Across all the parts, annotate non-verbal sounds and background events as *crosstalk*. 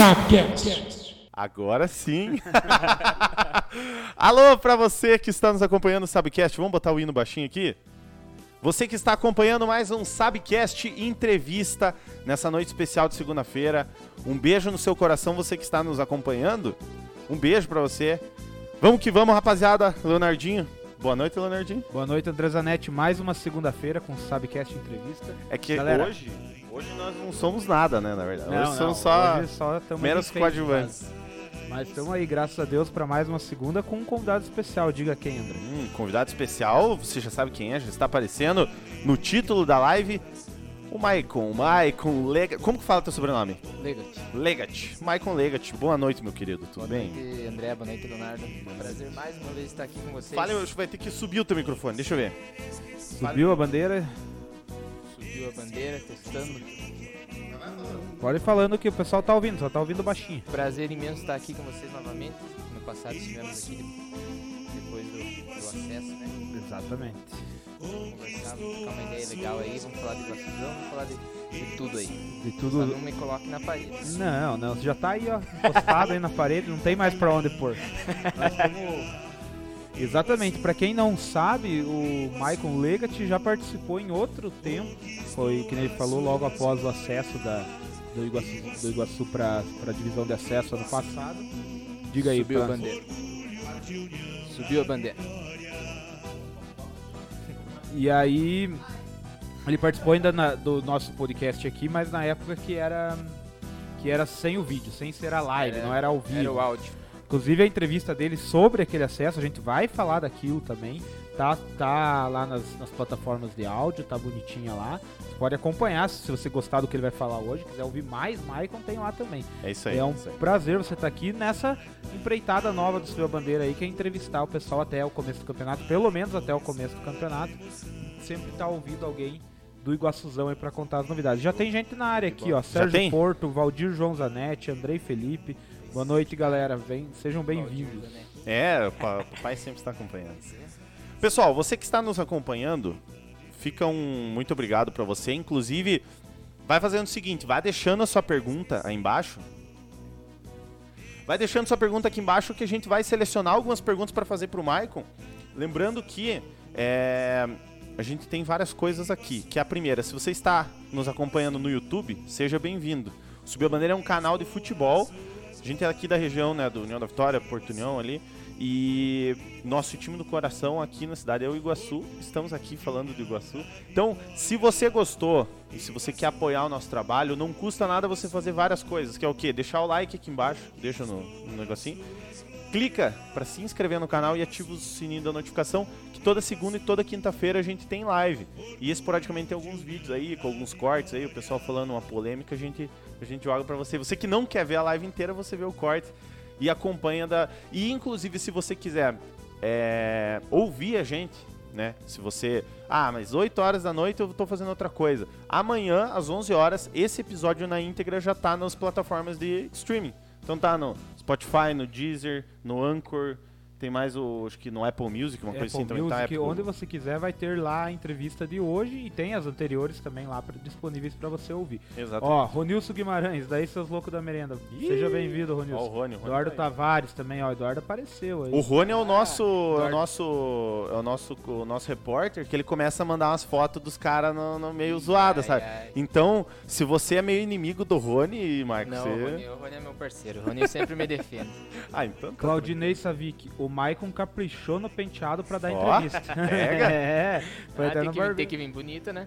Sapcast. Agora sim. *laughs* Alô pra você que está nos acompanhando no Sabcast. Vamos botar o hino baixinho aqui? Você que está acompanhando mais um Sabcast entrevista nessa noite especial de segunda-feira. Um beijo no seu coração, você que está nos acompanhando. Um beijo pra você. Vamos que vamos, rapaziada. Leonardinho. Boa noite, Leonardinho. Boa noite, André Zanetti. Mais uma segunda-feira com o Sabcast Entrevista. É que Galera. hoje, hoje nós não somos nada, né, na verdade. Não, hoje somos só hoje só meros coadjuvantes. Mas, estamos aí, graças a Deus, para mais uma segunda com um convidado especial. Diga quem, André. Hum, convidado especial, você já sabe quem é, já está aparecendo no título da live. O Maicon, o Maicon Legat. Como que fala teu sobrenome? Legat. Legat. Maicon Legat. Boa noite, meu querido. Tudo Boa bem? noite, André. Boa noite, Leonardo. Prazer mais uma vez estar aqui com vocês. Fala, vai ter que subir o teu microfone, deixa eu ver. Subiu a bandeira. Subiu a bandeira, testando. Pode ir falando que o pessoal tá ouvindo, só tá ouvindo baixinho. Prazer imenso estar aqui com vocês novamente. No passado estivemos aqui depois do, do acesso, né? Exatamente. Vamos conversar, trocar uma ideia legal aí. Vamos falar de vacilão, vamos falar de, de tudo aí. De Só tudo. não me coloque na parede. Não, não, você já tá aí, ó, encostado aí na parede, não tem mais pra onde pôr. Nós estamos- Exatamente, pra quem não sabe, o Michael Legat já participou em outro tempo, foi que ele falou logo após o acesso da, do Iguaçu, do Iguaçu pra, pra divisão de acesso ano passado. Diga aí, Subiu a bandeira. Subiu a bandeira. E aí ele participou ainda na- do nosso podcast aqui, mas na época que era que era sem o vídeo, sem ser a live, Era- não era ao vivo. Era o áudio. Inclusive a entrevista dele sobre aquele acesso, a gente vai falar daquilo também. Tá, tá lá nas, nas plataformas de áudio, tá bonitinha lá. Você pode acompanhar se você gostar do que ele vai falar hoje. Quiser ouvir mais, Maicon tem lá também. É isso aí. é um isso aí. prazer você estar aqui nessa empreitada nova do Sua Bandeira aí, que é entrevistar o pessoal até o começo do campeonato, pelo menos até o começo do campeonato. Sempre tá ouvindo alguém do Iguaçuzão aí pra contar as novidades. Já tem gente na área aqui, ó. Sérgio? Porto, Valdir João Zanetti, Andrei Felipe. Boa noite, galera. Vem, sejam bem-vindos. É, o pa- o papai sempre está acompanhando. Pessoal, você que está nos acompanhando, fica um muito obrigado para você. Inclusive, vai fazendo o seguinte, vai deixando a sua pergunta aí embaixo. Vai deixando sua pergunta aqui embaixo que a gente vai selecionar algumas perguntas para fazer para o Maicon. Lembrando que é, a gente tem várias coisas aqui. Que é a primeira, se você está nos acompanhando no YouTube, seja bem-vindo. Subir a Bandeira é um canal de futebol. A gente é aqui da região, né, do União da Vitória, Porto União ali. E nosso time do coração aqui na cidade é o Iguaçu. Estamos aqui falando do Iguaçu. Então, se você gostou e se você quer apoiar o nosso trabalho, não custa nada você fazer várias coisas. Que é o quê? Deixar o like aqui embaixo, deixa no, no negocinho. Clica para se inscrever no canal e ativa o sininho da notificação, que toda segunda e toda quinta-feira a gente tem live. E esporadicamente tem alguns vídeos aí, com alguns cortes aí, o pessoal falando uma polêmica, a gente, a gente joga para você. Você que não quer ver a live inteira, você vê o corte e acompanha da. E inclusive, se você quiser é, ouvir a gente, né? Se você. Ah, mas 8 horas da noite eu tô fazendo outra coisa. Amanhã, às 11 horas, esse episódio na íntegra já tá nas plataformas de streaming. Então tá no Spotify, no Deezer, no Anchor. Tem mais o. Acho que no Apple Music, uma coisa Apple assim também Music, tá. Apple- onde você quiser vai ter lá a entrevista de hoje e tem as anteriores também lá pra- disponíveis para você ouvir. Exatamente. Ó, Ronilson Guimarães, daí seus loucos da merenda. Seja bem-vindo, Ó, o Ronilson. Rony, o Rony Eduardo tá. Tavares também, ó. Eduardo apareceu aí. O Rony é o nosso, é o nosso, é o nosso, o nosso repórter que ele começa a mandar umas fotos dos caras no, no meio zoada, Ai, sabe? ai. Então, se você é meio inimigo do Rony, Marcos, Não, você... o Rony, o Rony é meu parceiro. O Rony sempre me defende. *laughs* Ah, então. tá Claudinei Savic, o Maicon caprichou no penteado pra dar Ó, entrevista. *laughs* pega. *laughs* é, foi Ah, até tem, no que, vir- tem que vir bonita, né?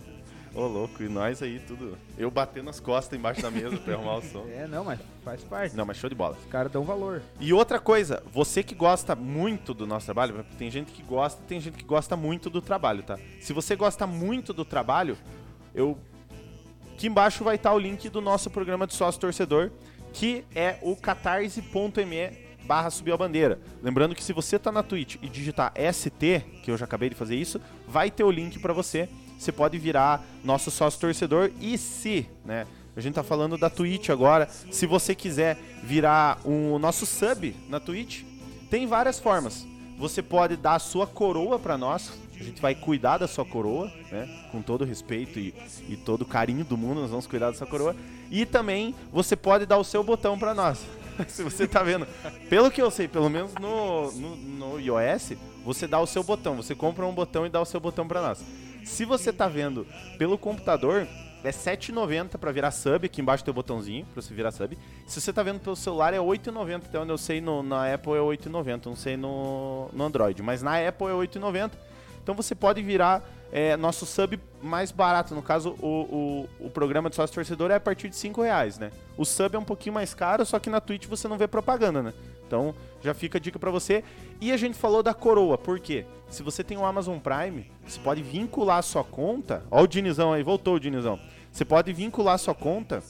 Ô, louco, e nós aí tudo. Eu batendo as costas embaixo da mesa pra arrumar o som. *laughs* É, não, mas faz parte. Não, mas show de bola. Os caras dão valor. E outra coisa, você que gosta muito do nosso trabalho, tem gente que gosta, tem gente que gosta muito do trabalho, tá? Se você gosta muito do trabalho, eu aqui embaixo vai estar o link do nosso programa de sócio torcedor, que é o catarse.me barra subir a bandeira. Lembrando que se você tá na Twitch e digitar ST, que eu já acabei de fazer isso, vai ter o link para você. Você pode virar nosso sócio torcedor e se, né? A gente tá falando da Twitch agora. Se você quiser virar o nosso sub na Twitch, tem várias formas. Você pode dar a sua coroa para nós, A gente vai cuidar da sua coroa, né? Com todo respeito e, e todo carinho do mundo, nós vamos cuidar da sua coroa. E também você pode dar o seu botão para nós. *laughs* Se você tá vendo, pelo que eu sei, pelo menos no, no, no iOS, você dá o seu botão. Você compra um botão e dá o seu botão para nós. Se você tá vendo pelo computador, é 7,90 para virar sub, aqui embaixo tem o botãozinho para você virar sub. Se você tá vendo pelo celular é 8,90, até onde eu sei no, na Apple é 8,90, não sei no, no Android, mas na Apple é 8,90. Então você pode virar é, nosso sub mais barato. No caso, o, o, o programa de sócio torcedor é a partir de 5 reais, né? O sub é um pouquinho mais caro, só que na Twitch você não vê propaganda, né? Então já fica a dica para você. E a gente falou da coroa, por quê? Se você tem o Amazon Prime, você pode vincular a sua conta. Ó o Dinizão aí, voltou o Dinizão. Você pode vincular a sua conta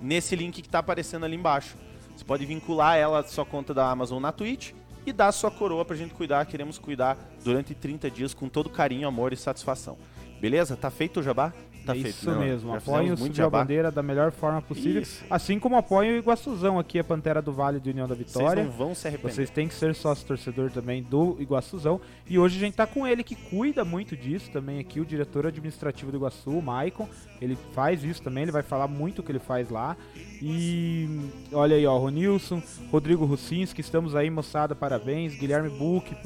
nesse link que tá aparecendo ali embaixo. Você pode vincular ela sua conta da Amazon na Twitch e a sua coroa pra gente cuidar. Queremos cuidar durante 30 dias com todo carinho, amor e satisfação. Beleza? Tá feito o jabá? Tá é feito. isso né? mesmo. Apoiem o Subir a. Bandeira da melhor forma possível. Isso. Assim como apoiem o Iguaçuzão aqui, a Pantera do Vale de União da Vocês Vitória. não vão se arrepender. Vocês têm que ser sócio torcedor também do Iguaçuzão. E hoje a gente tá com ele que cuida muito disso também aqui, o diretor administrativo do Iguaçu, o Maicon. Ele faz isso também, ele vai falar muito o que ele faz lá. E olha aí, ó, Ronilson, Rodrigo Russinski, estamos aí, moçada, parabéns. Guilherme Buch,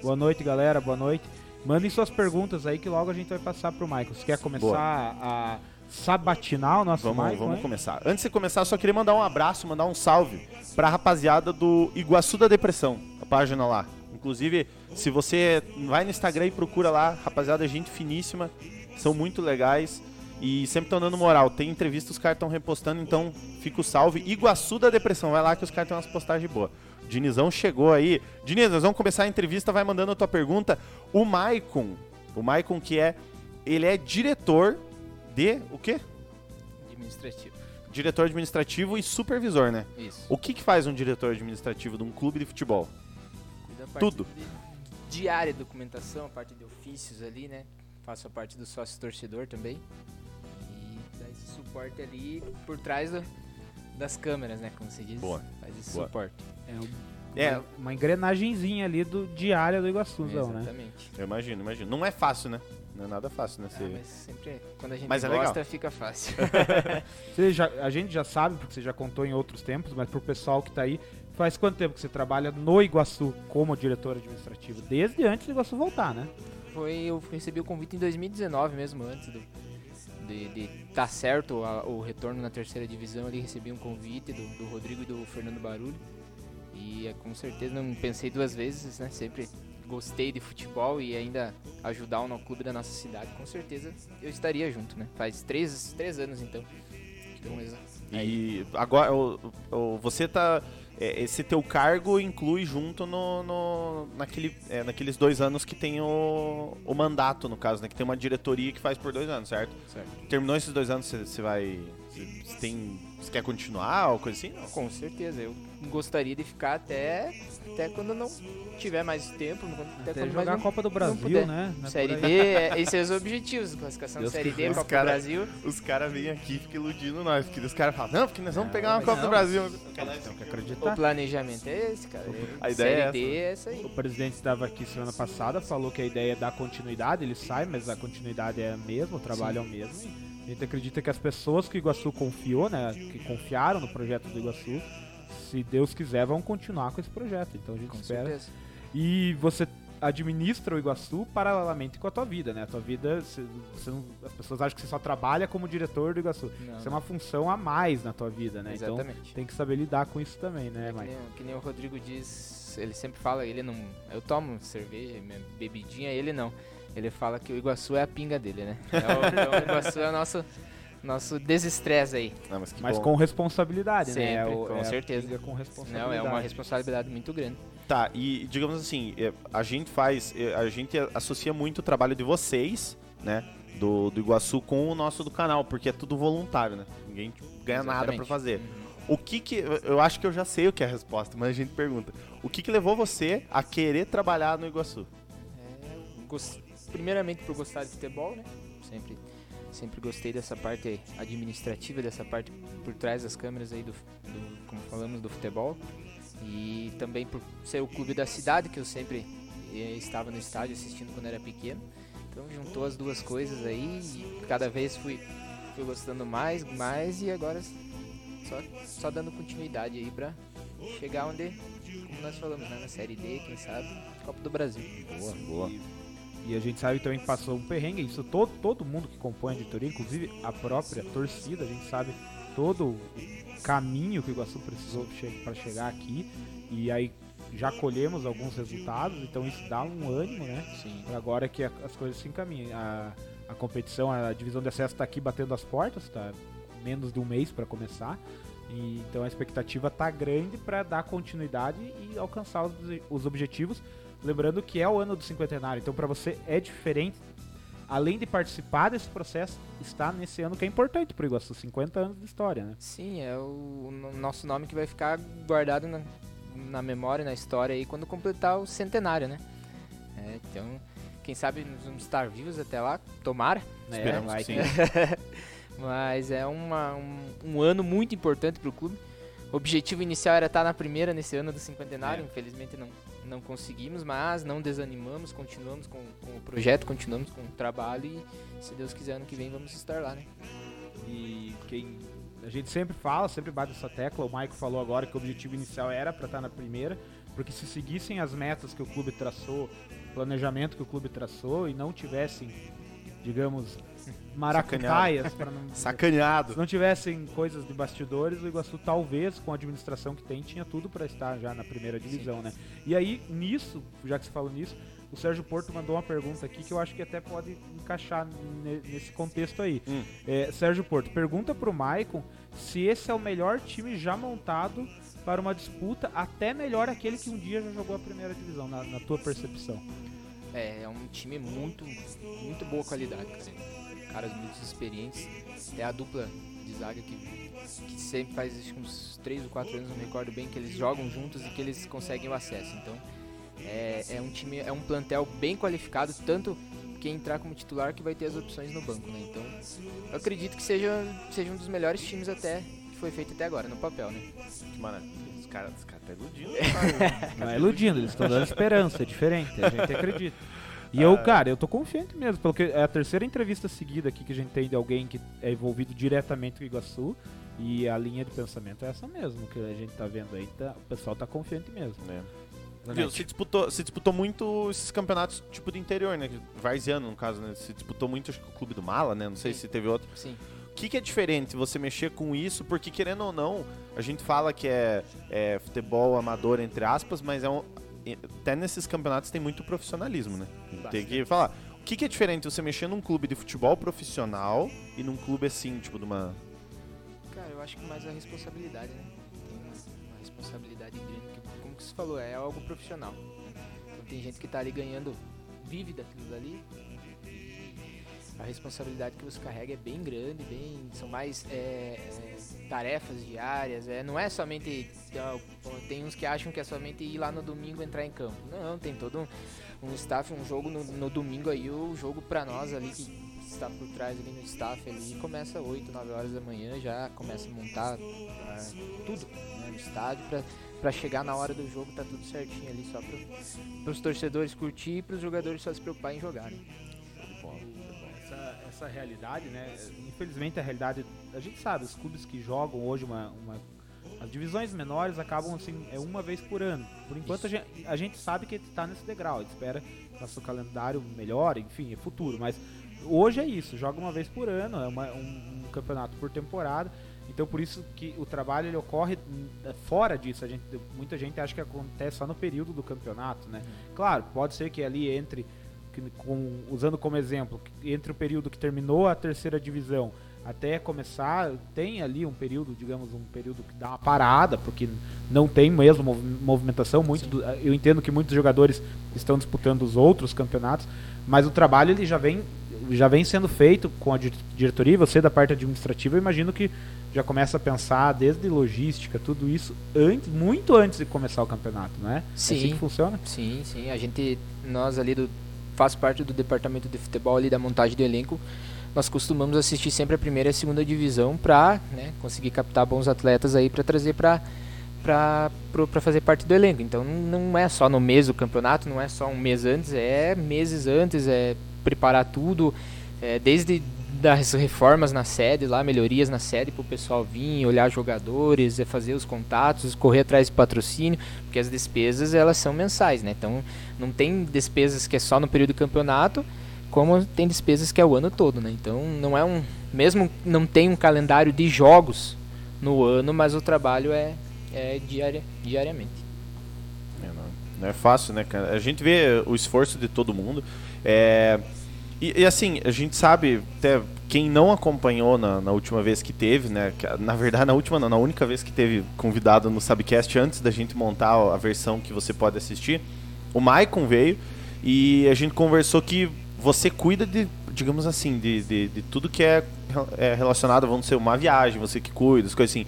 boa noite, galera, boa noite. Mandem suas perguntas aí que logo a gente vai passar pro Maicon. Você quer começar Boa. a sabatinar o nosso Vamos, Maicon? vamos hein? começar. Antes de começar, só queria mandar um abraço, mandar um salve pra rapaziada do Iguaçu da Depressão, a página lá. Inclusive, se você vai no Instagram e procura lá, rapaziada, gente finíssima, são muito legais e sempre estão dando moral. Tem entrevista, os caras estão repostando, então fica o salve. Iguaçu da Depressão, vai lá que os caras têm umas postagens boas. Dinizão chegou aí. Diniz, nós vamos começar a entrevista, vai mandando a tua pergunta. O Maicon, o Maicon que é, ele é diretor de, o quê? Administrativo. Diretor administrativo e supervisor, né? Isso. O que, que faz um diretor administrativo de um clube de futebol? Cuida da parte Tudo. de diária, documentação, a parte de ofícios ali, né? Faço a parte do sócio torcedor também. E dá esse suporte ali por trás do- das câmeras, né? Como se diz. Boa. Faz esse Boa. suporte. É, um- É. uma, uma engrenagenzinha ali do diária do Iguaçuzão, né? Exatamente. Eu imagino, imagino. Não é fácil, né? Não é nada fácil, né? Ah, Você- mas sempre, quando a gente Mas é gosta, legal. fica fácil. *laughs* Você já, a gente já sabe, porque você já contou em outros tempos, mas pro pessoal que tá aí, faz quanto tempo que você trabalha no Iguaçu como diretor administrativo? Desde antes do Iguaçu voltar, né? Foi, eu recebi o convite em 2019 mesmo, antes do, de, de tá certo a- o retorno na terceira divisão. Ali recebi um convite do, do Rodrigo e do Fernando Barulho. E é, com certeza não pensei duas vezes, né? Sempre gostei de futebol e ainda ajudar o no- clube da nossa cidade. Com certeza eu estaria junto, né? Faz três, três anos então. Então, E agora, você tá. É, Esse teu cargo inclui junto no, no- naquele, é, naqueles dois anos que tem o, o mandato, no caso, né? Que tem uma diretoria que faz por dois anos, certo? certo. Terminou esses dois anos, você, vai. Tem. Você quer continuar ou coisa assim? Não. Com certeza, eu gostaria de ficar até, até quando não tiver mais tempo, até, Até quando mais jogar a não Copa do Brasil, né? Não é Série. D, é, esses são os objetivos, classificação Deus Série D. Copa Os cara- do Brasil. Os caras vêm aqui e ficam iludindo nós. Porque os caras falam, não, porque nós vamos Não, pegar uma Copa do não. Brasil. Tem que O planejamento é esse, cara. A ideia Série é D é essa aí. O presidente estava aqui semana passada, falou que a ideia é dar continuidade, ele sai, mas a continuidade é a mesma, o trabalho é o mesmo. A gente acredita que as pessoas que o Iguaçu confiou, né, que confiaram no projeto do Iguaçu, se Deus quiser, vão continuar com esse projeto. Então a gente Com espera. certeza. E você administra o Iguaçu paralelamente com a tua vida, né? A tua vida, você- você não- as pessoas acham que você só trabalha como diretor do Iguaçu. Não, Isso é uma função a mais na tua vida, né? Então Exatamente. tem que saber lidar com isso também, né, É que, Mike? nem, que nem o Rodrigo diz, ele sempre fala, ele não. Eu tomo cerveja, minha bebidinha, ele não. Ele fala que o Iguaçu é a pinga dele, né? É o, então, o Iguaçu é o nosso, nosso desestresse aí. Não, mas que Mas bom. com responsabilidade, né? Sempre, É o- com é certeza. com responsabilidade. Não, é uma responsabilidade muito grande. Tá, e digamos assim, é, a gente faz, é, a gente associa muito o trabalho de vocês, né, do, do Iguaçu com o nosso do canal, porque é tudo voluntário, né? Ninguém ganha nada pra Exatamente. fazer. Uhum. O que que, eu- acho que eu já sei o que é a resposta, mas a gente pergunta. O que que levou você a querer trabalhar no Iguaçu? É, primeiramente por gostar de futebol, né? Sempre, sempre gostei dessa parte administrativa, dessa parte por trás das câmeras aí do, do- como falamos, do futebol. E também por ser o clube da cidade, que eu sempre e estava no estádio assistindo quando era pequeno. Então juntou as duas coisas aí e cada vez fui, fui gostando mais, mais e agora só, só dando continuidade aí pra chegar onde, como nós falamos, né, na Série D, quem sabe, Copa do Brasil. Boa, boa. E a gente sabe também que passou um perrengue, isso todo, todo mundo que compõe a editoria, inclusive a própria torcida, a gente sabe todo o caminho que o Iguaçu precisou para chegar aqui. E aí já colhemos alguns resultados, então isso dá um ânimo, né? Sim. Pra agora que as coisas se encaminham. A, a competição, a divisão de acesso está aqui batendo as portas, tá menos de um mês para começar. E, então a expectativa tá grande para dar continuidade e alcançar os, os objetivos. Lembrando que é o ano do cinquentenário, então para você é diferente. Além de participar desse processo, está nesse ano que é importante pro Iguaçu, 50 anos de história, né? Sim, é o, o nosso nome que vai ficar guardado na, na memória, na história aí, quando completar o centenário, né? É, então, quem sabe nós vamos estar vivos até lá, tomara. Esperamos vai que sim. *laughs* Mas é uma, um, um ano muito importante para o clube. O objetivo inicial era estar na primeira nesse ano do cinquentenário, É. infelizmente não, não conseguimos, mas não desanimamos, continuamos com, com o projeto, continuamos com o trabalho e se Deus quiser ano que vem vamos estar lá, né? E quem a gente sempre fala, sempre bate essa tecla. O Maico falou agora que o objetivo inicial era para estar na primeira, porque se seguissem as metas que o clube traçou, o planejamento que o clube traçou e não tivessem, digamos, maracutaias para não Sacaneado. se não tivessem coisas de bastidores, o Iguaçu talvez com a administração que tem tinha tudo para estar já na primeira divisão, né? E aí nisso, já que você falou nisso, o Sérgio Porto mandou uma pergunta aqui que eu acho que até pode encaixar ne- nesse contexto aí. Hum. É, Sérgio Porto, pergunta pro Maicon se esse é o melhor time já montado para uma disputa, até melhor aquele que um dia já jogou a primeira divisão, na, na tua percepção. É, é um time muito, muito boa qualidade, cara. Caras muito experientes. Até a dupla de zaga que, que sempre faz uns 3 ou 4 anos, não me recordo bem, que eles jogam juntos e que eles conseguem o acesso. Então, é, é um time, é um plantel bem qualificado, tanto quem entrar como titular que vai ter as opções no banco, né? Então, eu acredito que seja, seja um dos melhores times até que foi feito até agora, no papel, né? Que maravilha. Os caras caras tá iludindo. *laughs* cara. Não é iludindo, eles estão dando esperança, é diferente, a gente acredita. E eu, cara, eu tô confiante mesmo, porque é a terceira entrevista seguida aqui que a gente tem de alguém que é envolvido diretamente com o Iguaçu, e a linha de pensamento é essa mesmo, que a gente tá vendo aí, tá- o pessoal tá confiante mesmo. É. Viu, se disputou, se disputou muito esses campeonatos tipo do interior, né? Varziano, no caso, né? Se disputou muito, acho que o Clube do Mala, né? Não sei Sim. se teve outro. Sim. O que, que é diferente você mexer com isso? Porque, querendo ou não, a gente fala que é, é futebol amador, entre aspas, mas é um, até nesses campeonatos tem muito profissionalismo, né? Tem que falar. O que, que é diferente você mexer num clube de futebol profissional e num clube assim, tipo, de uma. Cara, eu acho que mais a responsabilidade, né? Tem uma, responsabilidade grande, que, como que você falou, é algo profissional. Então tem gente que tá ali ganhando, vive daquilo dali. A responsabilidade que você carrega é bem grande, bem, são mais é, é, tarefas diárias. É, não é somente. ah, Tem uns que acham que é somente ir lá no domingo entrar em campo. Não, tem todo um, um staff, um jogo no, no domingo aí, o jogo pra nós ali que está por trás ali no staff ali começa 8, 9 horas da manhã, já começa a montar ah, tudo né, no estádio pra, pra chegar na hora do jogo, tá tudo certinho ali só para os torcedores curtir e pros jogadores só se preocupar em jogar. Né? Realidade, né? Infelizmente a realidade, a gente sabe, os clubes que jogam hoje uma, uma- as divisões menores acabam assim, é uma vez por ano. Por enquanto a gente, a gente sabe que está nesse degrau, a gente espera que nosso calendário melhore, enfim, é futuro, mas hoje é isso, joga uma vez por ano, é uma- um, um campeonato por temporada. Então por isso que o trabalho ele ocorre hum, fora disso. A gente, muita gente acha que acontece só no período do campeonato, né? Claro, pode ser que ali entre que com- usando como exemplo, entre o período que terminou a terceira divisão até começar, tem ali um período, digamos, um período que dá uma parada, porque não tem mesmo mov- movimentação. Muito Sim. do- eu entendo que muitos jogadores estão disputando os outros campeonatos, mas o trabalho ele já vem, já vem sendo feito com a di- diretoria, e você da parte administrativa, eu imagino que já começa a pensar desde logística, tudo isso, antes, muito antes de começar o campeonato, não é? É assim Sim. que funciona? Sim, sim. A gente, nós ali do. Faço parte do departamento de futebol ali da montagem do elenco. Nós costumamos assistir sempre a primeira e a segunda divisão pra né, conseguir captar bons atletas aí pra trazer pra, para fazer parte do elenco. Então não é só no mês do campeonato, não é só um mês antes, é meses antes, é preparar tudo, é, desde das reformas na sede, lá melhorias na sede para o pessoal vir, olhar jogadores, é fazer os contatos, correr atrás de patrocínio, porque as despesas elas são mensais, né? Então não tem despesas que é só no período do campeonato, como tem despesas que é o ano todo, né? Então não é um, mesmo não tem um calendário de jogos no ano, mas o trabalho é, é diária, diariamente. É, não, é fácil, né, cara? A gente vê o esforço de todo mundo. É, e, e, assim, a gente sabe, até quem não acompanhou na, na, última vez que teve, né? Na verdade, na última, não, na única vez que teve convidado no Subcast antes da gente montar a versão que você pode assistir, o Maicon veio e a gente conversou que você cuida de, digamos assim, de, de, de tudo que é, é relacionado, vamos ser uma viagem, você que cuida, as coisas assim.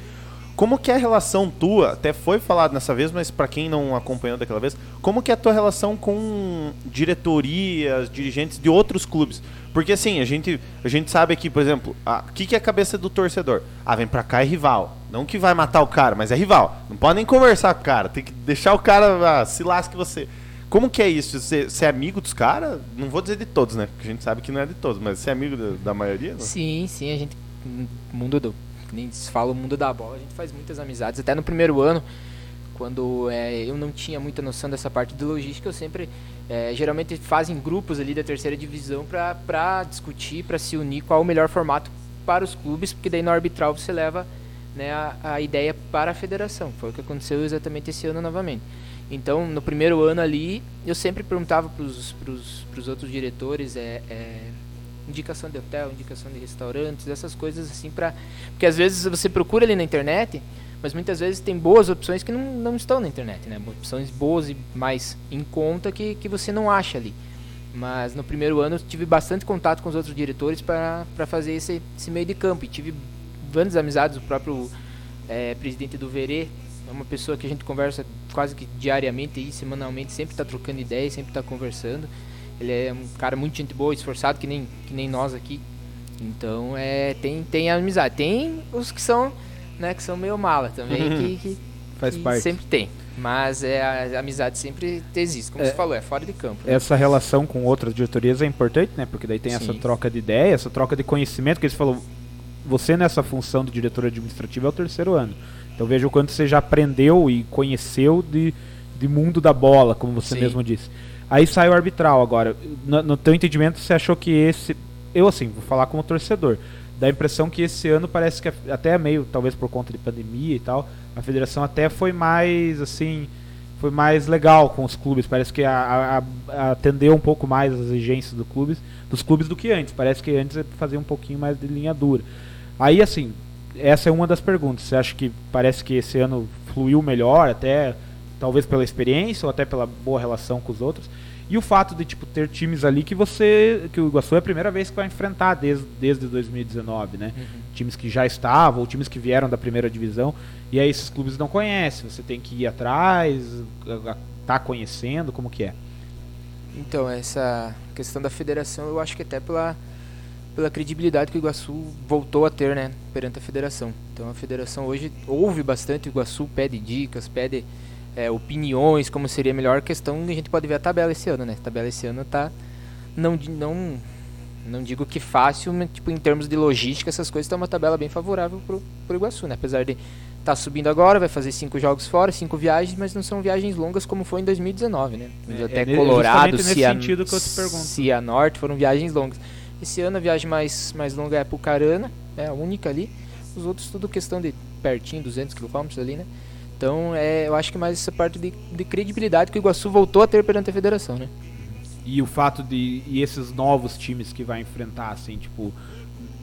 Como que é a relação tua, até foi falado nessa vez, mas para quem não acompanhou daquela vez, como que é a tua relação com diretorias, dirigentes de outros clubes? Porque assim, a gente, a gente sabe aqui, por exemplo, o que, que é a cabeça do torcedor? Ah, vem pra cá é rival. Não que vai matar o cara, mas é rival. Não pode nem conversar com o cara, tem que deixar o cara, ah, se lasque você. Como que é isso? Você, você é amigo dos caras? Não vou dizer de todos, né? Porque a gente sabe que não é de todos, mas você é amigo da, da maioria? Não? Sim, sim, a gente. Mundo do nem se fala o mundo da bola, a gente faz muitas amizades. Até no primeiro ano, quando é, eu não tinha muita noção dessa parte de logística, eu sempre é, geralmente fazem grupos ali da terceira divisão para discutir, para se unir qual o melhor formato para os clubes, porque daí no arbitral você leva né, a, a, ideia para a federação. Foi o que aconteceu exatamente esse ano novamente. Então, no primeiro ano ali, eu sempre perguntava para os outros diretores é, é, indicação de hotel, indicação de restaurantes, essas coisas assim para porque às vezes você procura ali na internet, mas muitas vezes tem boas opções que não, não estão na internet, né? Opções boas e mais em conta que, que você não acha ali. Mas no primeiro ano tive bastante contato com os outros diretores para fazer esse, esse meio de campo. E tive grandes amizades, o próprio é, presidente do Verê, é uma pessoa que a gente conversa quase que diariamente, e semanalmente, sempre está trocando ideias, sempre está conversando. Ele é um cara muito gente boa, esforçado, que nem, que nem nós aqui. Então, é, tem, tem amizade. Tem os que são, né, que são meio mala também, uhum. que, que, Faz que parte. sempre tem. Mas é, a, a amizade sempre existe, como é, você falou, é fora de campo. Né? Essa relação com outras diretorias é importante, né? Porque daí tem Sim. essa troca de ideia, essa troca de conhecimento, que eles falou, você nessa função de diretor administrativo é o terceiro ano. Então veja o quanto você já aprendeu e conheceu de, de mundo da bola, como você Sim. mesmo disse. Aí sai o arbitral agora. No, no teu entendimento, você achou que esse. Eu, assim, vou falar como torcedor. Dá a impressão que esse ano parece que até meio, talvez por conta de pandemia e tal, a federação até foi mais, assim, foi mais legal com os clubes. Parece que a, a, a atendeu um pouco mais as exigências do clubes, dos clubes do que antes. Parece que antes fazia um pouquinho mais de linha dura. Aí, assim, essa é uma das perguntas. Você acha que parece que esse ano fluiu melhor, até talvez pela experiência ou até pela boa relação com os outros. E o fato de tipo ter times ali que você que o Iguaçu é a primeira vez que vai enfrentar desde, desde 2019, né? Uhum. Times que já estavam, ou times que vieram da primeira divisão, e aí esses clubes não conhecem, você tem que ir atrás, tá conhecendo, como que é? Então, essa questão da federação, eu acho que até pela pela credibilidade que o Iguaçu voltou a ter, né, perante a federação. Então a federação hoje ouve bastante o Iguaçu, pede dicas, pede é, opiniões, como seria a melhor questão, a gente pode ver a tabela esse ano, né? A tabela esse ano tá não não não digo que fácil, mas tipo em termos de logística, essas coisas tá uma tabela bem favorável pro pro Iguaçu, né? Apesar de tá subindo agora, vai fazer cinco jogos fora, cinco viagens, mas não são viagens longas como foi em 2019, né? É, Até é, Colorado, Cianorte foram viagens longas. Esse ano a viagem mais mais longa é a Pucarana, é a única ali. Os outros tudo questão de pertinho, 200 quilômetros ali, né? Então, é, eu acho que mais essa parte de, de credibilidade que o Iguaçu voltou a ter perante a federação, né? E o fato de e esses novos times que vai enfrentar, assim, tipo,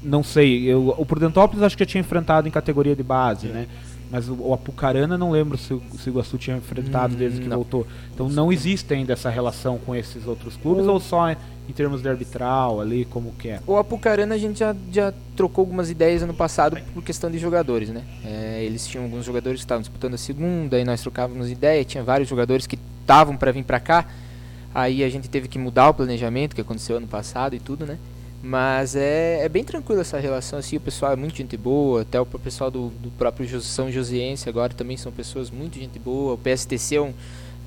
não sei, eu, o Prudentópolis acho que já tinha enfrentado em categoria de base, é. né? Mas o, o Apucarana não lembro se, se o Iguaçu tinha enfrentado hum, desde que não. voltou. Então não existe ainda essa relação com esses outros clubes ou só em termos de arbitral ali, como que é? O Apucarana a gente já, já trocou algumas ideias ano passado por questão de jogadores, né? É, eles tinham alguns jogadores que estavam disputando a segunda, e nós trocávamos ideia, tinha vários jogadores que estavam para vir para cá, aí a gente teve que mudar o planejamento que aconteceu ano passado e tudo, né? Mas é, é bem tranquilo essa relação, assim, o pessoal é muito gente boa, até o pessoal do, do próprio São Josiense agora também são pessoas muito gente boa, o PSTC é um,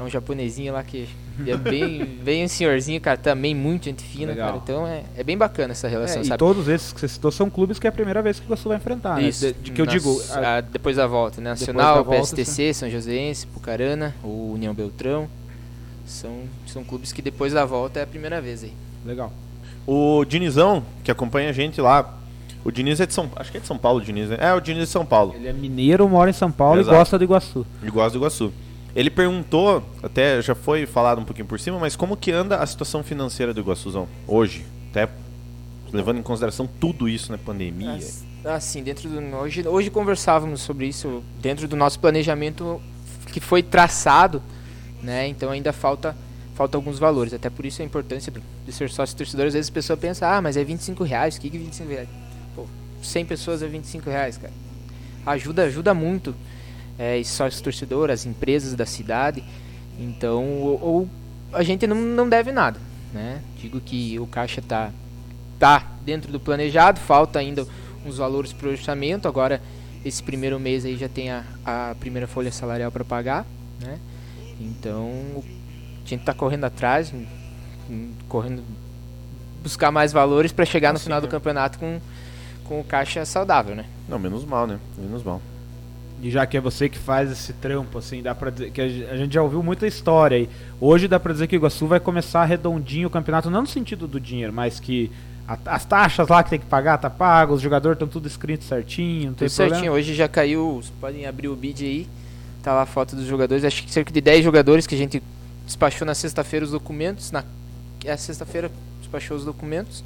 é um japonesinho lá que *laughs* é bem, bem um senhorzinho, cara, também muito gente fina, Legal. cara, então é, é bem bacana essa relação, É, e sabe? todos esses que você citou são clubes que é a primeira vez que você vai enfrentar, né? Isso, De, de que eu nas- digo, a- depois da volta, né? Nacional, volta, PSTC, São Joséense, Pucarana, o União Beltrão. São, são clubes que depois da volta é a primeira vez aí. legal. O Dinizão, que acompanha a gente lá. O Diniz é de São Acho que é de São Paulo, o Diniz, né? É, o Diniz de São Paulo. Ele é mineiro, mora em São Paulo Exato. e gosta do Iguaçu. Ele gosta do Iguaçu. Ele perguntou, até já foi falado um pouquinho por cima, mas como que anda a situação financeira do Iguaçuzão hoje? Até levando em consideração tudo isso, né? Pandemia. Ah, sim, dentro do hoje, hoje conversávamos sobre isso dentro do nosso planejamento que foi traçado, né? Então ainda falta falta alguns valores. Até por isso a importância de ser sócio torcedor. Às vezes a pessoa pensa, ah, mas é 25 reais. O que que é 25 reais? Pô, 100 pessoas é 25 reais, cara. Ajuda, ajuda muito. É, sócio torcedor, as empresas da cidade. Então, ou, ou a gente não, não deve nada, né? Digo que o caixa tá tá dentro do planejado, falta ainda uns valores para o orçamento. Agora, esse primeiro mês aí já tem a, a primeira folha salarial para pagar, né? Então, a gente tá correndo atrás, hum, hum, correndo buscar mais valores para chegar no final do né? campeonato com, com o caixa saudável, né? Não, menos mal, né? Menos mal. E já que é você que faz esse trampo, assim, dá pra dizer que a gente já ouviu muita história aí. Hoje dá pra dizer que o Iguaçu vai começar redondinho o campeonato, não no sentido do dinheiro, mas que a- as taxas lá que tem que pagar tá pago, os jogadores estão tudo escrito certinho, não tem Tudo problema. certinho. Hoje já caiu. Vocês podem abrir o bid aí. Tá lá a foto dos jogadores. Acho que cerca de 10 jogadores que a gente despachou na sexta-feira os documentos. Na é, sexta-feira despachou os documentos.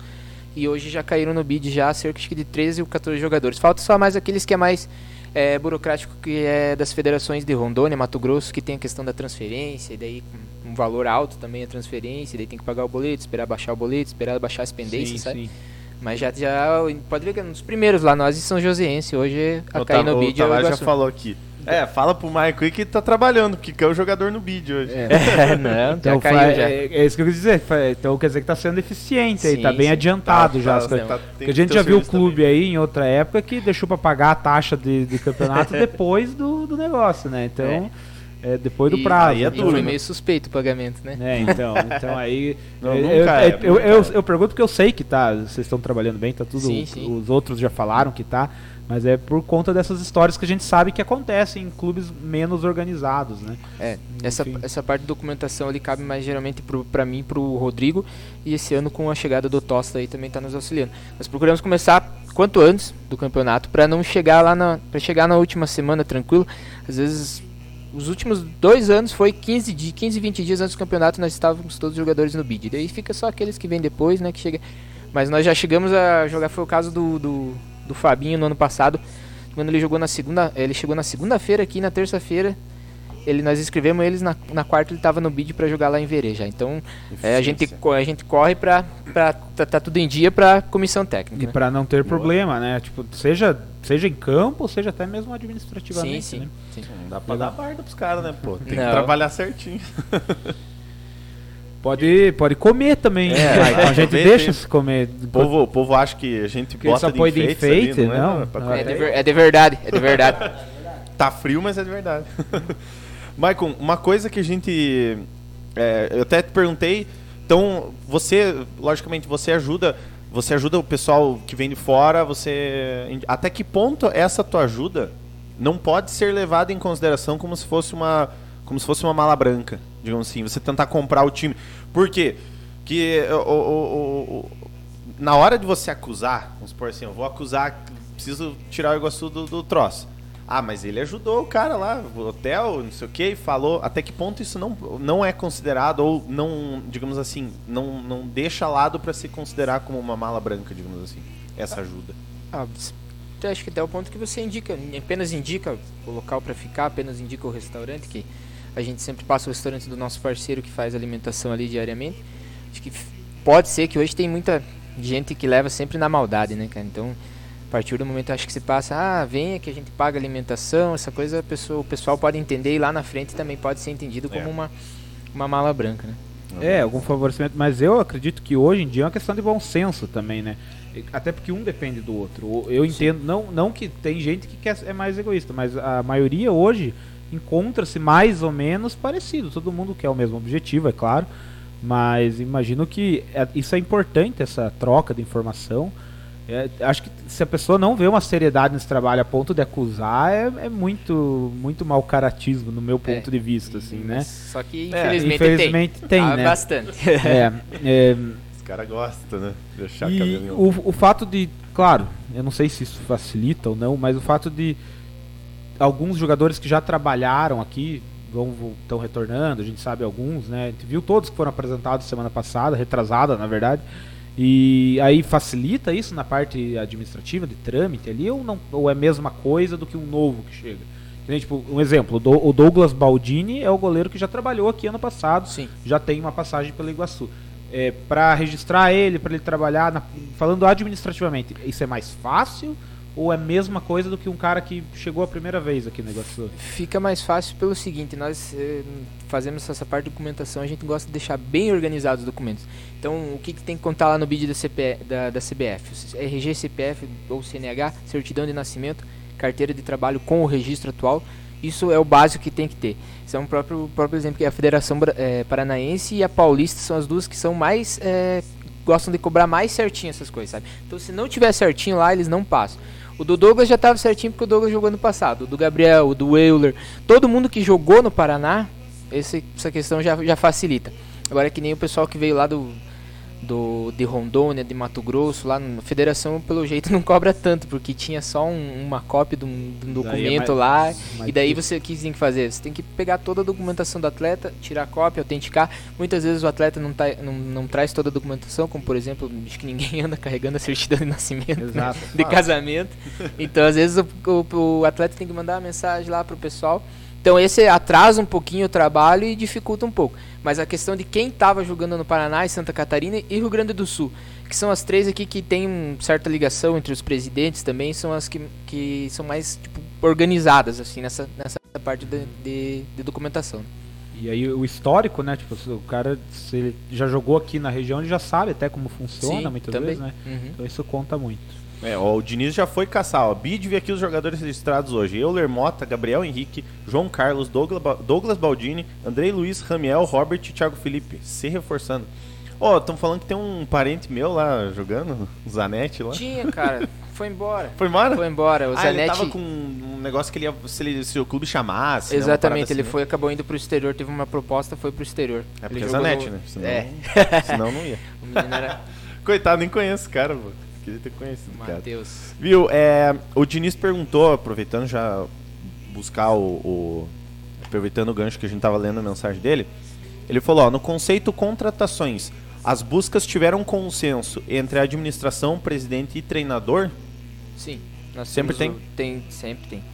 E hoje já caíram no bid já cerca de 13 ou 14 jogadores. Falta só mais aqueles que é mais é, burocrático, que é das federações de Rondônia, Mato Grosso, que tem a questão da transferência. E daí um valor alto também a transferência. E daí tem que pagar o boleto, esperar baixar o boleto, esperar baixar as pendências, sim, sabe? sim. Mas já, já pode ver que é um dos primeiros lá, nós e São Joséense. Hoje a o cair Ta- no bid é o Tavares já Iguaçu. falou aqui. É, fala pro Michael aí que tá trabalhando, porque é o jogador no bid hoje. É, *laughs* não, Então, já caiu fa- já. É, é isso que eu quis dizer. Então quer dizer que tá sendo eficiente aí, Sim, tá bem sim. adiantado já. as tá, coisas. tá, tem Porque a gente já viu o clube aí em outra época que deixou pra pagar a taxa de, de *laughs* campeonato depois do, do negócio, né? Então, é, depois do prazo. aí é E duro, foi né? meio suspeito o pagamento, né? É, então, então aí. *laughs* Não, eu, é, eu, nunca eu, é. eu pergunto porque eu sei que tá. Vocês estão trabalhando bem, tá tudo. Sim, sim. Os outros já falaram que tá. Mas é por conta dessas histórias que a gente sabe que acontecem em clubes menos organizados, né? É, essa, Enfim. essa parte de documentação ali cabe mais geralmente pro, pra mim e pro Rodrigo. E esse ano com a chegada do Tosta aí também tá nos auxiliando. Nós procuramos começar quanto antes do campeonato pra não chegar lá na. para chegar na última semana tranquilo. Às vezes. Os últimos dois anos foi 15, di 15 20 dias antes do campeonato nós estávamos todos os jogadores no bid. Daí fica só aqueles que vêm depois, né? Que chega. Mas nós já chegamos a jogar, foi o caso do, do, do Fabinho no ano passado. Quando ele jogou na segunda. Ele chegou na segunda-feira aqui, na terça-feira. Ele, nós inscrevemos eles na, na quarta ele tava no bid pra jogar lá em Verê já. Então é, a, gente, a gente corre pra, pra tá, tá tudo em dia pra comissão técnica. E né? pra não ter Boa. problema, né? Tipo, seja, seja em campo, seja até mesmo administrativamente. Sim, sim. Né? sim. Não dá pra dar barda pros caras, né, pô? Tem que Não. trabalhar certinho. *laughs* Pode, pode comer também. É? *laughs* Então a gente deixa se comer. O povo, o povo acha que a gente Porque bota só põe de enfeites ali, enfeite, não, é? não. É Não. É, de ver- é de verdade, é de verdade. *laughs* Tá frio, mas é de verdade. *laughs* Maicon, uma coisa que a gente. é, eu até te perguntei. Então, você, logicamente, você ajuda. Você ajuda o pessoal que vem de fora, você. Até que ponto essa tua ajuda não pode ser levada em consideração como se fosse uma. Como se fosse uma mala branca, digamos assim, você tentar comprar o time. Por quê? Que o- o- o- o- na hora de você acusar, vamos supor assim, eu vou acusar, preciso tirar o Iguaçu do, do troço. Ah, mas ele ajudou o cara lá, o hotel, não sei o que, falou. Até que ponto isso não, não é considerado, ou não, digamos assim, não, não deixa lado para se considerar como uma mala branca, digamos assim, essa ajuda. Ah, eu acho que até o ponto que você indica, apenas indica o local para ficar, apenas indica o restaurante, que a gente sempre passa o restaurante do nosso parceiro que faz alimentação ali diariamente. Acho que pode ser que hoje tem muita gente que leva sempre na maldade, né, cara? Então, a partir do momento acho que se passa, ah, venha que a gente paga alimentação, essa coisa a pessoa, o pessoal pode entender e lá na frente também pode ser entendido como É. uma, uma mala branca, né? É, algum favorecimento, mas eu acredito que hoje em dia é uma questão de bom senso também, né? Até porque um depende do outro. Eu entendo, não, não que tem gente que quer, é mais egoísta, mas a maioria hoje encontra-se mais ou menos parecido. Todo mundo quer o mesmo objetivo, é claro, mas imagino que é- isso é importante, essa troca de informação. É, acho que se a pessoa não vê uma seriedade nesse trabalho a ponto de acusar, é, é muito, muito mau caratismo, no meu ponto de vista, assim, né? Só que É, infelizmente, Infelizmente tem, tem. Ah, né? Bastante. *laughs* É, é, Os caras gostam, né? Deixar e o, o fato de, claro, eu não sei se isso facilita ou não, mas o fato de alguns jogadores que já trabalharam aqui vão estão retornando, a gente sabe alguns, né? A gente viu todos que foram apresentados semana passada, retrasada, na verdade. E aí facilita isso na parte administrativa de trâmite ali ou não ou é a mesma coisa do que um novo que chega? Tipo, um exemplo, o Dou- o Douglas Baldini é o goleiro que já trabalhou aqui ano passado, Sim. já tem uma passagem pelo Iguaçu. É, para registrar ele, para ele trabalhar, na- falando administrativamente, isso é mais fácil ou é a mesma coisa do que um cara que chegou a primeira vez aqui no Iguaçu? Fica mais fácil pelo seguinte, nós eh, fazemos essa parte de documentação, a gente gosta de deixar bem organizados os documentos. Então, o que, que tem que contar lá no BID da, da, da CBF? RG, CPF ou CNH, certidão de nascimento, carteira de trabalho com o registro atual. Isso é o básico que tem que ter. É um próprio, próprio exemplo que a Federação eh, Paranaense e a Paulista são as duas que são mais eh, gostam de cobrar mais certinho essas coisas, sabe? Então, se não tiver certinho lá, eles não passam. O do Douglas já estava certinho porque o Douglas jogou no passado. O do Gabriel, o do Euler, todo mundo que jogou no Paraná, esse- essa questão já, já facilita. Agora é que nem o pessoal que veio lá do, do de Rondônia, de Mato Grosso, lá na federação, pelo jeito *laughs* não cobra tanto, porque tinha só um- uma cópia de um, de um é documento mais- lá. mais E daí você o que você tem que fazer? Você tem que pegar toda a documentação do atleta, tirar a cópia, autenticar. Muitas vezes o atleta não, tá, não, não traz toda a documentação, como por exemplo, acho que ninguém *laughs* anda carregando a certidão de nascimento, né? De casamento. Então, às vezes, o, o- o atleta tem que mandar uma mensagem lá pro pessoal. Então, esse atrasa um pouquinho o trabalho e dificulta um pouco. Mas a questão de quem estava jogando no Paraná, e Santa Catarina e Rio Grande do Sul, que são as três aqui que tem uma certa ligação entre os presidentes também, são as que, que são mais tipo, organizadas assim nessa, nessa parte de, de, de documentação. E aí o histórico, né? Tipo, o cara, se ele já jogou aqui na região, ele já sabe até como funciona Sim, muitas também. vezes, né? Uhum. Então isso conta muito. É, ó, o Diniz já foi caçar, ó. Bid aqui os jogadores registrados hoje. Euler Mota, Gabriel Henrique, João Carlos, Douglas, Ba- Douglas Baldini, Andrei Luiz, Ramiel, Robert e Thiago Felipe. Se reforçando. Ó, estão falando que tem um parente meu lá jogando, o Zanetti lá. Tinha, cara, foi embora. Foi embora? Foi embora. O ah, ele Zanetti. tava com um negócio que ele ia, se, ele, se o clube chamasse. né, Exatamente, parada ele assim, foi, acabou indo pro exterior, teve uma proposta, foi pro exterior. né? É porque ele é Zanetti, no- né? Senão, É, senão não ia. *laughs* era *laughs* Coitado, nem conheço o cara, pô. Queria ter conhecido o. Matheus. Viu, é, o Diniz perguntou, aproveitando já buscar o, o- Aproveitando o gancho que a gente tava lendo a mensagem dele, ele falou, ó, no conceito contratações, as buscas tiveram consenso entre a administração, presidente e treinador? Sim. Nós Sempre temos o- tem? Sempre tem.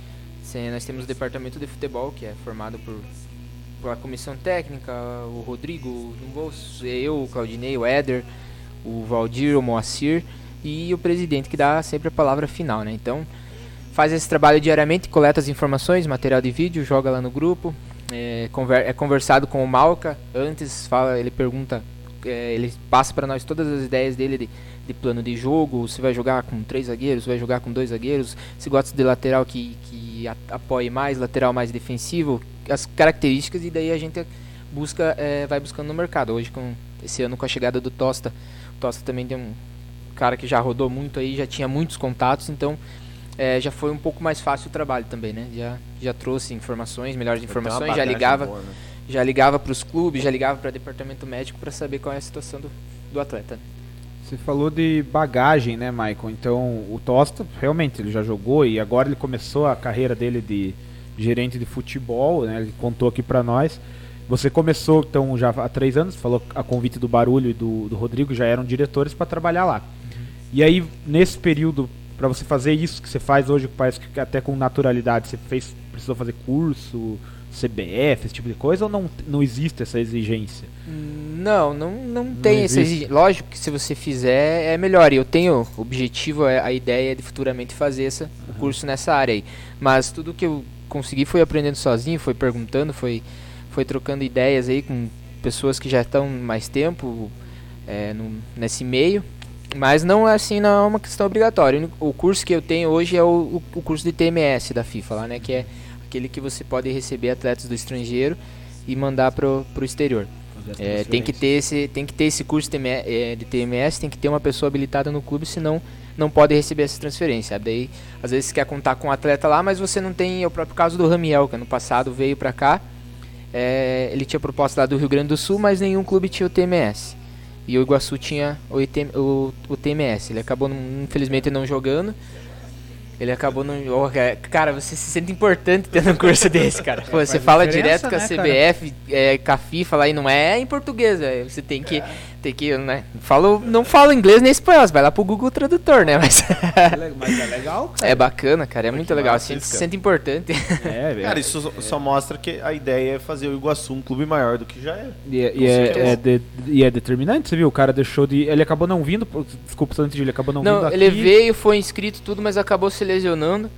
Sim, nós temos o departamento de futebol, que é formado por pela comissão técnica, o Rodrigo, no bolso, eu, o Claudinei, o Éder, o Valdir, o Moacir e o presidente que dá sempre a palavra final, né? Então, faz esse trabalho diariamente, coleta as informações, material de vídeo, joga lá no grupo, é, conver- é conversado com o Malca, antes fala, ele pergunta, é, ele passa para nós todas as ideias dele de, de plano de jogo, se vai jogar com três zagueiros, se vai jogar com dois zagueiros, se gosta de lateral que, que apoie mais, lateral mais defensivo, as características e daí a gente busca, é, vai buscando no mercado. Hoje com esse ano com a chegada do Tosta, o Tosta também tem um cara que já rodou muito aí, já tinha muitos contatos, então é, já foi um pouco mais fácil o trabalho também, né? Já, já trouxe informações, melhores informações, já ligava, boa, né? já ligava para os clubes, já ligava para departamento médico para saber qual é a situação do, do atleta. Você falou de bagagem, né, Michael? Então, o Tosta, realmente, ele já jogou e agora ele começou a carreira dele de gerente de futebol, né? Ele contou aqui pra nós. Você começou, então, já há três anos, falou a convite do Barulho e do, do Rodrigo, já eram diretores para trabalhar lá. E aí, nesse período, para você fazer isso que você faz hoje, parece que até com naturalidade, você fez, precisou fazer curso, CBF, esse tipo de coisa, ou não, não existe essa exigência? Não, não, não tem essa exigência. Lógico que se você fizer é melhor. E eu tenho o objetivo, é- a ideia de futuramente fazer esse curso nessa área aí. Mas tudo que eu consegui foi aprendendo sozinho, foi perguntando, foi, foi trocando ideias aí com pessoas que já estão mais tempo é, no, nesse meio, mas não é assim, não é uma questão obrigatória. O curso que eu tenho hoje é o, o curso de TMS da FIFA lá, né? Que é aquele que você pode receber atletas do estrangeiro e mandar pro, pro exterior. É, tem que ter esse tem que ter esse curso de TMS, é, de TMS, tem que ter uma pessoa habilitada no clube, senão não pode receber essa transferência. Daí, às vezes você quer contar com um atleta lá, mas você não tem é o próprio caso do Ramiel, que ano passado veio para cá. É, ele tinha proposta lá do Rio Grande do Sul, mas nenhum clube tinha o TMS. E o Iguaçu tinha o, ITM, o, o TMS. Ele acabou, infelizmente, não jogando. Ele acabou não. Oh, cara, você se sente importante tendo um curso *laughs* desse, cara. Pô, você fala direto com a né, CBF, é, com a FIFA lá e não é em português, véio. Você tem que. É tem que, né? Falo, não falo inglês nem espanhol, você vai lá pro Google Tradutor, né? Mas, *laughs* mas é legal, cara. É bacana, cara, é muito legal. A gente se sente importante. É, *laughs* cara, isso é. só mostra que a ideia é fazer o Iguaçu um clube maior do que já é. E é, e é, é de, e é determinante, você viu? O cara deixou de. Ele acabou não vindo. Desculpa, antes de ele acabou não, não vindo. Não, ele veio, foi inscrito tudo, mas acabou se lesionando.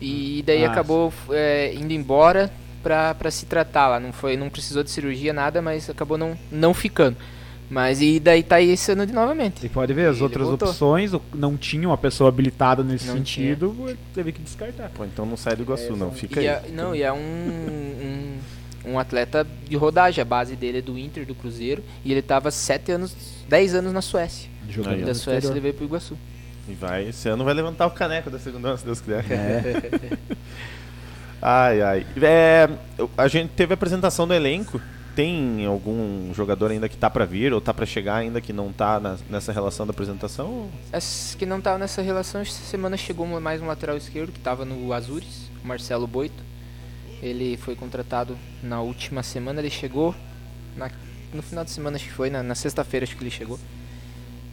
E daí ah, acabou é, indo embora pra, pra se tratar lá. Não, foi, não precisou de cirurgia, nada, mas acabou não, não ficando. Mas e daí tá aí esse ano de novamente. E pode ver, as outras opções não tinham uma pessoa habilitada nesse não sentido, tinha. teve que descartar. Pô, então não sai do Iguaçu, é, não, fica aí. É, não, e é um, um, um, atleta de rodagem, a base dele é do Inter, do Cruzeiro, e ele tava sete anos, dez anos na Suécia. Jogando da Suécia ele veio pro Iguaçu. E vai, esse ano vai levantar o caneco da segunda, se Deus quiser. É. *laughs* ai, ai. É, a gente teve a apresentação do elenco tem algum jogador ainda que tá para vir ou tá para chegar ainda que não tá na, nessa relação da apresentação? As que não tá nessa relação, essa semana chegou mais um lateral esquerdo que estava no Azures, Marcelo Boito. Ele foi contratado na última semana, ele chegou na, no final de semana acho que foi, na, na sexta-feira acho que ele chegou.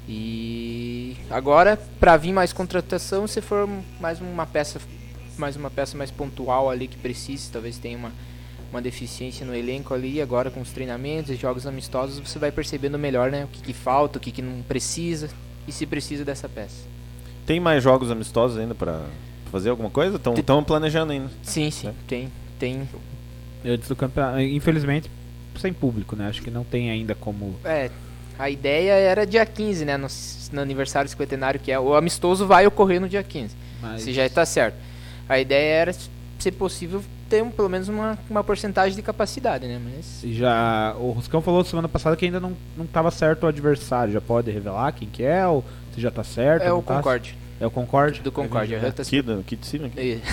E agora, para vir mais contratação, se for mais uma peça mais uma peça mais pontual ali que precise, talvez tenha uma uma deficiência no elenco ali, agora com os treinamentos e jogos amistosos, você vai percebendo melhor né, o que, que falta, o que, que não precisa e se precisa dessa peça. Tem mais jogos amistosos ainda para fazer alguma coisa? Estão planejando ainda? Sim, sim, é. tem. tem. Antes do campeonato, infelizmente, sem público, né? Acho que não tem ainda como. É, a ideia era dia 15, né? No, no aniversário cinquentenário, que é o amistoso vai ocorrer no dia 15. Mas... Se já está certo. A ideia era, se possível, ter pelo menos uma, uma porcentagem de capacidade, né? Mas... Já, o Ruscão falou semana passada que ainda não estava certo o adversário. Já pode revelar quem que é ou se já está certo? É o tá? Concorde. É o Concorde? Do Concorde. É, tá aqui, do, aqui de cima. Aqui. *laughs*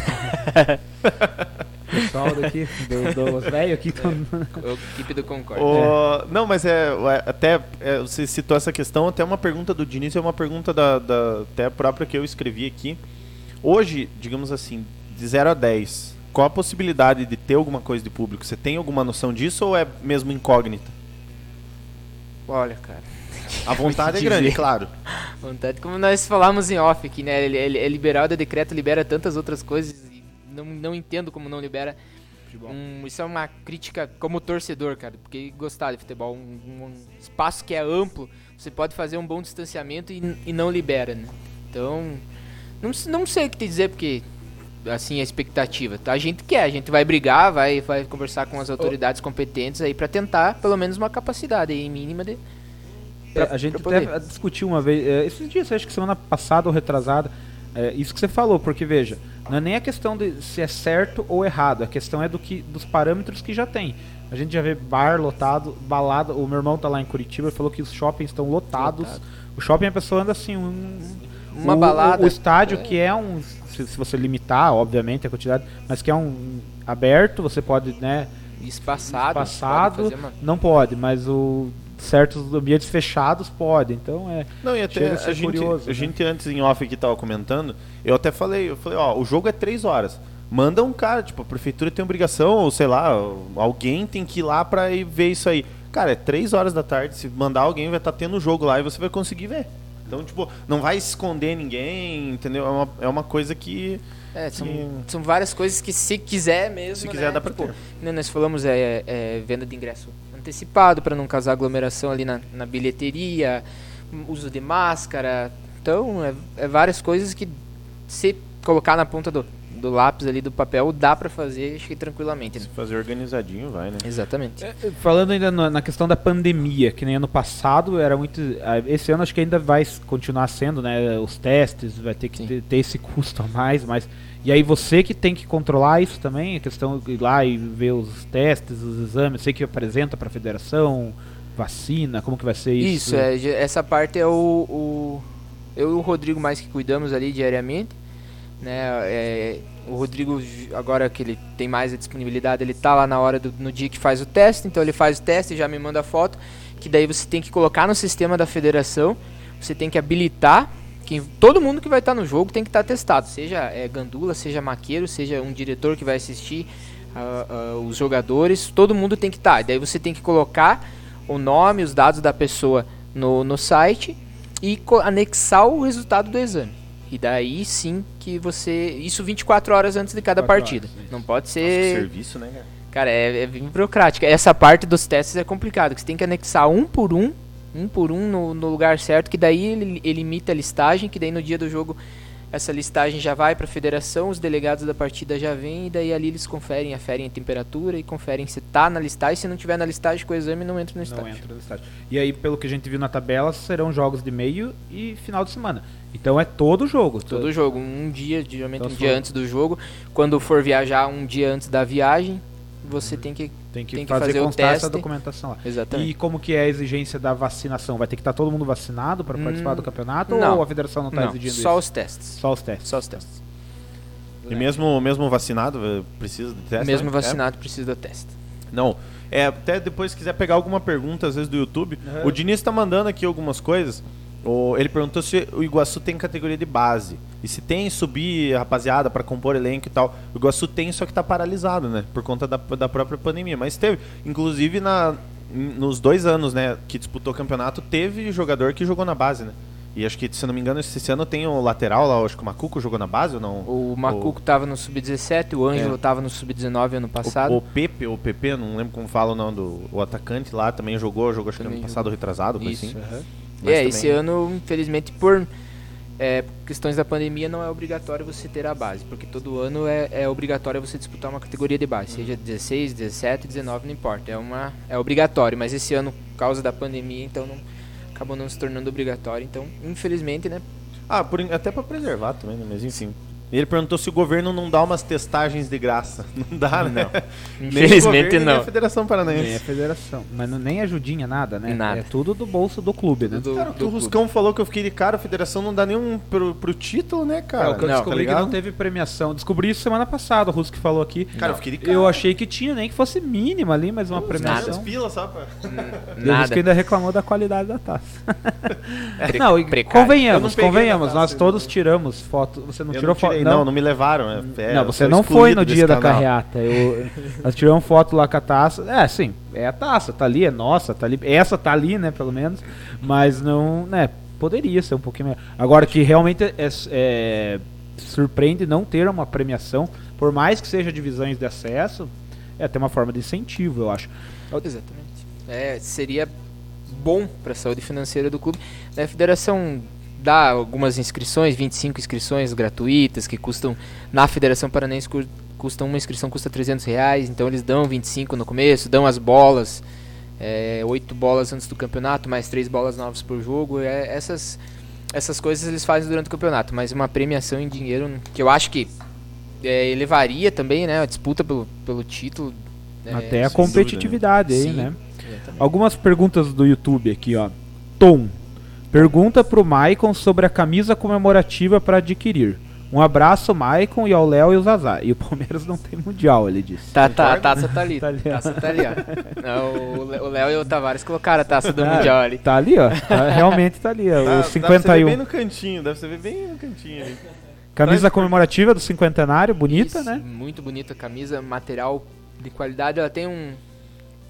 pessoal daqui, do, dos velhos aqui. É, o equipe do Concorde. O, é. Não, mas é, é até é, você citou essa questão, até uma pergunta do Diniz é uma pergunta da, da até própria que eu escrevi aqui. Hoje, digamos assim, de 0 a 10, qual a possibilidade de ter alguma coisa de público? Você tem alguma noção disso ou é mesmo incógnita? Olha, cara. A vontade é *laughs* grande, claro. Vontade, como nós falamos em off aqui, né? Ele, ele, é liberado, o decreto libera tantas outras coisas e não, não entendo como não libera. Um, isso é uma crítica como torcedor, cara, porque gostar de futebol, um, um, espaço que é amplo, você pode fazer um bom distanciamento e, e não libera, né? Então, não, não sei o que te dizer, porque assim a expectativa. Tá? A gente quer, a gente vai brigar, vai, vai conversar com as autoridades competentes aí para tentar pelo menos uma capacidade aí mínima de pra, é, a gente até discutiu uma vez, é, esses dias, acho que semana passada ou retrasada, é, isso que você falou, porque veja, não é nem a questão de se é certo ou errado, a questão é do que dos parâmetros que já tem. A gente já vê bar lotado, balada. O meu irmão tá lá em Curitiba falou que os shoppings estão lotados. Lotado. O shopping a pessoa anda assim, um, uma o, balada. O, o estádio é. que é um se, se, você limitar, obviamente, a quantidade, mas que é um aberto, você pode, né? Espaçado. Espaçado, pode uma... não pode, mas o certos ambientes fechados pode. Então é. Não, e até a, gente, curioso, a né? gente antes em off que tava comentando, eu até falei, eu falei, ó, o jogo é três horas. Manda um cara, tipo, a prefeitura tem obrigação, ou sei lá, alguém tem que ir lá pra ir ver isso aí. Cara, é três horas da tarde, se mandar alguém vai estar tá tendo o jogo lá e você vai conseguir ver. Então, tipo, não vai esconder ninguém, entendeu? É uma, é uma coisa que. É, são, que... são várias coisas que se quiser mesmo. Se quiser né? dá pra tipo, ter. Nós falamos é, é venda de ingresso antecipado para não causar aglomeração ali na, na bilheteria, uso de máscara. Então, é, é várias coisas que se colocar na ponta do, do lápis ali, do papel, dá pra fazer, acho que tranquilamente, né? Se fazer organizadinho, vai, né? Exatamente. É, Falando ainda no- na questão da pandemia, que nem ano passado era muito. ah, Esse ano acho que ainda vai continuar sendo, né? Os testes, vai ter que ter, ter esse custo a mais, mas. E aí você que tem que controlar isso também, a questão de ir lá e ver os testes, os exames, você que apresenta para a federação, vacina, como que vai ser isso? Isso, é, essa parte é o, o- Eu e o Rodrigo mais que cuidamos ali diariamente. Né? É, o Rodrigo, agora que ele tem mais a disponibilidade, ele tá lá na hora do no dia que faz o teste, então ele faz o teste e já me manda a foto, que daí você tem que colocar no sistema da federação, você tem que habilitar. Que todo mundo que vai estar no jogo tem que estar testado, seja é, gandula, seja maqueiro, seja um diretor que vai assistir, ah, ah, os jogadores, todo mundo tem que estar. Daí você tem que colocar o nome, os dados da pessoa no, no site e anexar o resultado do exame. E daí sim que você. Isso 24 horas antes de cada 24 partida. horas. Não pode Nossa, que ser. serviço, né, cara? Cara, é, é bem burocrática. Essa parte dos testes é complicado, que você tem que anexar um por um, um por um no, no lugar certo, que daí ele, ele imita a listagem, que daí no dia do jogo essa listagem já vai para a federação, os delegados da partida já vêm, e daí ali eles conferem, aferem a temperatura e conferem se tá na listagem, se não tiver na listagem com o exame não entra no Não estádio. entra no estádio. E aí, pelo que a gente viu na tabela, serão jogos de meio e final de semana. Então é todo jogo. Todo jogo, um dia, geralmente Então, um dia antes do jogo. Quando for viajar um dia antes da viagem, você tem que. Tem que, tem que fazer, fazer constar essa documentação lá. Exatamente. E como que é a exigência da vacinação? Vai ter que estar todo mundo vacinado para participar Hum, do campeonato não. ou a federação não está exigindo só isso? os testes. Só os testes. Só os testes. E mesmo, mesmo vacinado, eh, precisa de teste? Mesmo né? vacinado precisa do teste. É? Não. É, até depois, se quiser pegar alguma pergunta, às vezes, do YouTube, Uhum. o Diniz tá mandando aqui algumas coisas. O- ele perguntou se o Iguaçu tem categoria de base. E se tem subir rapaziada pra compor elenco e tal. O Iguaçu tem, só que tá paralisado, né? Por conta da, da própria pandemia. Mas teve. Inclusive, na, nos dois anos, né, que disputou o campeonato, teve jogador que jogou na base, né? E acho que, se não me engano, esse ano tem o lateral lá, acho que o Macuco jogou na base ou não? O Macuco tava no Sub-17, o Ângelo É. tava no Sub-19 ano passado. O, o Pepe, ou PP, não lembro como fala o nome do o atacante lá, também jogou, jogou acho que ano Também passado retrasado, Isso. assim. Mas é, também- esse ano, infelizmente, por é, questões da pandemia, não é obrigatório você ter a base, porque todo ano é, é obrigatório você disputar uma categoria de base, seja 16, 17, 19, não importa. É, uma, é obrigatório, mas esse ano, por causa da pandemia, então não, acabou não se tornando obrigatório. Então, infelizmente, né? Ah, por, até pra preservar também, né? Mas enfim. E ele perguntou se o governo não dá umas testagens de graça. *laughs* Não dá, né? *laughs* Nem o Infelizmente governo, Nem não. a Federação Nem a Paranaense. federação. Mas não- nem ajudinha, nada, né? Nada. É tudo do bolso do clube, né? Do- Cara, o que o do clube. Ruscão falou que eu fiquei de cara, a Federação não dá nenhum pro, pro título, né, cara? é, o que eu Não, descobri tá que não teve premiação. Descobri isso semana passada, o que falou aqui. Cara, eu fiquei de cara. Eu achei que tinha, nem que fosse mínima ali, mas uma Uns premiação. 300 pila só pra... E o Nada. que ainda reclamou da qualidade da taça. Pre- *laughs* não, e convenhamos, não convenhamos. taça, Nós todos não- tiramos foto. Você não Eu tirou não, tirei, foto? não, não me levaram. é, é, Não, eu você não foi no dia da canal. carreata. Eu, *laughs* nós tiramos foto lá com a taça. É, sim, é a taça, tá ali, é nossa, tá ali. Essa tá ali, né, pelo menos. Mas não, né, poderia ser um pouquinho melhor. Agora que realmente é, é- surpreende não ter uma premiação, por mais que seja divisões de acesso, é até uma forma de incentivo, eu acho. Exatamente. É, seria bom para a saúde financeira do clube. A federação dá algumas inscrições, 25 inscrições gratuitas que custam na Federação Paranaense cu- custam uma inscrição custa 300 reais, então eles dão 25 no começo, dão as bolas, é, 8 bolas antes do campeonato, mais 3 bolas novas por jogo. É, essas essas coisas eles fazem durante o campeonato, mas uma premiação em dinheiro que eu acho que é, elevaria também, né, a disputa pelo, pelo título. é, até a sem dúvida, competitividade aí, Sim. né? Algumas perguntas do YouTube aqui, ó. Tom. Pergunta pro Maicon sobre a camisa comemorativa para adquirir. Um abraço, Maicon, e ao Léo e o Zazá. E o Palmeiras não tem mundial, ele disse. Tá, tá, a taça tá ali. Tá ali, taça tá ali, ó. *laughs* Não, o Léo e o Tavares colocaram a taça do Ah, Mundial ali. Tá ali, ó. Tá- realmente tá ali, ó. Dá- o Dá pra você ver 51. bem no cantinho, deve ser bem no cantinho ali. Camisa comemorativa do cinquentenário, bonita, Isso, né? Muito bonita a camisa, material de qualidade. Ela tem um,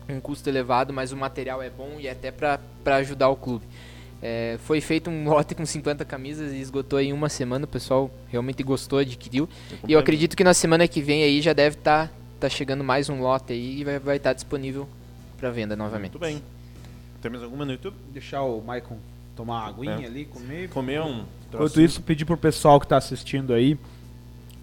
um custo elevado, mas o material é bom e é até pra ajudar o clube. É, foi feito um lote com 50 camisas e esgotou em uma semana. O pessoal realmente gostou, adquiriu. E eu acredito que na semana que vem aí já deve estar tá, chegando mais um lote aí e vai estar vai tá disponível para venda novamente. Muito bem. Tem mais alguma no YouTube? Deixar o Maicon tomar uma aguinha É. ali, comer. Comer um... Enquanto isso, pedir pro pessoal que tá assistindo aí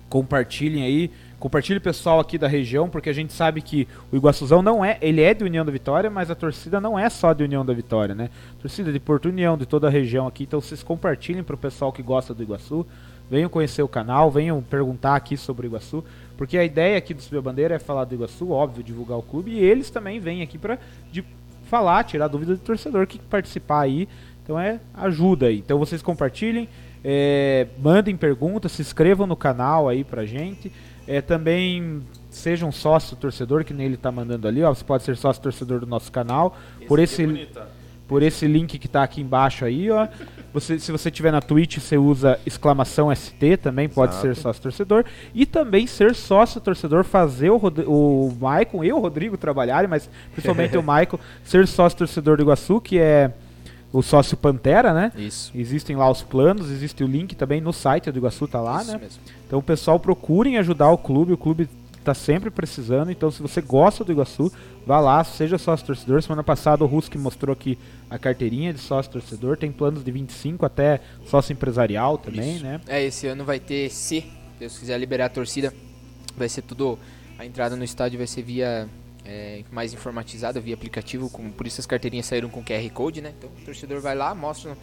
compartilhem aí. Compartilhe o pessoal aqui da região, porque a gente sabe que o Iguaçuzão não é, ele é de União da Vitória, mas a torcida não é só de União da Vitória, né? Torcida de Porto União, de toda a região aqui, então vocês compartilhem para o pessoal que gosta do Iguaçu, venham conhecer o canal, venham perguntar aqui sobre o Iguaçu, porque a ideia aqui do Subir Bandeira é falar do Iguaçu, óbvio, divulgar o clube, e eles também vêm aqui para falar, tirar dúvida do torcedor que participar aí, então é ajuda aí. Então vocês compartilhem, é, mandem perguntas, se inscrevam no canal aí pra gente. É, também seja um sócio torcedor, que nem ele tá mandando ali, ó. Você pode ser sócio torcedor do nosso canal. por esse, é por esse link que tá aqui embaixo aí, ó. Você, se você tiver na Twitch, você usa exclamação ST, também pode Exato. ser sócio torcedor. E também ser sócio torcedor, fazer o, Rod o Maicon e o Rodrigo trabalharem, mas principalmente o *laughs* Maicon, ser sócio torcedor do Iguaçu, que é o sócio Pantera, né? Isso. Existem lá os planos, existe o link também no site do Iguaçu, tá lá, Isso né? mesmo. Então, pessoal, procurem ajudar o clube. O clube está sempre precisando. Então, se você gosta do Iguaçu, vá lá, seja sócio torcedor. Semana passada o Ruski mostrou aqui a carteirinha de sócio torcedor. Tem planos de 25 até sócio empresarial também, Isso. né? É, esse ano vai ter, se Deus quiser liberar a torcida, vai ser tudo. A entrada no estádio vai ser via. É, mais informatizada, via aplicativo, com, por isso as carteirinhas saíram com QR Code, né? Então o torcedor vai lá, mostra no,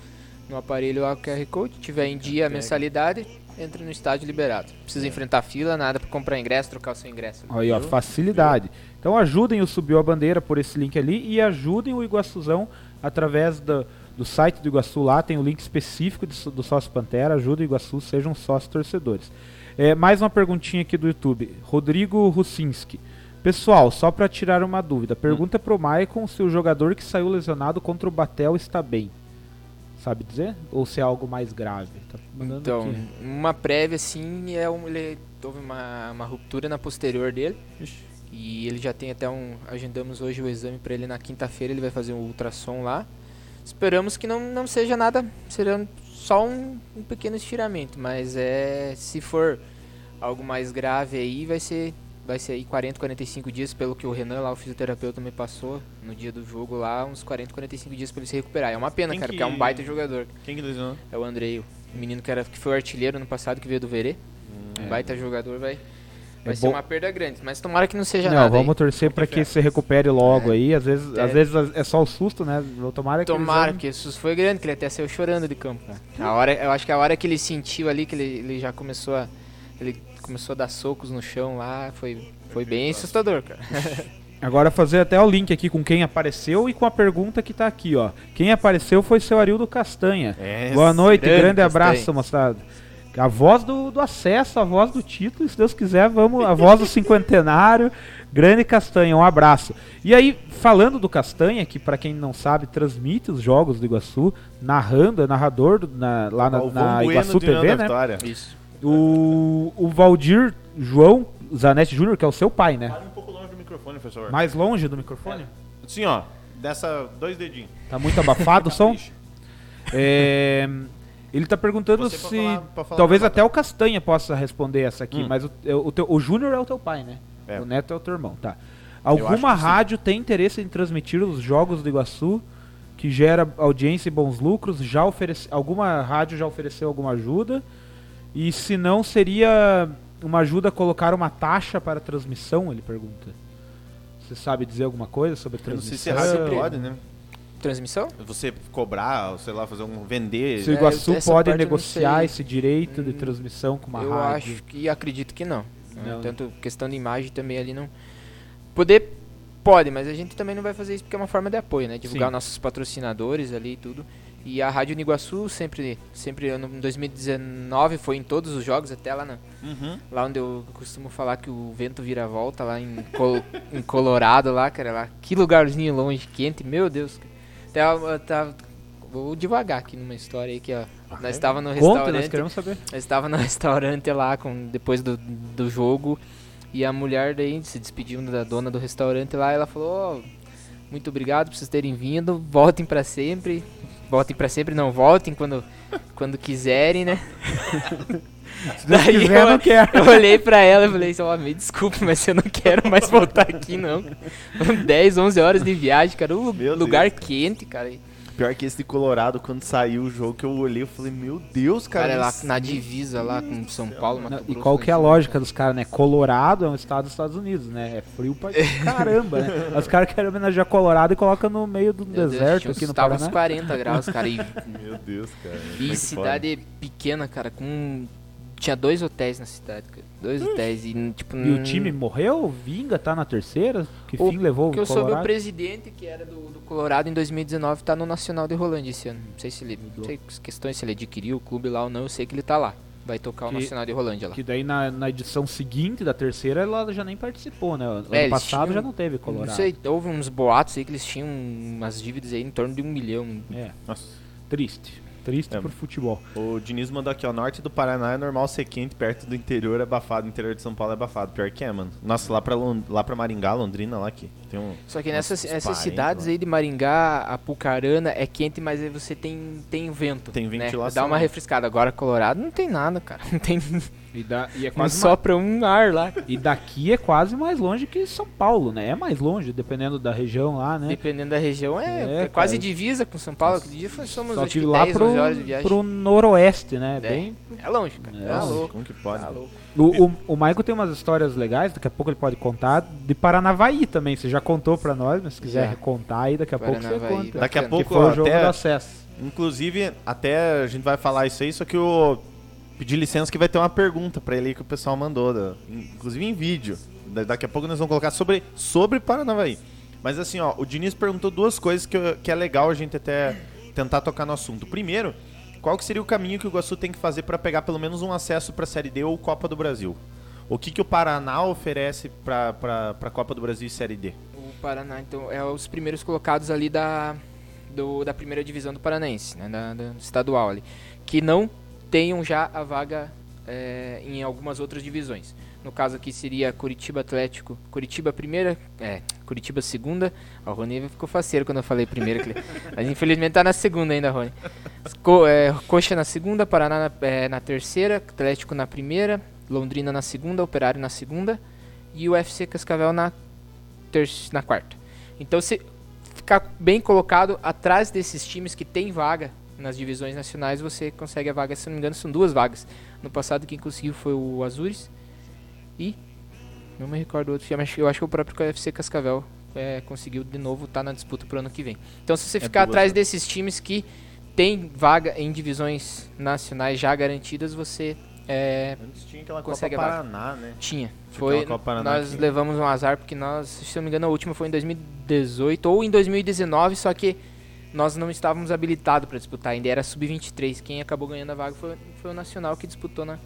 no aparelho o QR Code, tiver em dia a mensalidade, entra no estádio liberado. Não precisa enfrentar fila, nada pra comprar ingresso, trocar o seu ingresso. Aí, ó, facilidade. Então, ajudem o Subiu a Bandeira por esse link ali e ajudem o Iguaçuzão através do, do site do Iguaçu lá. Tem o link específico do, do Sócio Pantera. Ajuda o Iguaçu, sejam sócios torcedores. É, mais uma perguntinha aqui do YouTube. Rodrigo Russinski. Pessoal, só para tirar uma dúvida, pergunta pro Maicon se o jogador que saiu lesionado contra o Batel está bem. Sabe dizer? Ou se é algo mais grave? Tá Então, aqui. uma prévia assim, é um, ele houve uma, uma ruptura na posterior dele. E ele já tem até um. Agendamos hoje o exame para ele na quinta-feira, ele vai fazer um ultrassom lá. Esperamos que não, não seja nada, será só um, um pequeno estiramento, mas é se for algo mais grave aí, vai ser vai ser aí 40, 45 dias, pelo que o Renan lá, o fisioterapeuta, me passou no dia do jogo lá, uns 40, 45 dias para ele se recuperar. É uma pena, Quem cara, que- porque é um baita jogador. Quem que lesionou? É o Andrei, o menino que, era, que foi o artilheiro no passado, que veio do Verê. Um É. baita jogador, vai, vai É ser bom- uma perda grande. Mas tomara que não seja Não, nada. aí. vamos torcer para que se recupere logo aí. Às vezes, É. às vezes é só o susto, né? Tomara que Tomara, porque o susto foi grande, que ele até saiu chorando de campo. cara. A hora, eu acho que a hora que ele sentiu ali, que ele, ele já começou a. Ele começou a dar socos no chão lá, foi, foi bem assustador, cara. *laughs* Agora fazer até o link aqui com quem apareceu e com a pergunta que tá aqui, ó. Quem apareceu foi seu Arildo Castanha. É, Boa noite, grande grande abraço, moçada. A voz do, do acesso, a voz do título, se Deus quiser, vamos. A voz do cinquentenário. *laughs* Grande Castanha, um abraço. E aí, falando do Castanha, que pra quem não sabe, transmite os jogos do Iguaçu, narrando, é narrador do- na- lá na, na Bueno Iguaçu União TV, né? Isso. O, o Valdir João Zanetti Júnior, que é o seu pai, né? Fale um pouco longe do microfone, professor. Mais longe do microfone? Sim, ó. Dessa, dois dedinhos. Tá muito abafado o som? *laughs* É, ele tá perguntando Você se. falar- falar talvez até o Castanha possa responder essa aqui, Hum. mas o, o, teu- o Júnior é o teu pai, né? É. O Neto é o teu irmão, tá. Alguma que sim. rádio tem interesse em transmitir os jogos do Iguaçu que gera audiência e bons lucros? Já oferece, alguma rádio já ofereceu alguma ajuda? E se não, seria uma ajuda colocar uma taxa para a transmissão? Ele pergunta. Você sabe dizer alguma coisa sobre a Eu não sei se transmissão? é rádio pode, né? Transmissão? Você cobrar, sei lá, fazer um. vender. Se o É, Iguaçu eu- essa pode eu negociar esse direito de Hum, transmissão com uma eu rádio. acho que acredito que não. Não. Tanto questão de imagem também ali não. Poder pode, mas a gente também não vai fazer isso porque é uma forma de apoio, né? Divulgar Sim. nossos patrocinadores ali e tudo. E a Rádio Niguaçu sempre, sempre em 2019 foi em todos os jogos, até lá, na, Uhum. lá onde eu costumo falar que o vento vira volta, lá em, Col- *laughs* em Colorado, lá, cara, lá. Que lugarzinho longe, quente, meu Deus. Até eu- eu tava- vou devagar aqui numa história aí que, ó. Nós estava no Conta, nós restaurante. queremos saber. Eu estava no *laughs* restaurante lá com, depois do, do jogo e a mulher daí se despediu da dona do restaurante lá. Ela falou: "Ó, Muito obrigado por vocês terem vindo. Voltem pra sempre. Voltem pra sempre, não voltem quando, quando quiserem, né? *laughs* Deus Daí quiser, eu- não quero. Eu olhei pra ela e falei: Ó, me desculpe, mas eu não quero mais voltar aqui, não. Foram 10, 11 horas de viagem, cara. Um Meu lugar quente, cara. Pior que esse de Colorado, quando saiu o jogo que eu olhei, eu falei, meu Deus, cara. Cara, é lá isso- na divisa lá com São Paulo, Mato e qual do que é a Sul. lógica dos caras, né? Colorado é um estado dos Estados Unidos, né? É frio pra *laughs* caramba, né? Os caras querem homenagear Colorado e colocam no meio do Meu Deus, deserto tinha aqui no tava uns Paraná. 40 graus, cara. E, *laughs* Meu Deus, cara. É e cidade pequena, cara, com. Tinha dois hotéis na cidade, cara. Dois hotéis. E, tipo, E o time morreu? Vinga tá na terceira? Que O- fim levou que o eu soube, o Colorado? presidente, que era do, do Colorado em 2019, tá no Nacional de Rolândia esse ano. Não sei se ele. Não sei questões se ele adquiriu o clube lá ou não, eu sei que ele tá lá. Vai tocar o Que- Nacional de Rolândia lá. Que daí na, na edição seguinte da terceira ela já nem participou, né? Ano É, passado tinham- já não teve Não Colorado. sei, houve uns boatos aí que eles tinham umas dívidas aí em torno de um milhão. É, Nossa. triste. Triste É. pro futebol. O Diniz mandou aqui, ó. Norte do Paraná é normal ser quente, perto do interior é abafado, interior de São Paulo é abafado. Pior que é, mano. Nossa, lá pra, Lon- lá pra Maringá, Londrina, lá que tem um. Só que nessas essas 40 cidades lá. aí de Maringá, Apucarana, é quente, mas aí você tem, tem vento. Tem né? ventilação, Dá uma né? refrescada. Agora, Colorado não tem nada, cara. *laughs* Não tem. E, da, e, é quase sopra um ar lá. e daqui é quase mais longe que São Paulo, né? É mais longe, dependendo da região lá, né? Dependendo da região, é, É, é quase cara. divisa com São Paulo. Aquele dia somos Só acho que que lá 10, pro, 11 horas de viagem. pro noroeste, né? É. Bem, É longe, cara. É, É, longe. louco. Como que pode? Tá louco. O, o, o Michael tem umas histórias legais, daqui a pouco ele pode contar, de Paranavaí também. Você já contou pra nós, mas se quiser Já. contar aí, daqui a pouco você Paranavaí, conta. Daqui a pouco, que foi o jogo até- do acesso. Inclusive, até a gente vai falar isso aí, só que eu pedi licença que vai ter uma pergunta pra ele aí que o pessoal mandou, da- inclusive em vídeo. Da- Daqui a pouco nós vamos colocar sobre, sobre Paranavaí. Mas assim, ó, o Diniz perguntou duas coisas que, que é legal a gente até tentar tocar no assunto. Primeiro, qual que seria o caminho que o Iguaçu tem que fazer pra pegar pelo menos um acesso pra Série D ou Copa do Brasil? O que, que o Paraná oferece pra, pra Copa do Brasil e Série D? O Paraná, então, é os primeiros colocados ali da, do- da primeira divisão do Paranaense, né, da, da estadual ali, que não tenham já a vaga é, em algumas outras divisões. No caso aqui seria Curitiba Atlético, Curitiba primeira, é, Curitiba segunda. Ó, o Rony ficou faceiro quando eu falei primeira, mas infelizmente tá na segunda ainda, Rony. Co, é, Coxa na segunda, Paraná na, é, na terceira, Atlético na primeira, Londrina na segunda, Operário na segunda e o FC Cascavel na na quarta. Então, se ficar bem colocado atrás desses times que tem vaga nas divisões nacionais, você consegue a vaga, se não me engano, são duas vagas. No passado, quem conseguiu foi o Azures e não me recordo o outro time, eu acho que o próprio FC Cascavel é, conseguiu de novo estar na disputa pro ano que vem. Então, se você ficar duas, atrás né? desses times que tem vaga em divisões nacionais já garantidas, você é, Antes tinha aquela Consegue Copa. Paraná, né? tinha. Tinha Foi, nós aqui. levamos um azar porque nós, se não me engano, a última foi em 2018 ou em 2019, só que nós não estávamos habilitados para disputar, ainda era sub-23. Quem acabou ganhando a vaga foi, foi o Nacional que disputou na,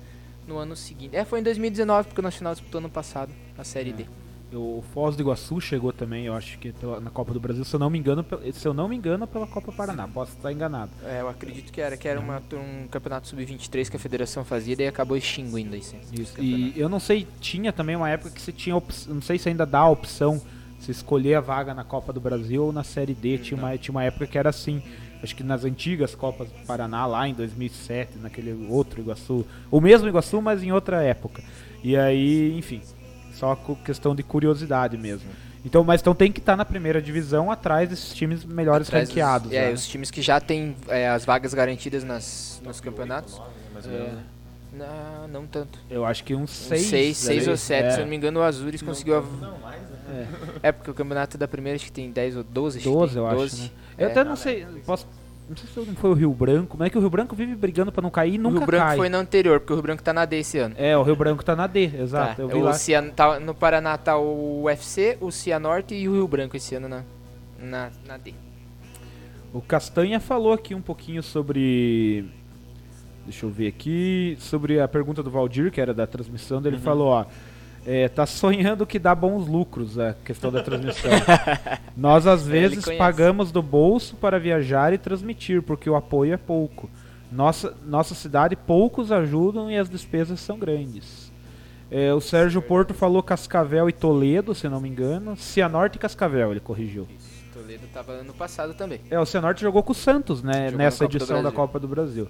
no ano seguinte. É, foi em 2019 porque o Nacional disputou no passado a Série D. O Foz do Iguaçu chegou também, eu acho que na Copa do Brasil, se eu não me engano, se eu não me engano, pela Copa Paraná. Posso estar enganado. É, eu acredito que era, que era uma, um campeonato sub-23 que a federação fazia, daí acabou extinguindo isso. Isso. E eu não sei, tinha também uma época que você tinha, não sei se ainda dá a opção se escolher a vaga na Copa do Brasil ou na Série D. Tinha uma, tinha uma época que era assim. Acho que nas antigas Copas do Paraná, lá em 2007, naquele outro Iguaçu. O mesmo Iguaçu, mas em outra época. E aí, enfim, só questão de curiosidade mesmo. Então, mas então tem que estar na primeira divisão atrás desses times melhores Atrás dos- ranqueados. é, né? os times que já têm é, as vagas garantidas nas, nos campeonatos. Mais ou É. menos? Não, não tanto. Eu acho que uns Uns seis. seis, seis né? ou sete, É. se eu não me engano, o Azures conseguiu a... Não, mais, né? É. É, porque o campeonato da primeira acho que tem 10 ou 12, acho que 12, tem eu acho, 12. né? Eu É. até não sei, posso, não sei se foi o Rio Branco, mas é que o Rio Branco vive brigando pra não cair e O nunca Rio Branco cai. foi na anterior, porque o Rio Branco tá na D esse ano. É, o Rio Branco tá na D, exato. Tá, Eu vi o lá. Cian- tá- no Paraná tá o UFC, o Cianorte e o Rio Branco esse ano na, na, na D. O Castanha falou aqui um pouquinho sobre. Deixa eu ver aqui. Sobre a pergunta do Valdir, que era da transmissão, Uhum. dele falou, ó. É, tá sonhando que dá bons lucros a questão da transmissão. *laughs* Nós às vezes pagamos do bolso para viajar e transmitir, porque o apoio é pouco. Nossa, nossa cidade poucos ajudam e as despesas são grandes. É, o Sérgio Porto falou Cascavel e Toledo, se não me engano. Cianorte e Cascavel, ele corrigiu. Toledo tava ano passado também. É, o Cianorte jogou com o Santos, né, Jogou nessa edição da. Copa do Brasil.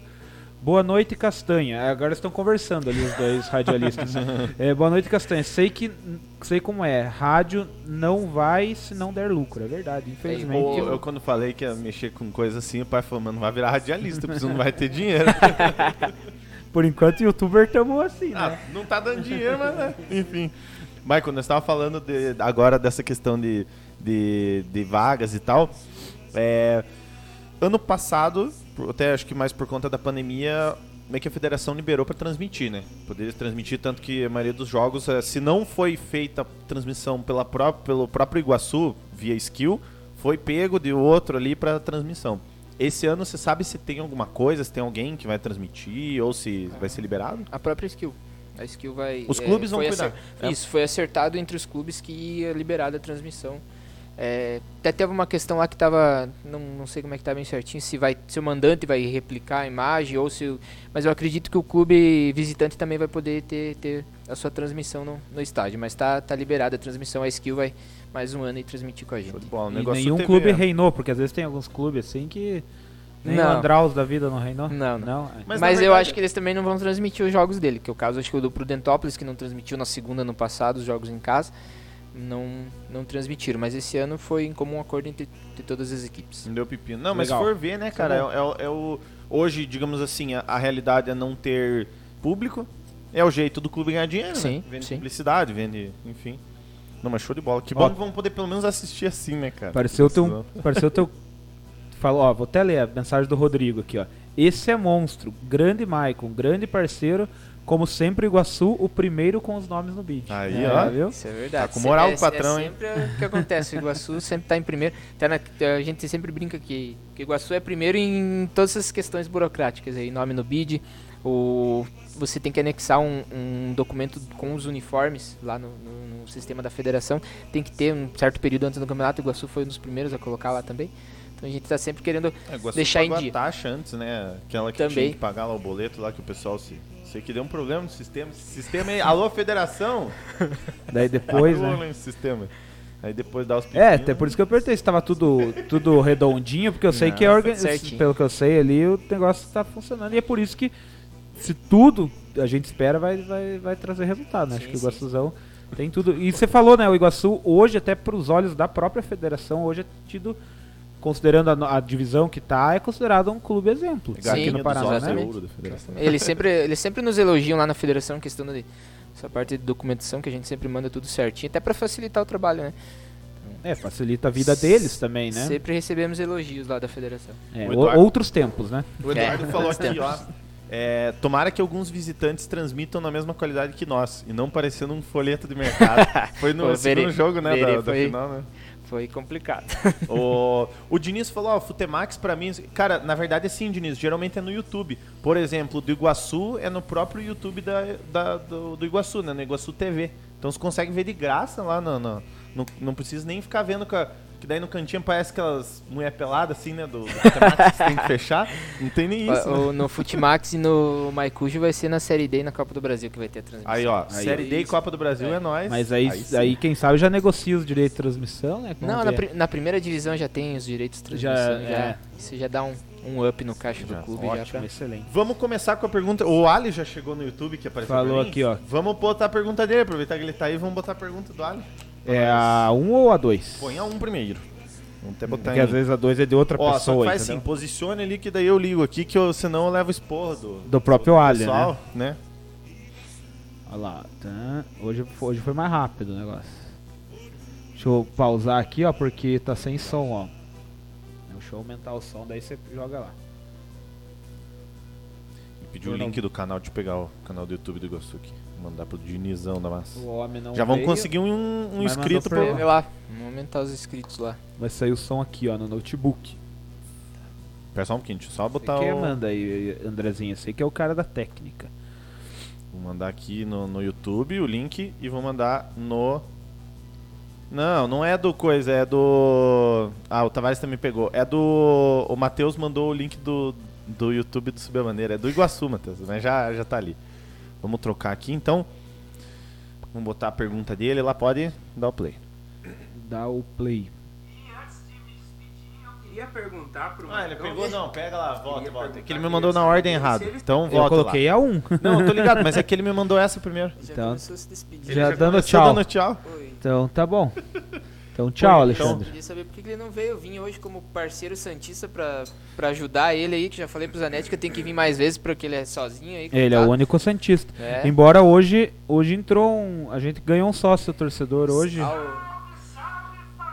Boa noite, Castanha. Agora estão conversando ali os dois *laughs* radialistas. É, boa noite, Castanha. Sei que sei como é. Rádio não vai se não der lucro. É verdade, infelizmente. Eu, eu quando falei que ia mexer com coisa assim, o pai falou, mano, não vai virar radialista, porque você não vai ter dinheiro. *laughs* Por enquanto, youtuber tamo assim, Ah, né? não tá dando dinheiro, mas né? enfim. Michael, nós estávamos falando de- agora dessa questão de, de, de vagas e tal. É, ano passado, até acho que mais por conta da pandemia, meio que a federação liberou para transmitir, né? Poderia transmitir, tanto que a maioria dos jogos, eh, se não foi feita a transmissão pela pró pelo próprio Iguaçu, via skill, foi pego de outro ali para transmissão. Esse ano, você sabe se tem alguma coisa, se tem alguém que vai transmitir ou se vai ser liberado? A própria skill. A skill vai. Os é, clubes vão cuidar. acer- É. Isso, foi acertado entre os clubes que ia liberar a transmissão. É, até teve uma questão lá que tava. Não, não sei como é que tá bem certinho, se vai. Se o mandante vai replicar a imagem ou se. o- Mas eu acredito que o clube visitante também vai poder ter, ter a sua transmissão no, no estádio. Mas tá, tá liberada a transmissão, a skill vai mais um ano e transmitir com a gente. O E nenhum TV, clube é. reinou, porque às vezes tem alguns clubes assim que. Nem o Não. Andraus da vida não reinou? Não, não. Não? Mas, Mas, eu acho que eles também não vão transmitir os jogos dele, que é o caso acho que o do Prudentópolis, que não transmitiu na segunda no passado os jogos em casa, não, não transmitiram. Mas esse ano foi em comum acordo entre, entre todas as equipes. Não deu pepino. Não, mas Legal. se for ver, né, cara, é, é o- é o. Hoje, digamos assim, a, a realidade é não ter público. É o jeito do clube ganhar dinheiro, Sim, né? Vende sim. publicidade, vende. Enfim. Não, mas show de bola. Que Ó. bom que vamos poder pelo menos assistir assim, né, cara? Pareceu um. *laughs* Pareceu teu. Falou, ó, vou até ler a mensagem do Rodrigo aqui, ó. Esse é monstro, grande Maicon, grande parceiro, como sempre Iguaçu, o primeiro com os nomes no beat. Aí, É, ó. Viu? Isso é verdade. Tá com moral é, o patrão, é hein? sempre o que acontece. O Iguaçu *laughs* sempre tá em primeiro. Até na- a gente sempre brinca que, que Iguaçu é primeiro em todas essas questões burocráticas aí, nome no bid. O, você tem que anexar um, um documento com os uniformes lá no, no- no sistema da federação. Tem que ter um certo período antes do campeonato. O Iguaçu foi um dos primeiros a colocar lá também. Então a gente tá sempre querendo. É, Deixar em dia. a taxa antes, né? Aquela que Também. tinha que pagar lá o boleto lá que o pessoal se. Sei que deu um problema no sistema. Esse sistema aí. Alô, federação! *laughs* Daí depois, Alô, né? sistema. Aí depois dá os É, pepinos. até por isso que eu perguntei se tava tudo, tudo redondinho, porque eu sei Não, que é organ... pelo que eu sei ali, o negócio tá funcionando. E é por isso que, se tudo a gente espera, vai, vai, vai trazer resultado, né? Acho Sim, que o sim. Iguaçuzão tem tudo. E você falou, né? O Iguaçu, hoje, até pros olhos da própria federação, hoje é tido, considerando a, a divisão que tá, é considerado um clube exemplo. Galinha aqui no Paraná, né? da. Eles sempre, eles sempre nos elogiam lá na federação, questão de essa parte de documentação que a gente sempre manda tudo certinho, até para facilitar o trabalho, né? É, facilita a vida deles também, né? Sempre recebemos elogios lá da federação. É, Eduardo- outros tempos, né? O Eduardo É, falou aqui, ó. é, tomara que alguns visitantes transmitam na mesma qualidade que nós e não parecendo um folheto de mercado. *laughs* Foi no Pô, segundo verei- jogo, né, verei, da, da foi- final, né? Foi complicado. *laughs* O, o Diniz falou, ó, Futemax pra mim... Cara, na verdade, sim, Diniz, geralmente é no YouTube. Por exemplo, do Iguaçu é no próprio YouTube da, da- do, do Iguaçu, né, no Iguaçu TV. Então você consegue ver de graça lá, no, no- no- não precisa nem ficar vendo com a- que daí no cantinho parece aquelas mulher peladas assim, né, do, do que você tem que fechar. Não tem nem isso, né? O- no Futimax e no Maicujo vai ser na Série D e na Copa do Brasil que vai ter a transmissão. Aí, ó, Aí, Série D e isso. Copa do Brasil é, nóis. Mas aí, sim. aí, quem sabe já negocia os direitos de transmissão, né? Não, na, pri- na primeira divisão já tem os direitos de Já, transmissão. Já, é. Isso já dá um, um up no caixa Já, do clube. Já Ótimo, pra- excelente. Vamos começar com a pergunta. O Ali já chegou no YouTube que apareceu. Falou pra mim. aqui, ó. Vamos botar a pergunta dele, aproveitar que ele tá aí, vamos botar a pergunta do Ali. É a 1 ou a 2? Põe a um primeiro. Vamos até botar Porque em... às vezes a 2 é de outra Ó, só pessoa, faz assim, entendeu? posicione ali que daí eu ligo aqui, que eu, senão eu levo esporro do, Do próprio Ali, né? pessoal, né? Olha lá. tá. Hoje, foi- hoje foi mais rápido o negócio. Deixa eu pausar aqui, ó, porque tá sem som, ó. Deixa eu aumentar o som, daí você joga lá. Pediu o link do canal, deixa eu pegar o canal do YouTube do Iguaçu aqui. Mandar pro Dinizão da massa. O homem não Já vamos veio, conseguir um, um inscrito pra Vê lá, vamos aumentar os inscritos lá. Vai sair o som aqui, ó, no notebook. Pera só um pouquinho, deixa eu só botar que o... manda aí, Andrezinho. Você que é o cara da técnica. Vou mandar aqui no, no YouTube o link e vou mandar no. Não, não é do coisa, é do. Ah, o Tavares também pegou. É do. O Matheus mandou o link do, do YouTube do Subir a Maneira. É do Iguaçu, Matheus, mas já, já tá ali. Vamos trocar aqui então. Vamos botar a pergunta dele, lá pode dar o play. Dá o play. E antes de me despedir, eu queria perguntar pro Ah, ele pegou, não, pega lá, volta, volta. É que ele me mandou na ordem errada. ele- Então Eu volta coloquei a 1. lá. *laughs* Não, eu tô ligado, mas é que ele me mandou essa primeiro. Já Então- começou a se despedir. Já Ele dando tchau. dando tchau. Oi. Então tá bom. *laughs* Então tchau, Oi, então. Alexandre. Queria saber por que ele não veio. Eu vim hoje como parceiro Santista pra, pra ajudar ele aí, que já falei pro Zanetti que eu tenho que vir mais vezes porque ele é sozinho aí. Ele é o único Santista. É. Embora hoje, hoje entrou um. A gente ganhou um sócio torcedor hoje. Ah,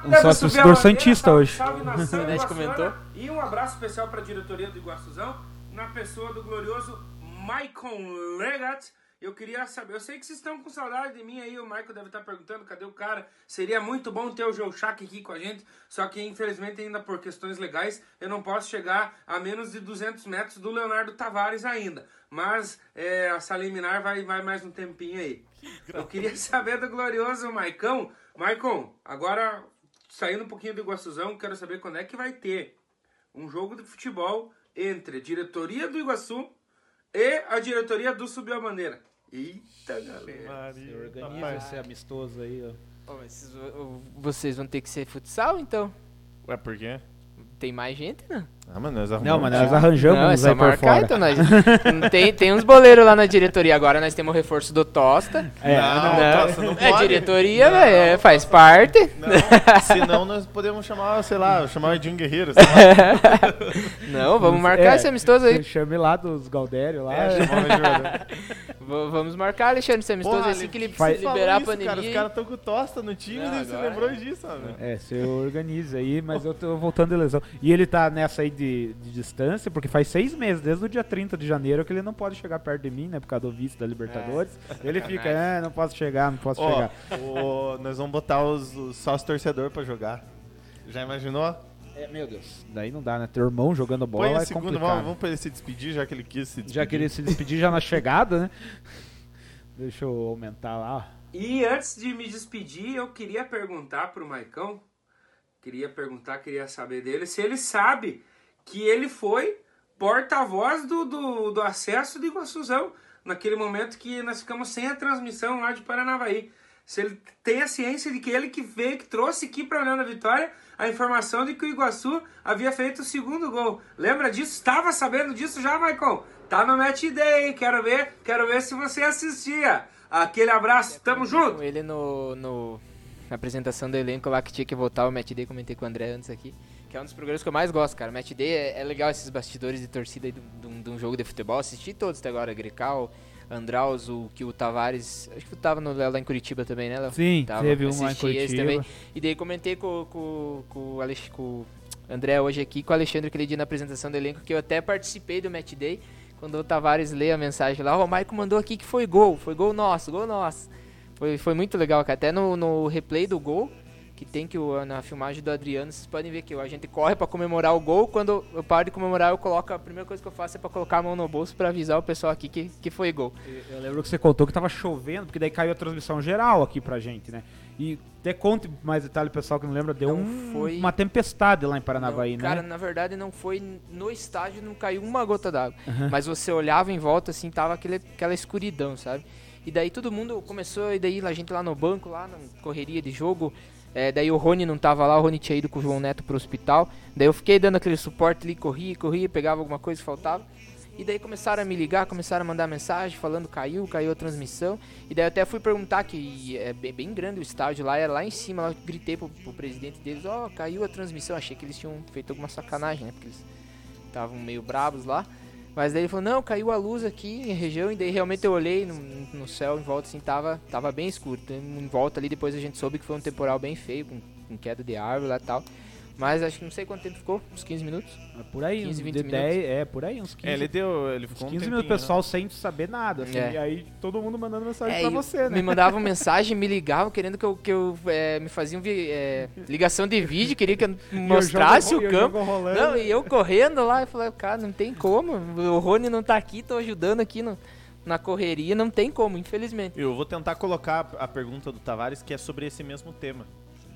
o- Um Deve sócio torcedor Santista salve, hoje. Salve nação *laughs* O Iguaçuana. comentou. E um abraço especial para a diretoria do Iguaçuzão, na pessoa do glorioso Maicon Legat. Eu queria saber, eu sei que vocês estão com saudade de mim aí, o Michael deve estar perguntando cadê o cara. Seria muito bom ter o Joe Shack aqui com a gente, só que infelizmente ainda por questões legais eu não posso chegar a menos de 200 metros do Leonardo Tavares ainda. Mas é, essa liminar vai, vai mais um tempinho aí. Eu queria *laughs* saber do glorioso Maicon. Maicon, agora saindo um pouquinho do Iguaçuzão, quero saber quando é que vai ter um jogo de futebol entre a diretoria do Iguaçu e a diretoria do Subiu a Bandeira. Eita, galera. Organiza esse amistoso aí, ó. Ó, mas vocês, vo- vocês vão ter que ser futsal, então? Ué, por quê? Tem mais gente, né? Ah, mano, nós Não, arrumamos. mas nós arranjamos não, é só aí por marcar, fora. então. Nós, tem, tem uns boleiros lá na diretoria. Agora nós temos o reforço do Tosta. É, não, Não, Tosta, não é pode. diretoria, velho, é, faz parte. Não, senão nós podemos chamar, sei lá, chamar de um guerreiro. sei lá. *laughs* Não, vamos marcar É, esse amistoso aí. Chame lá dos Galdério lá. É, o *laughs* vamos marcar, Alexandre, esse amistoso Porra, assim que ele precisa liberar a isso, pandemia. Cara, os caras estão com tosta no time Não, e você agora- lembrou disso, sabe? É, você organiza aí, mas eu tô voltando de lesão. E ele tá nessa aí de, de distância, porque faz seis meses, desde o dia 30 de janeiro, que ele não pode chegar perto de mim, né? Por causa do vice da Libertadores. ele *laughs* fica, é, não posso chegar, não posso Ó, chegar. o- nós vamos botar os, os sócios torcedor pra jogar. Já imaginou? É, meu Deus. Daí não dá, né? Teu irmão jogando bola Põe é segundo, complicado. vamos, vamos pra ele se despedir, já que ele quis se despedir. Já que ele se despedir já na *laughs* chegada, né? Deixa eu aumentar lá. E antes de me despedir, eu queria perguntar pro Maicão, queria perguntar, queria saber dele, se ele sabe que ele foi porta-voz do, do, do acesso do Iguaçuzão, naquele momento que nós ficamos sem a transmissão lá de Paranavaí. Se ele tem a ciência de que ele que veio, que trouxe aqui para Leandro Vitória a informação de que o Iguaçu havia feito o segundo gol. Lembra disso? Estava sabendo disso já, Maicon? Tá no Match Day, quero ver, quero ver se você assistia. Aquele abraço, tamo junto! Com ele no, no- na apresentação do elenco lá que tinha que voltar o Match Day, comentei com o André antes aqui. Que é um dos programas que eu mais gosto, cara. Match Day é, é legal esses bastidores de torcida de, de um- de um jogo de futebol. Assisti todos até agora, Grecal, Andraus, o que o Tavares. Acho que tu tava no lá em Curitiba também, né, Léo? Sim, Tava, teve um lá em Curitiba. também. E daí comentei com, com, com, o Alex, com o André hoje aqui, com o Alexandre aquele dia na apresentação do elenco, que eu até participei do Match Day. Quando o Tavares lê a mensagem lá, ó, o Maicon mandou aqui que foi gol, foi gol nosso, gol nosso. Foi, foi muito legal, cara. Até no, no replay do gol, que tem que na filmagem do Adriano, vocês podem ver que a gente corre pra comemorar o gol. Quando eu paro de comemorar, eu coloco. A primeira coisa que eu faço é pra colocar a mão no bolso pra avisar o pessoal aqui que, que foi gol. Eu lembro que você contou que tava chovendo, porque daí caiu a transmissão geral aqui pra gente, né? E até conte mais detalhe, pessoal que não lembra, deu Não um- foi- uma tempestade lá em Paranavaí, Não, Cara, né? na verdade não foi no estádio, não caiu uma gota d'água. Mas você olhava em volta assim, tava aquele, aquela escuridão, sabe? E daí todo mundo começou, e daí a gente lá no banco, lá na correria de jogo. É, daí o Rony não tava lá, o Rony tinha ido com o João Neto pro hospital. Daí eu fiquei dando aquele suporte ali, corria, corria, pegava alguma coisa que faltava. E daí começaram a me ligar, começaram a mandar mensagem falando caiu, caiu a transmissão. E daí eu até fui perguntar que é bem, bem grande o estádio lá, era lá em cima, lá eu gritei pro, pro presidente deles, ó, caiu a transmissão. Achei que eles tinham feito alguma sacanagem, né? Porque eles estavam meio bravos lá. Mas daí ele falou, não, caiu a luz aqui em região, e daí realmente eu olhei no, no céu em volta, assim, tava, tava bem escuro. Então, em volta ali, depois a gente soube que foi um temporal bem feio, com, com queda de árvore lá e tal. Mas acho que não sei quanto tempo ficou, uns 15 minutos. É Por aí, 15, uns 20 de minutos. 10, é, por aí, uns 15, É, ele deu. Ele uns ficou 15 um minutos, tempinho, pessoal sem saber nada, assim, É. e aí todo mundo mandando mensagem É, pra você, né? Me mandavam mensagem, me ligavam, querendo que eu, que eu é, me faziam é, ligação de vídeo, queria que eu *laughs* mostrasse jogo- e o campo. jogo rolando. Não, e eu correndo lá, eu falei, cara, não tem como. O Rony não tá aqui, tô ajudando aqui no- na correria, não tem como, infelizmente. Eu vou tentar colocar a pergunta do Tavares, que é sobre esse mesmo tema.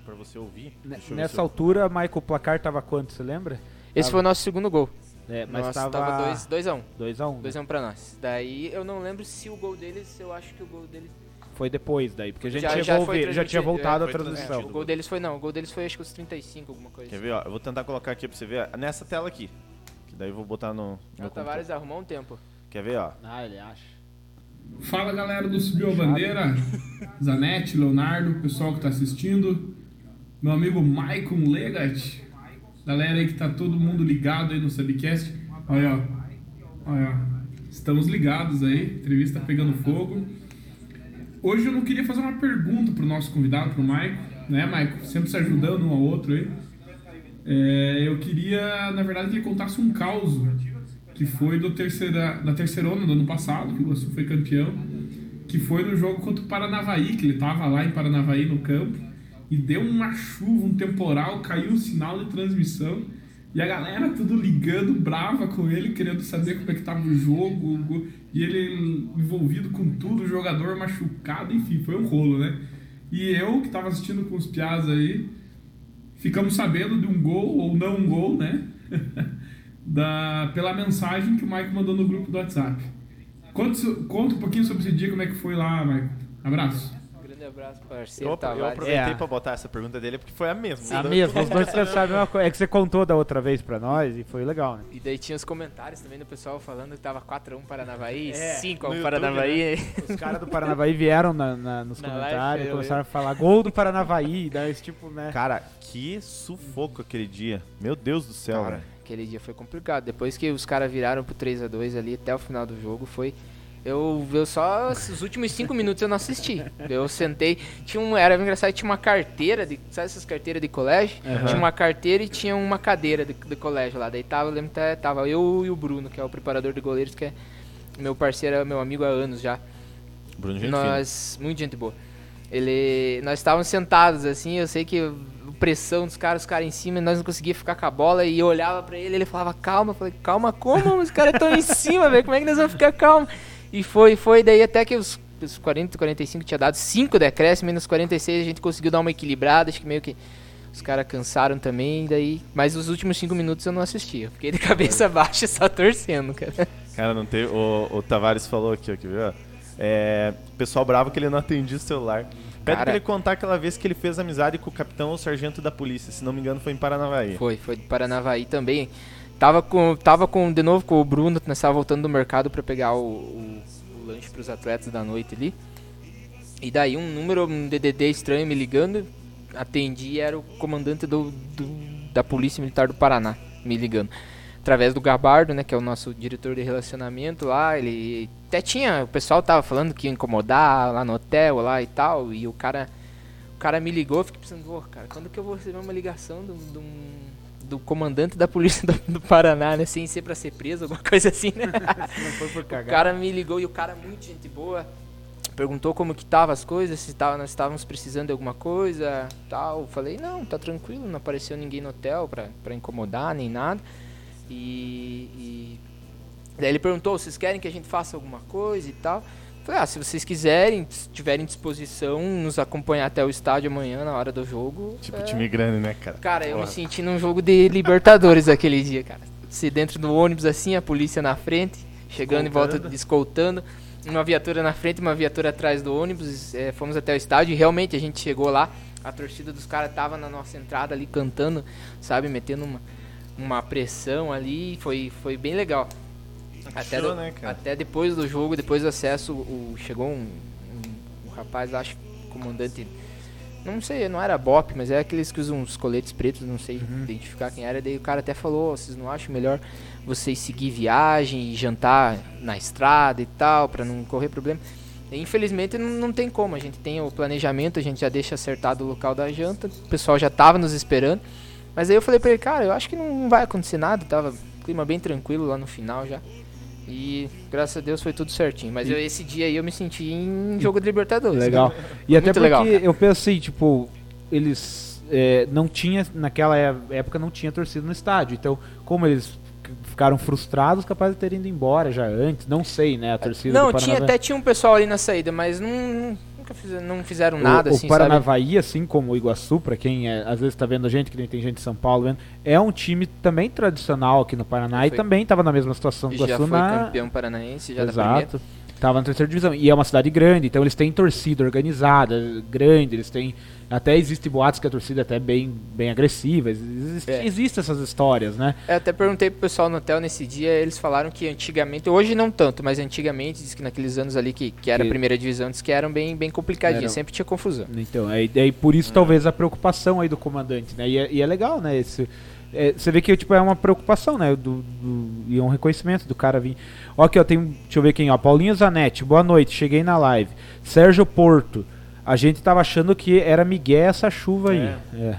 Pra você ouvir. Nessa altura, Michael, o placar tava quanto, você lembra? Esse Tava- foi o nosso segundo gol. É, mas Nossa, tava tava 2x1. 2 a 1 2x1 pra nós. Daí eu não lembro se o gol deles, eu acho que o gol deles Foi depois daí, porque a gente Já- chegou já a foi ver, já tinha voltado é, a transmissão. O gol deles foi não, o gol deles foi acho que os 35, alguma coisa. Quer ver, ó? Eu vou tentar colocar aqui pra você ver. ó, Nessa tela aqui. Que daí eu vou botar no. O. Tavares arrumou um tempo. Quer ver, ó? Ah, ele acha. Fala galera do Subiu a Bandeira, Zanetti, Leonardo, pessoal que tá assistindo, meu amigo Maicon Legat, galera aí que tá todo mundo ligado aí no Subcast, olha olha estamos ligados aí, entrevista pegando fogo. Hoje eu não queria fazer uma pergunta pro nosso convidado, pro Maicon, né Maicon, sempre se ajudando um ao outro aí. É, eu queria, na verdade, que ele contasse um caos que foi do terceira, da terceirona do ano passado, que o Iguaçu foi campeão, que foi no jogo contra o Paranavaí, que ele tava lá em Paranavaí no campo, e deu uma chuva, um temporal, caiu o sinal de transmissão, e a galera tudo ligando, brava com ele, querendo saber como é que tava o jogo, e ele envolvido com tudo, o jogador machucado, enfim, foi um rolo, né? E eu, que tava assistindo com os piás aí, ficamos sabendo de um gol, ou não um gol, né? *laughs* da, pela mensagem que o Mike mandou no grupo do WhatsApp. Conta, conta um pouquinho sobre esse dia, como é que foi lá, Mike. Abraço. Abraço, parceiro Eu, eu aproveitei É. pra botar essa pergunta dele porque foi a mesma. A mesma, os dois pensaram a mesma coisa. É que você contou da outra vez pra nós e foi legal, né? E daí tinha os comentários também do pessoal falando que tava 4x1 Paranavaí, É, 5x1 no YouTube, Paranavaí. Os caras do Paranavaí vieram na, na- nos *laughs* Na comentários e eu- começaram a falar gol do Paranavaí, *laughs* daí esse tipo, né? Cara, que sufoco aquele dia. Meu Deus do céu, Cara, velho. aquele dia foi complicado. Depois que os caras viraram pro 3x2 ali até o final do jogo, foi. Eu, eu só. Os últimos 5 minutos eu não assisti. Eu sentei. Tinha um. Era engraçado, tinha uma carteira. De, sabe essas carteiras de colégio? Tinha uma carteira e tinha uma cadeira de, de colégio lá. Daí tava, eu lembro que tava eu e o Bruno, que é o preparador de goleiros, que é meu parceiro, meu amigo há anos já. Bruno Gente fina. nós muito gente boa ele nós estávamos sentados assim eu sei que pressão dos caras os caras em cima e nós não conseguíamos ficar com a bola e eu olhava pra ele ele falava calma eu falei calma como os caras estão em cima velho como é que nós vamos ficar calma e foi foi daí até que os, os 40 45 tinha dado 5 decréscimo e nos 46 a gente conseguiu dar uma equilibrada acho que meio que os caras cansaram também daí mas os últimos 5 minutos eu não assisti eu fiquei de cabeça *laughs* baixa só torcendo cara Cara, não teve. O, o Tavares falou aqui, ó, que viu? É, pessoal bravo que ele não atendia o celular. Pede Cara- pra ele contar aquela vez que ele fez amizade com o capitão ou sargento da polícia. Se não me engano, foi em Paranavaí. Foi, foi de Paranavaí também. Tava com, tava com, de novo com o Bruno, nós tava voltando do mercado pra pegar o, o, o lanche pros atletas da noite ali. E daí um número, um DDD estranho me ligando, atendi era o comandante do, do- da Polícia Militar do Paraná me ligando. Através do Gabardo, né, que é o nosso diretor de relacionamento lá, ele até tinha, o pessoal tava falando que ia incomodar lá no hotel lá e tal, e o cara o cara me ligou, fiquei pensando, "Ô, cara, quando que eu vou receber uma ligação do, do, do comandante da polícia do, do Paraná, né? Sem ser pra ser preso, alguma coisa assim, né? *laughs* Não foi por o cara me ligou e o cara, muito gente boa, perguntou como que tava as coisas, se tava, nós estávamos precisando de alguma coisa, tal. Eu Falei, não, tá tranquilo, não apareceu ninguém no hotel pra, pra incomodar, nem nada. E, e daí ele perguntou, vocês querem que a gente faça alguma coisa e tal? Falei, ah, se vocês quiserem, se tiverem disposição, nos acompanhar até o estádio amanhã na hora do jogo. Tipo é, time grande, né, cara? Cara, eu me Porra. senti num jogo de Libertadores aquele dia, cara. Se dentro do ônibus assim, a polícia na frente, chegando em volta, escoltando. Uma viatura na frente, uma viatura atrás do ônibus. é, fomos até o estádio e realmente a gente chegou lá. A torcida dos caras tava na nossa entrada ali cantando, sabe? Metendo uma, uma pressão ali. Foi, foi bem legal. Até, Show, do- né, até depois do jogo, depois do acesso, o, chegou um, um, um rapaz, acho que comandante não sei, não era Bop, mas é aqueles que usam uns coletes pretos, não sei identificar quem era. Daí o cara até falou: "Ó, vocês não acham melhor vocês seguir viagem e jantar na estrada e tal, pra não correr problema? E, infelizmente não, não tem como, a gente tem o planejamento, a gente já deixa acertado o local da janta, o pessoal já tava nos esperando. Mas aí eu falei pra ele: cara, eu acho que não vai acontecer nada, tava clima bem tranquilo lá no final já. E graças a Deus foi tudo certinho. Mas eu- esse dia aí eu me senti em jogo de Libertadores. Legal. E até porque legal, eu penso assim, tipo, eles é, não tinha, naquela é- época não tinha torcida no estádio. Então, como eles ficaram frustrados, capaz de terem ido embora já antes, não sei, né, a torcida Não, tinha, até tinha um pessoal ali na saída, mas não, nunca fizeram, não fizeram O- nada o, assim, sabe? Paranavaí, assim como o Iguaçu, pra quem é, às vezes tá vendo a gente, que nem tem gente de São Paulo vendo, é um time também tradicional aqui no Paraná e Foi. também tava na mesma situação do Já Iguaçu foi na... campeão paranaense, já da primeira. Exato. Tava na terceira divisão. E é uma cidade grande, então eles têm torcida organizada, grande, eles têm. Até existe boatos que a torcida é até bem, bem agressiva. Existe, É. Existem essas histórias, né? Eu até perguntei pro pessoal no hotel nesse dia, eles falaram que antigamente, hoje não tanto, mas antigamente, diz que naqueles anos ali que, que era a Que- primeira divisão, diz que eram bem, bem complicadinhos, Eram. sempre tinha confusão. Então, é, é por isso talvez a preocupação aí do comandante, né? E é, e é legal, né? Esse, é, você vê que tipo, é uma preocupação, né? Do, do- e é um reconhecimento do cara vir. Aqui, ó, tem. Deixa eu ver quem, ó. Paulinho Zanetti, boa noite, cheguei na live. Sérgio Porto, a gente tava achando que era Miguel essa chuva aí. É.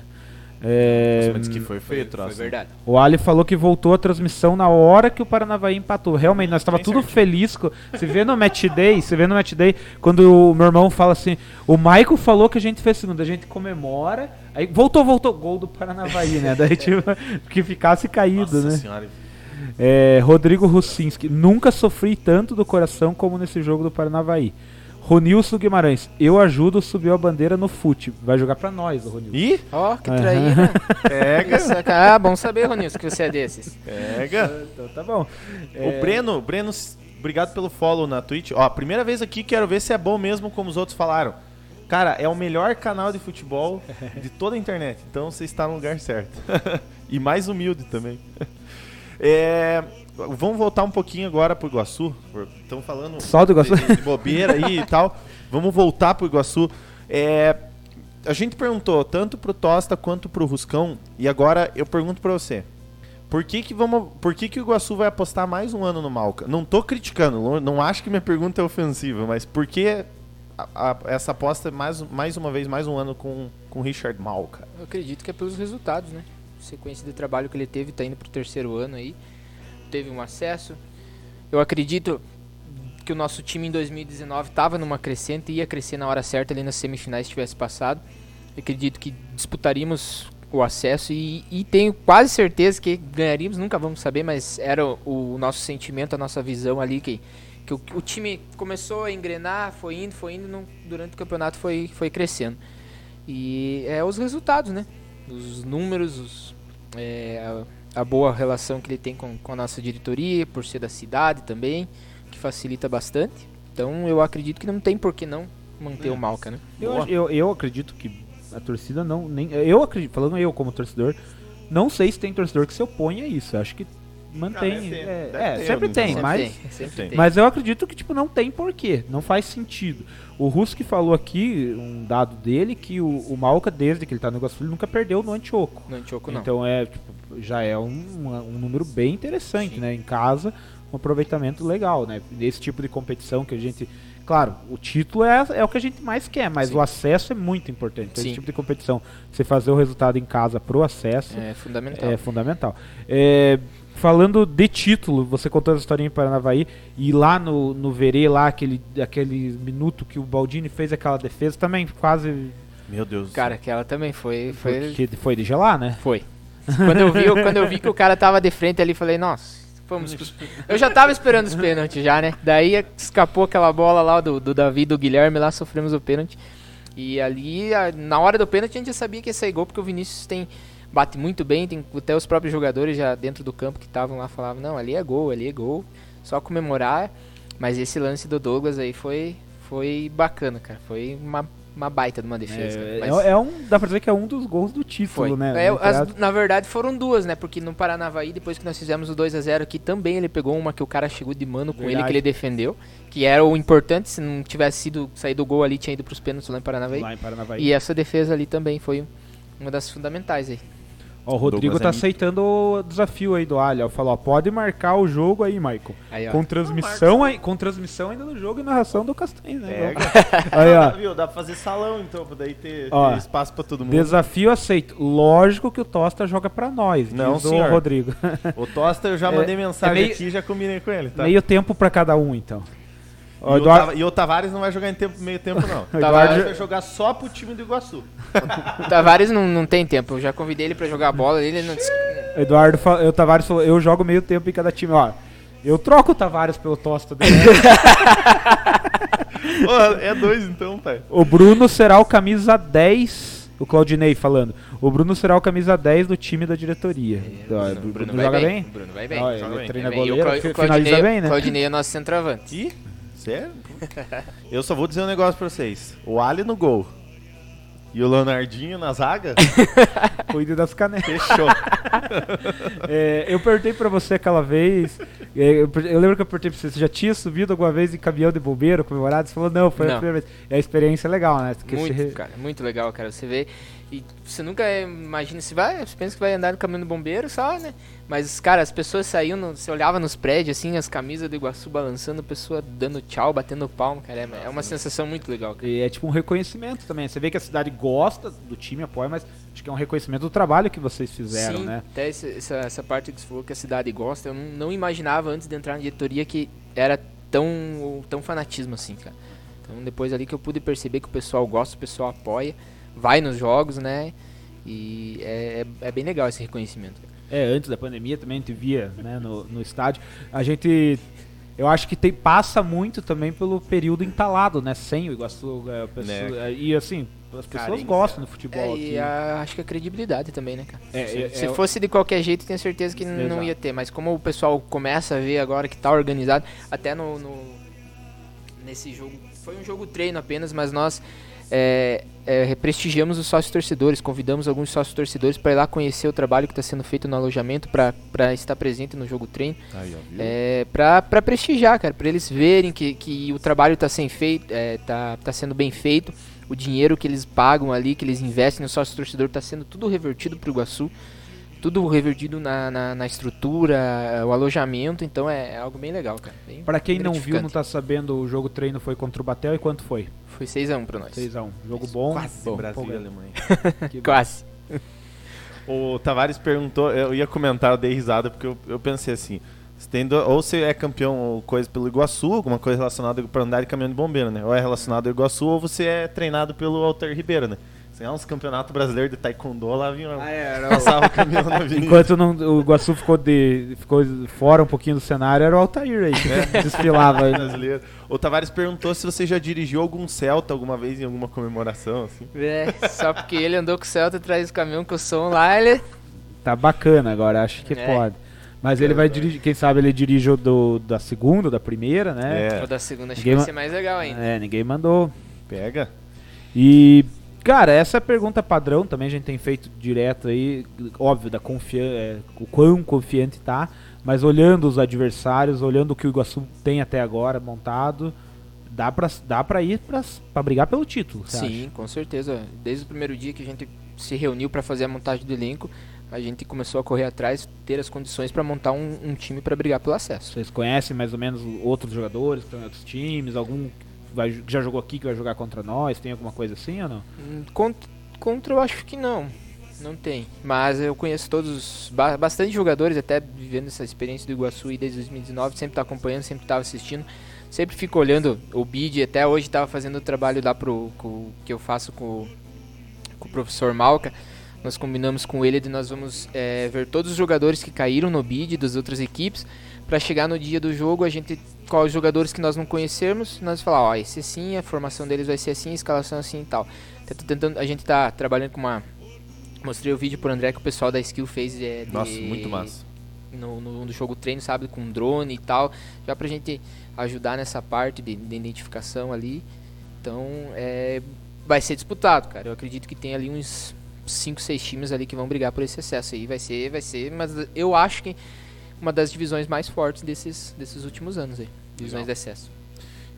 É, Mas que foi feio, Foi troço. verdade. o Ali falou que voltou a transmissão na hora que o Paranavaí empatou. Realmente, nós estava tudo certeza. feliz. co- Você vê no Match Day, você vê no Match Day, quando o meu irmão fala assim, o Michael falou que a gente fez segunda, a gente comemora, aí voltou, voltou, gol do Paranavaí, né? *laughs* Daí tipo, que ficasse caído, Nossa né? senhora. É, Rodrigo Russinski, nunca sofri tanto do coração como nesse jogo do Paranavaí. Ronilson Guimarães, eu ajudo, subiu a bandeira no fute. Vai jogar pra nós, o Ronilson. Ih, Ó, que Aham. traíra. *laughs* pega, Isso, cara. ah, bom saber, Ronilson, que você é desses. pega. Então tá bom. O Breno, Breno, obrigado pelo follow na Twitch. Ó, primeira vez aqui, quero ver se é bom mesmo como os outros falaram. Cara, é o melhor canal de futebol de toda a internet. Então você está no lugar certo. *laughs* e mais humilde também. É, vamos voltar um pouquinho agora pro Iguaçu. Estão falando Só do Iguaçu? de, de bobeira aí e tal. Vamos voltar pro Iguaçu. É, a gente perguntou tanto pro Tosta quanto pro Ruscão. E agora eu pergunto pra você. Por que que, vamos, por que que o Iguaçu vai apostar mais um ano no Malca? Não tô criticando, não- não acho que minha pergunta é ofensiva, mas por que a- a- essa aposta é mais, mais uma vez, mais um ano com com o Richard Malca? Eu acredito que é pelos resultados, né? Sequência de trabalho que ele teve, tá indo pro terceiro ano aí. Teve um acesso. Eu acredito que o nosso time em 2019 estava numa crescente ia crescer na hora certa ali nas semifinais se tivesse passado. Eu acredito que disputaríamos o acesso e, e tenho quase certeza que ganharíamos, nunca vamos saber, mas era o, o nosso sentimento, a nossa visão ali que, que o, o time começou a engrenar, foi indo, foi indo, não- durante o campeonato foi, foi crescendo. E é os resultados, né? Os números, os, é, a, a boa relação que ele tem com, com a nossa diretoria, por ser da cidade também, que facilita bastante. Então eu acredito que não tem por que não manter o Malca, né? Eu, eu, eu acredito que a torcida não. Nem, eu acredito, falando eu como torcedor, não sei se tem torcedor que se opõe a isso. Eu acho que mantém. é, deve é, ter, sempre então. tem, Sempre mas. tem, sempre tem. Mas eu acredito que tipo, não tem porquê, não faz sentido. O Russo que falou aqui, um dado dele, que o, o Malca, desde que ele tá no ele nunca perdeu no Antioco. No Antioco não. Então é, tipo, já é um, um número bem interessante, né? Em casa, um aproveitamento legal, né? Nesse tipo de competição que a gente. Claro, o título é, é o que a gente mais quer, mas Sim. o acesso é muito importante. Então, Sim. esse tipo de competição, você fazer o resultado em casa pro acesso É fundamental. é fundamental. É, falando de título, você contou essa historinha em Paranavaí e lá no, no Verê, lá aquele, aquele minuto que o Baldini fez aquela defesa, também quase Meu Deus Cara, aquela também foi. Foi. foi, foi de gelar, né? foi. Quando, eu vi, eu- quando eu vi que o cara tava de frente ali, falei, nossa, vamos. pros- Eu já tava esperando os pênaltis já, né? Daí escapou aquela bola lá do, do Davi e do Guilherme, lá sofremos o pênalti. E ali, a- na hora do pênalti, a gente já sabia que ia sair gol, porque o Vinícius tem. Bate muito bem, tem até os próprios jogadores já dentro do campo que estavam lá falavam, não, ali é gol, ali é gol, só comemorar. Mas esse lance do Douglas aí foi, foi bacana, cara. Foi uma, uma baita de uma defesa. cara. É, Mas- é um, dá pra dizer que é um dos gols do título, foi. né? É, as- na verdade foram duas, né? Porque no Paranavaí, depois que nós fizemos o 2 a 0 aqui, também ele pegou uma que o cara chegou de mano com ele Verdade. que ele defendeu. Que era o importante, se não tivesse sido saído o gol ali, tinha ido pros pênaltis lá em. Lá em Paranavaí. E essa defesa ali também foi uma das fundamentais aí. Ó, o Rodrigo Douglas tá é- aceitando o desafio aí do Alha. Falou, ó, pode marcar o jogo aí, Michael. Aí. Com transmissão, aí, com transmissão ainda do jogo e narração do Castanho, né? Pega. Aí, ó. *laughs* Viu? Dá pra fazer salão então, pra daí ter, Ó, ter espaço pra todo mundo. Desafio aceito. Lógico que o Tosta joga pra nós, Não, diz o senhor. Rodrigo. O Tosta eu já *laughs* É- mandei mensagem é meio- aqui e já combinei com ele, tá? Meio tempo pra cada um, então. E, o Eduardo- Tava- e o Tavares não vai jogar em tempo, meio tempo, não. *laughs* O Tavares- Tavares vai jogar só pro time do Iguaçu. O Tavares não, não tem tempo, eu já convidei ele pra jogar bola, ele não... Eduardo, fa- o Tavares falou, eu jogo meio tempo em cada time. Ó, eu troco o Tavares pelo Tosta *laughs* dele. Ô, é dois então, pai. o Bruno será o camisa 10, o Claudinei falando. O Bruno será o camisa 10 do time da diretoria. Ó, o Bruno, vai joga bem? O Bruno vai bem. Ó, joga ele bem. treina bem. E o goleiro, o finaliza Claudinei, bem, né? Claudinei é nosso centroavante. E Sério? Eu só vou dizer um negócio pra vocês. O Ali no gol. E o Leonardinho na zaga? *laughs* Cuide das canecas. Fechou. *laughs* É, eu perguntei pra você aquela vez. é, Eu, eu lembro que eu perguntei pra você, você já tinha subido alguma vez em caminhão de bombeiro comemorado? Você falou, não, foi a Não. primeira vez. E a experiência é legal, né? Porque Muito, você- cara, muito legal, cara. Você vê. E você nunca imagina, você vai, você pensa que vai andar no caminho do bombeiro só, né? Mas, cara, as pessoas saíam, você olhava nos prédios, assim, as camisas do Iguaçu balançando, a pessoa dando tchau, batendo palmo, cara. É, é uma sensação muito legal, cara. E é tipo um reconhecimento também. Você vê que a cidade gosta do time, apoia, mas acho que é um reconhecimento do trabalho que vocês fizeram, Sim, né? até esse- essa, essa parte que você falou que a cidade gosta, eu não, não imaginava antes de entrar na diretoria que era tão, tão fanatismo assim, cara. Então depois ali que eu pude perceber que o pessoal gosta, o pessoal apoia, vai nos jogos, né? E é, é, é bem legal esse reconhecimento. É, antes da pandemia também a gente via né, no, no estádio. A gente. Eu acho que tem, passa muito também pelo período entalado, né? Sem o Iguaçu. é, a pessoa- Né. E assim, as pessoas Carência. gostam do futebol É, aqui. e a- acho que a credibilidade também, né, cara? É, se é- se é- fosse de qualquer jeito, tenho certeza que não Exato. ia ter. Mas como o pessoal começa a ver agora que tá organizado, até no, no- nesse jogo, foi um jogo treino apenas, mas nós é, é, prestigiamos os sócios torcedores, convidamos alguns sócios torcedores para ir lá conhecer o trabalho que está sendo feito no alojamento, para estar presente no jogo treino. Aí? É, pra prestigiar, cara, pra eles verem que, que o trabalho tá, sendo feito, é, tá, tá sendo bem feito, o dinheiro que eles pagam ali, que eles investem no sócio torcedor, tá sendo tudo revertido pro Iguaçu, tudo revertido na, na, na estrutura, o alojamento, então é, é algo bem legal, cara. Pra quem não viu, não tá sabendo, o jogo treino foi contra o Batel e quanto foi? Foi 6x1 pra nós. 6x1. Jogo bom. Quase bom, Brasil e. Alemanha. *laughs* *laughs* Quase. O Tavares perguntou, eu ia comentar, eu dei risada, porque eu, eu pensei assim, você tem do- ou você é campeão ou coisa pelo Iguaçu, alguma coisa relacionada para andar de caminhão de bombeiro, né? Ou é relacionado ao Iguaçu, ou você é treinado pelo Alter Ribeiro, né? Você é uns campeonatos brasileiros de taekwondo, lá vinha passava o caminhão na avenida. Enquanto não- o Iguaçu ficou, de, ficou fora um pouquinho do cenário, era o Altair aí, que desfilava aí. *laughs* brasileiro. O Tavares perguntou se você já dirigiu algum Celta alguma vez em alguma comemoração, assim. É, só porque ele andou com o Celta atrás do caminhão com o som lá, ele... Tá bacana agora, acho que É. pode. Mas ele vai dirigir, quem sabe ele dirige o do, da segunda, da primeira, né? O da segunda acho que Ninguém vai ma- ser mais legal ainda. É, ninguém mandou. Pega. E, cara, essa é a pergunta padrão também, a gente tem feito direto aí, óbvio, da confiança, o quão confiante tá, mas olhando os adversários, olhando o que o Iguaçu tem até agora montado, dá pra, dá pra ir pra, pra brigar pelo título, Sim, com certeza. Desde o primeiro dia que a gente se reuniu para fazer a montagem do elenco, a gente começou a correr atrás, ter as condições para montar um, um time para brigar pelo acesso. Vocês conhecem mais ou menos outros jogadores que estão em outros times? Algum vai- que já jogou aqui que vai jogar contra nós? Tem alguma coisa assim ou não? Hum, Contra, contra eu acho que não. Não tem. Mas eu conheço todos, ba- bastante jogadores, até vivendo essa experiência do Iguaçu desde 2019, sempre tá acompanhando, sempre tava assistindo. Sempre fico olhando o bid, até hoje tava fazendo o trabalho lá pro, com- que eu faço com, com o professor Malca. Nós combinamos com ele de nós vamos é, ver todos os jogadores que caíram no bid das outras equipes, para chegar no dia do jogo, a gente quais os jogadores que nós não conhecermos, nós falar, ó, esse sim, a formação deles vai ser assim, a escalação assim e tal. Tá tentando, a gente tá trabalhando com uma mostrei o vídeo pro André que o pessoal da Skill fez é, de- Nossa, muito massa. no, no, no jogo treino, sabe, com drone e tal, já pra gente ajudar nessa parte de, de identificação ali. Então, é, vai ser disputado, cara. Eu acredito que tem ali uns 5, 6 times ali que vão brigar por esse acesso aí. Vai ser, vai ser, mas eu acho que uma das divisões mais fortes desses, desses últimos anos aí. Divisões de acesso.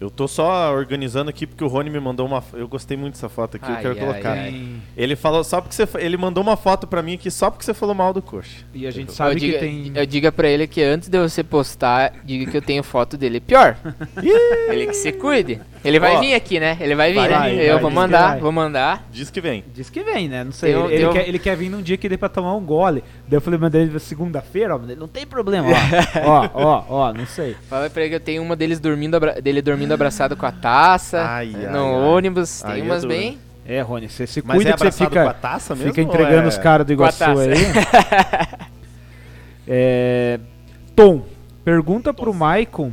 Eu tô só organizando aqui porque o Rony me mandou uma. Eu gostei muito dessa foto aqui, eu Ai, quero ai, colocar. ai. Ele falou só porque você. Ele mandou uma foto pra mim aqui só porque você falou mal do coxa. E a gente Eu- sabe eu, que diga, tem. eu diga pra ele que antes de você postar, diga que eu tenho foto dele pior. *laughs* ele que se cuide. Ele vai Ó, vir aqui, né? Ele vai vir, vai, né? vai, eu vai, vou diz que mandar, vai. vou mandar. Diz que vem. Diz que vem, né? Não sei. Um- ele, um- quer, ele quer vir num dia que dê pra tomar um gole. Daí eu falei, mandei ele segunda-feira, ó, mas ele não tem problema, ó. *laughs* ó, ó, ó, não sei. Fala pra ele que eu tenho uma deles dormindo, abra- dele dormindo abraçado com a taça. Ai, no ai, ônibus. Aí Tem é umas duro. bem. É, Rony, você se Mas cuida é que você abraçado com a fica, taça mesmo? fica ou entregando é- os caras do Com a Iguaçu taça. aí. *laughs* é, Tom, pergunta pro Maicon.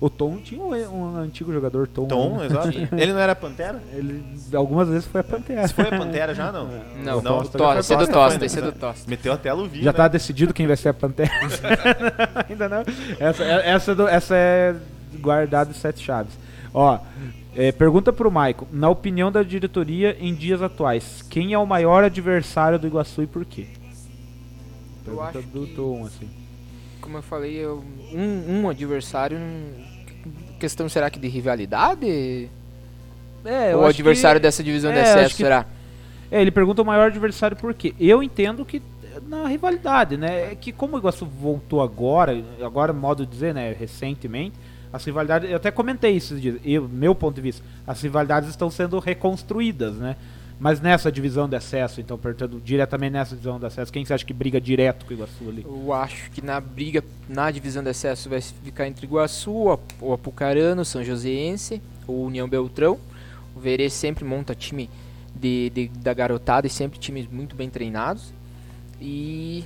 O Tom tinha um, um antigo jogador Tom. Tom, né? exato. *laughs* Ele não era Pantera? Ele algumas vezes foi a Pantera. Se foi a Pantera já, não? Não, Não, o foi Tosta, esse é do Tosta, esse é do Tosta. Meteu até a luvinha, Já né? tá decidido quem vai ser a Pantera? *laughs* Ainda não. Essa, é- essa, do- essa é guardado sete chaves. Ó, é, pergunta pro Maico. Na opinião da diretoria, em dias atuais, quem é o maior adversário do Iguaçu e por quê? Eu Pergunta acho do que- Tom, assim. Como eu falei, eu- um, um adversário. Questão será que de rivalidade? É, o adversário dessa divisão é, de acesso, que- será? É, ele pergunta o maior adversário por quê. Eu entendo que na rivalidade, né? É que como o Iguaçu voltou agora, agora modo de dizer, né, recentemente, as rivalidades, eu até comentei isso eu, meu ponto de vista, as rivalidades estão sendo reconstruídas, né? Mas nessa divisão de acesso, então, perguntando diretamente nessa divisão de acesso, quem você acha que briga direto com o Iguaçu ali? Eu acho que na briga, na divisão de acesso, vai ficar entre Iguaçu, o Apucarano, São Joséense, o União Beltrão. O Verê sempre monta time de, de- da garotada e sempre times muito bem treinados. E.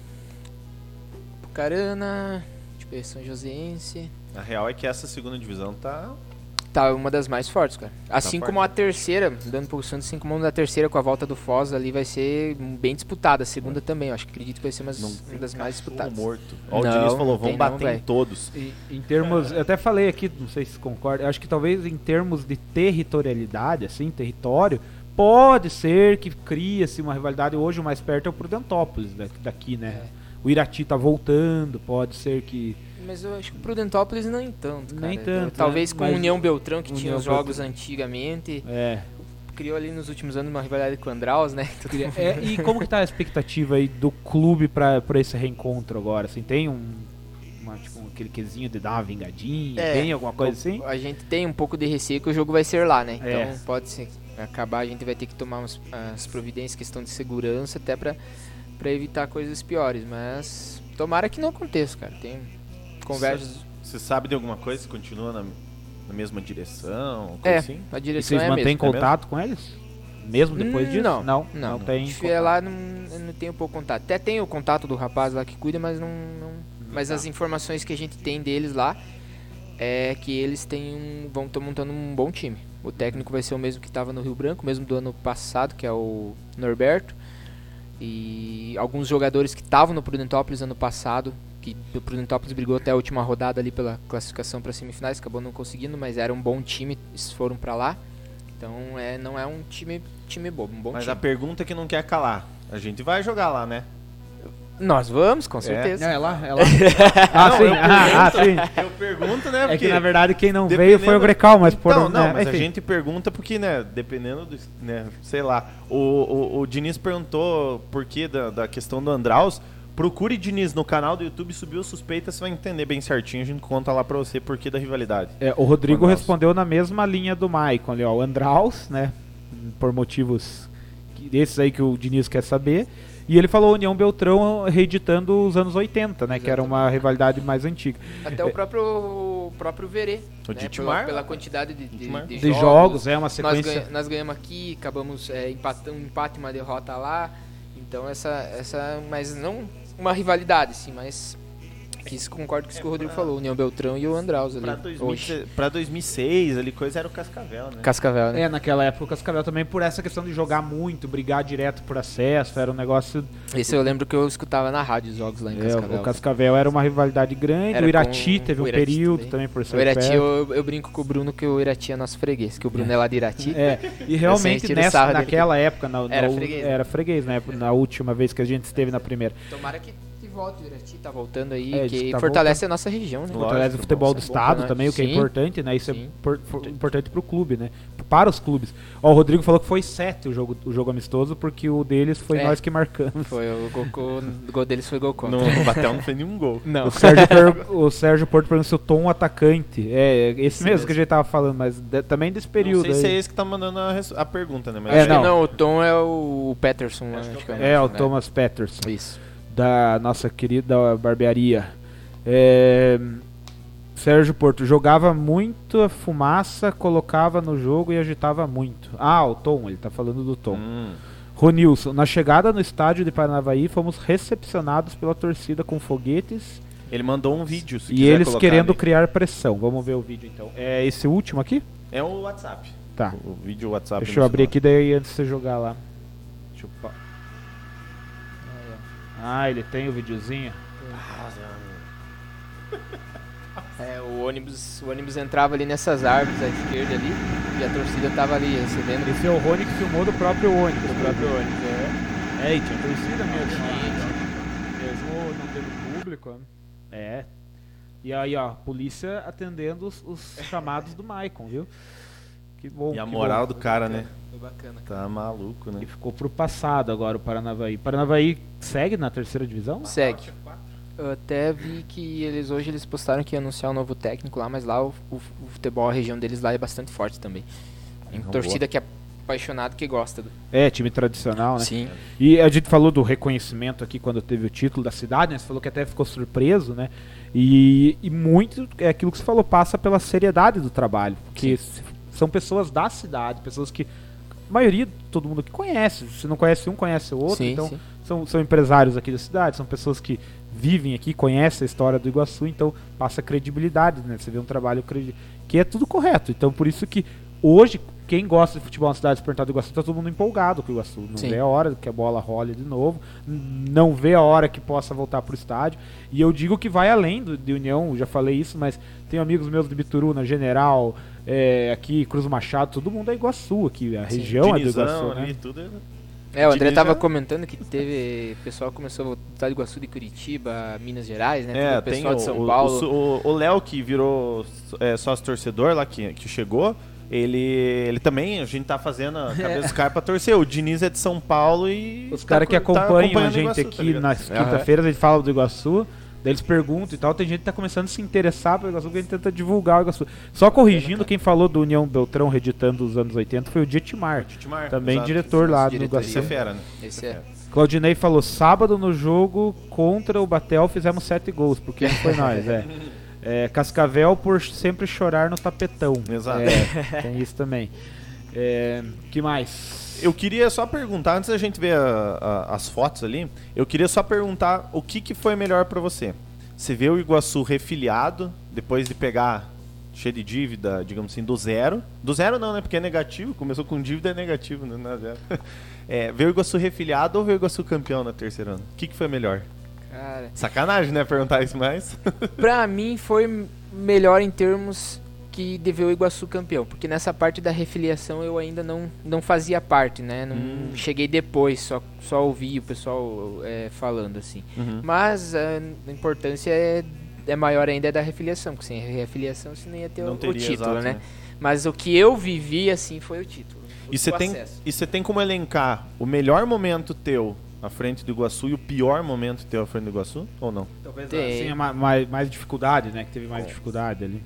Apucarana, deixa eu ver, São Joséense. A real é que essa segunda divisão tá. Tá uma das mais fortes, cara. Assim forte, como a terceira, dando pro Santos, assim como a terceira com a volta do Foz ali vai ser bem disputada. A segunda também, eu acho que acredito que vai ser umas- Não uma das mais disputadas. morto. Ó, o Não, Diniz falou, vamos tem não, bater em todos. Em, em termos, eu até falei aqui, não sei se você concorda, acho que talvez em termos de territorialidade, assim, território, pode ser que cria-se uma rivalidade. Hoje o mais perto é o Prudentópolis da- daqui, né? O Irati tá voltando, pode ser que. Mas eu acho que o Prudentópolis nem tanto, cara. Nem tanto, Talvez né? com o União Beltrão, que tinha União os jogos Beltrão. antigamente. É. Criou ali nos últimos anos uma rivalidade com o Andraus, né? *laughs* É, e como que tá a expectativa aí do clube pra, pra esse reencontro agora? Assim, tem um. Uma, tipo, aquele quesinho de dar uma vingadinha? É, tem alguma coisa assim? A gente tem um pouco de receio que o jogo vai ser lá, né? Então É. pode ser acabar, a gente vai ter que tomar umas, as providências, questão de segurança, até pra, pra evitar coisas piores. Mas tomara que não aconteça, cara. Tem conversas. Você sabe de alguma coisa? Continua na, na mesma direção? É, assim? a E direção vocês é mantêm contato com eles? Mesmo depois Hum, disso? não, não, Não, não tem. Se é lá, não, não tenho pouco contato. Até tem o contato do rapaz lá que cuida, mas não. não- mas tá. as informações que a gente tem deles lá é que eles têm um, vão estar montando um bom time. O técnico vai ser o mesmo que estava no Rio Branco, mesmo do ano passado, que é o Norberto. E alguns jogadores que estavam no Prudentópolis ano passado, que o Prudentópolis brigou até a última rodada ali pela classificação para semifinais, acabou não conseguindo, mas era um bom time, eles foram para lá. Então é, não é um time, time bobo, um bom Mas time. a pergunta que não quer calar. A gente vai jogar lá, né? Nós vamos, com certeza. é lá, é lá. *laughs* ah, Não, sim, eu ah, ah, sim. Eu pergunto, né? É Porque que na verdade quem não veio dependendo- foi o Grecal, mas por Então, não, né, mas a enfim. gente pergunta porque, né, dependendo do, né, sei lá, o, o, o Diniz perguntou por que da, da questão do Andraus, procure Diniz no canal do YouTube, subiu suspeita, você vai entender bem certinho, a gente conta lá pra você por que da rivalidade. É, o Rodrigo respondeu na mesma linha do Maicon ali, ó. O Andraus, né? Por motivos desses aí que o Diniz quer saber. E ele falou União Beltrão reeditando os anos 80, né? Que era uma rivalidade mais antiga. Até o próprio, o próprio Verê. O né, Dietmar, pela, pela quantidade de, de, de De jogos. jogos, é uma Nós, sequência. ganha- nós ganhamos aqui, acabamos é, empatando, um empate e uma derrota lá. Então essa, essa. Mas não uma rivalidade, sim, mas. Que isso concordo com isso que o Rodrigo falou, o União Beltrão e o Andraus ali. Pra, hoje. 2000, pra 2006, ali, coisa era o Cascavel, né? Cascavel, né? É, naquela época o Cascavel também por essa questão de jogar muito, brigar direto por acesso, era um negócio. Esse eu lembro que eu escutava na rádio os jogos lá em é, Cascavel. o Cascavel era uma rivalidade grande, Era o Irati com teve o um Irati período também. também, por ser O Irati, eu, eu brinco com o Bruno que o Irati é nosso freguês, que o Bruno é lá de Irati. É, e realmente nessa, sarro dele. naquela época, na, Era na- freguês, era freguês, né? Na última vez que a gente esteve na primeira. Tomara que, que volte o Irati, tá voltando aí, É, que que tá fortalece a nossa região, né? Lógico, Fortalece o bom, futebol do é bom estado pra nós. também, o que é Sim. importante, né? Isso Sim. é por- for- importante pro clube, né? Para os clubes. Ó, o Rodrigo falou que foi 7 o jogo, o jogo amistoso, porque o deles foi É. nós que marcamos. Foi o gol, o gol deles foi gol contra. No, no Batel não fez nenhum gol. Não. O Sérgio, per- o Sérgio Porto perguntou se o Tom atacante. É, esse, Esse mesmo, mesmo. que a gente tava falando, mas de- também desse período. não sei se é aí. esse que tá mandando a, a pergunta, né? Mas É, não. não, o Tom é o Peterson. Acho Acho que é o É, o né? Thomas Peterson, Isso. Da nossa querida barbearia. É, Sérgio Porto jogava muita fumaça, colocava no jogo e agitava muito. Ah, o Tom, ele tá falando do Tom. Hum, Ronilson, na chegada no estádio de Paranavaí, fomos recepcionados pela torcida com foguetes ele mandou um vídeo. se e eles querendo ali. criar pressão. Vamos ver o vídeo então. É esse último aqui? É o WhatsApp. Tá. O, vídeo WhatsApp. Deixa eu abrir celular. aqui daí antes de você jogar lá. Deixa eu pa- Ah, ele tem o videozinho. É, o ônibus, o ônibus entrava ali nessas árvores à esquerda ali e a torcida tava ali recebendo Esse é o Rony que filmou do próprio ônibus. do próprio ônibus. É. É, e tinha torcida mesmo. Mesmo não teve público. né? É. E aí, ó, polícia atendendo os, os chamados do Maicon, viu? Que bom. E a que moral bom. do cara, né? Foi bacana. Tá maluco, né? E ficou pro passado agora o Paranavaí. Paranavaí segue na terceira divisão? Segue. Eu até vi que eles hoje eles postaram que ia anunciar um novo técnico lá, mas lá o, o- o futebol, a região deles lá é bastante forte também. Tem Uma torcida que é apaixonado que gosta do. É, time tradicional, né? Sim. E a gente falou do reconhecimento aqui quando teve o título da cidade, né? Você falou que até ficou surpreso, né? E, e muito é aquilo que você falou, passa pela seriedade do trabalho. Porque s- são pessoas da cidade, pessoas que. A maioria, todo mundo que conhece. Se não conhece um, conhece o outro. Sim, então, sim. São, são empresários aqui da cidade, são pessoas que vivem aqui, conhecem a história do Iguaçu, então passa credibilidade, né? Você vê um trabalho credi- que é tudo correto. Então, por isso que hoje, quem gosta de futebol na cidade de Perntado do Iguaçu, tá todo mundo empolgado com o Iguaçu. Não Sim. vê a hora que a bola role de novo, não vê a hora que possa voltar pro estádio. E eu digo que vai além do, de União, já falei isso, mas tenho amigos meus de Bituruna, General, é, aqui, Cruz Machado, todo mundo é Iguaçu aqui, a região é do Dinizão Iguaçu, ali, né? tudo é- É, o André tava comentando que teve. O pessoal começou a voltar de Iguaçu de Curitiba, Minas Gerais, né? É, o tem pessoal o, de São o- Paulo. o- o Léo que virou é, sócio torcedor lá que, que chegou. Ele, ele também, a gente tá fazendo a cabeça dos *laughs* caras pra torcer. O Diniz é de São Paulo e. Os tá caras que co- tá acompanham a acompanhando o gente Iguaçu, tá aqui ligado? nas quinta-feiras, a gente fala do Iguaçu, daí eles perguntam e tal, tem gente que tá começando a se interessar pelo Iguaçu, que a gente tenta divulgar o Iguaçu. Só corrigindo, quem falou do União Beltrão reeditando os anos 80 foi o Dietimar, Dietimar, também exato. diretor lá do diretoria. Isso é Iguaçu. fera, né? Esse é. Claudinei falou, sábado no jogo contra o Batel fizemos sete gols, porque não foi nós, é. *laughs* É, Cascavel por sempre chorar no tapetão. Exato. É, tem isso também. É, que mais? Eu queria só perguntar, antes da gente ver a- a- as fotos ali, eu queria só perguntar o que, que foi melhor pra você. Você vê o Iguaçu refiliado, depois de pegar cheio de dívida, digamos assim, do zero. Do zero não, né? Porque é negativo, começou com dívida é negativo, né? Não *laughs* é zero. É, ver o Iguaçu refiliado ou ver o Iguaçu campeão na terceira ano? O que, que foi melhor? Cara, Sacanagem, né? Perguntar isso mais. pra mim foi melhor em termos que de ver o Iguaçu campeão, porque nessa parte da refiliação eu ainda não, não fazia parte, né? Não Hum. cheguei depois, só, só ouvi o pessoal é, falando assim. Uhum. Mas a, a importância é, é maior ainda é da refiliação, porque sem a refiliação você não ia ter Não o, o teria, título, exato, né? né? Mas o que eu vivi assim foi o título. E você o tem, acesso. e você tem como elencar o melhor momento teu à frente do Iguaçu e o pior momento teu à frente do Iguaçu? Ou não? Talvez Tem. assim, ma- mais, mais dificuldade, né? Que teve mais dificuldade ali.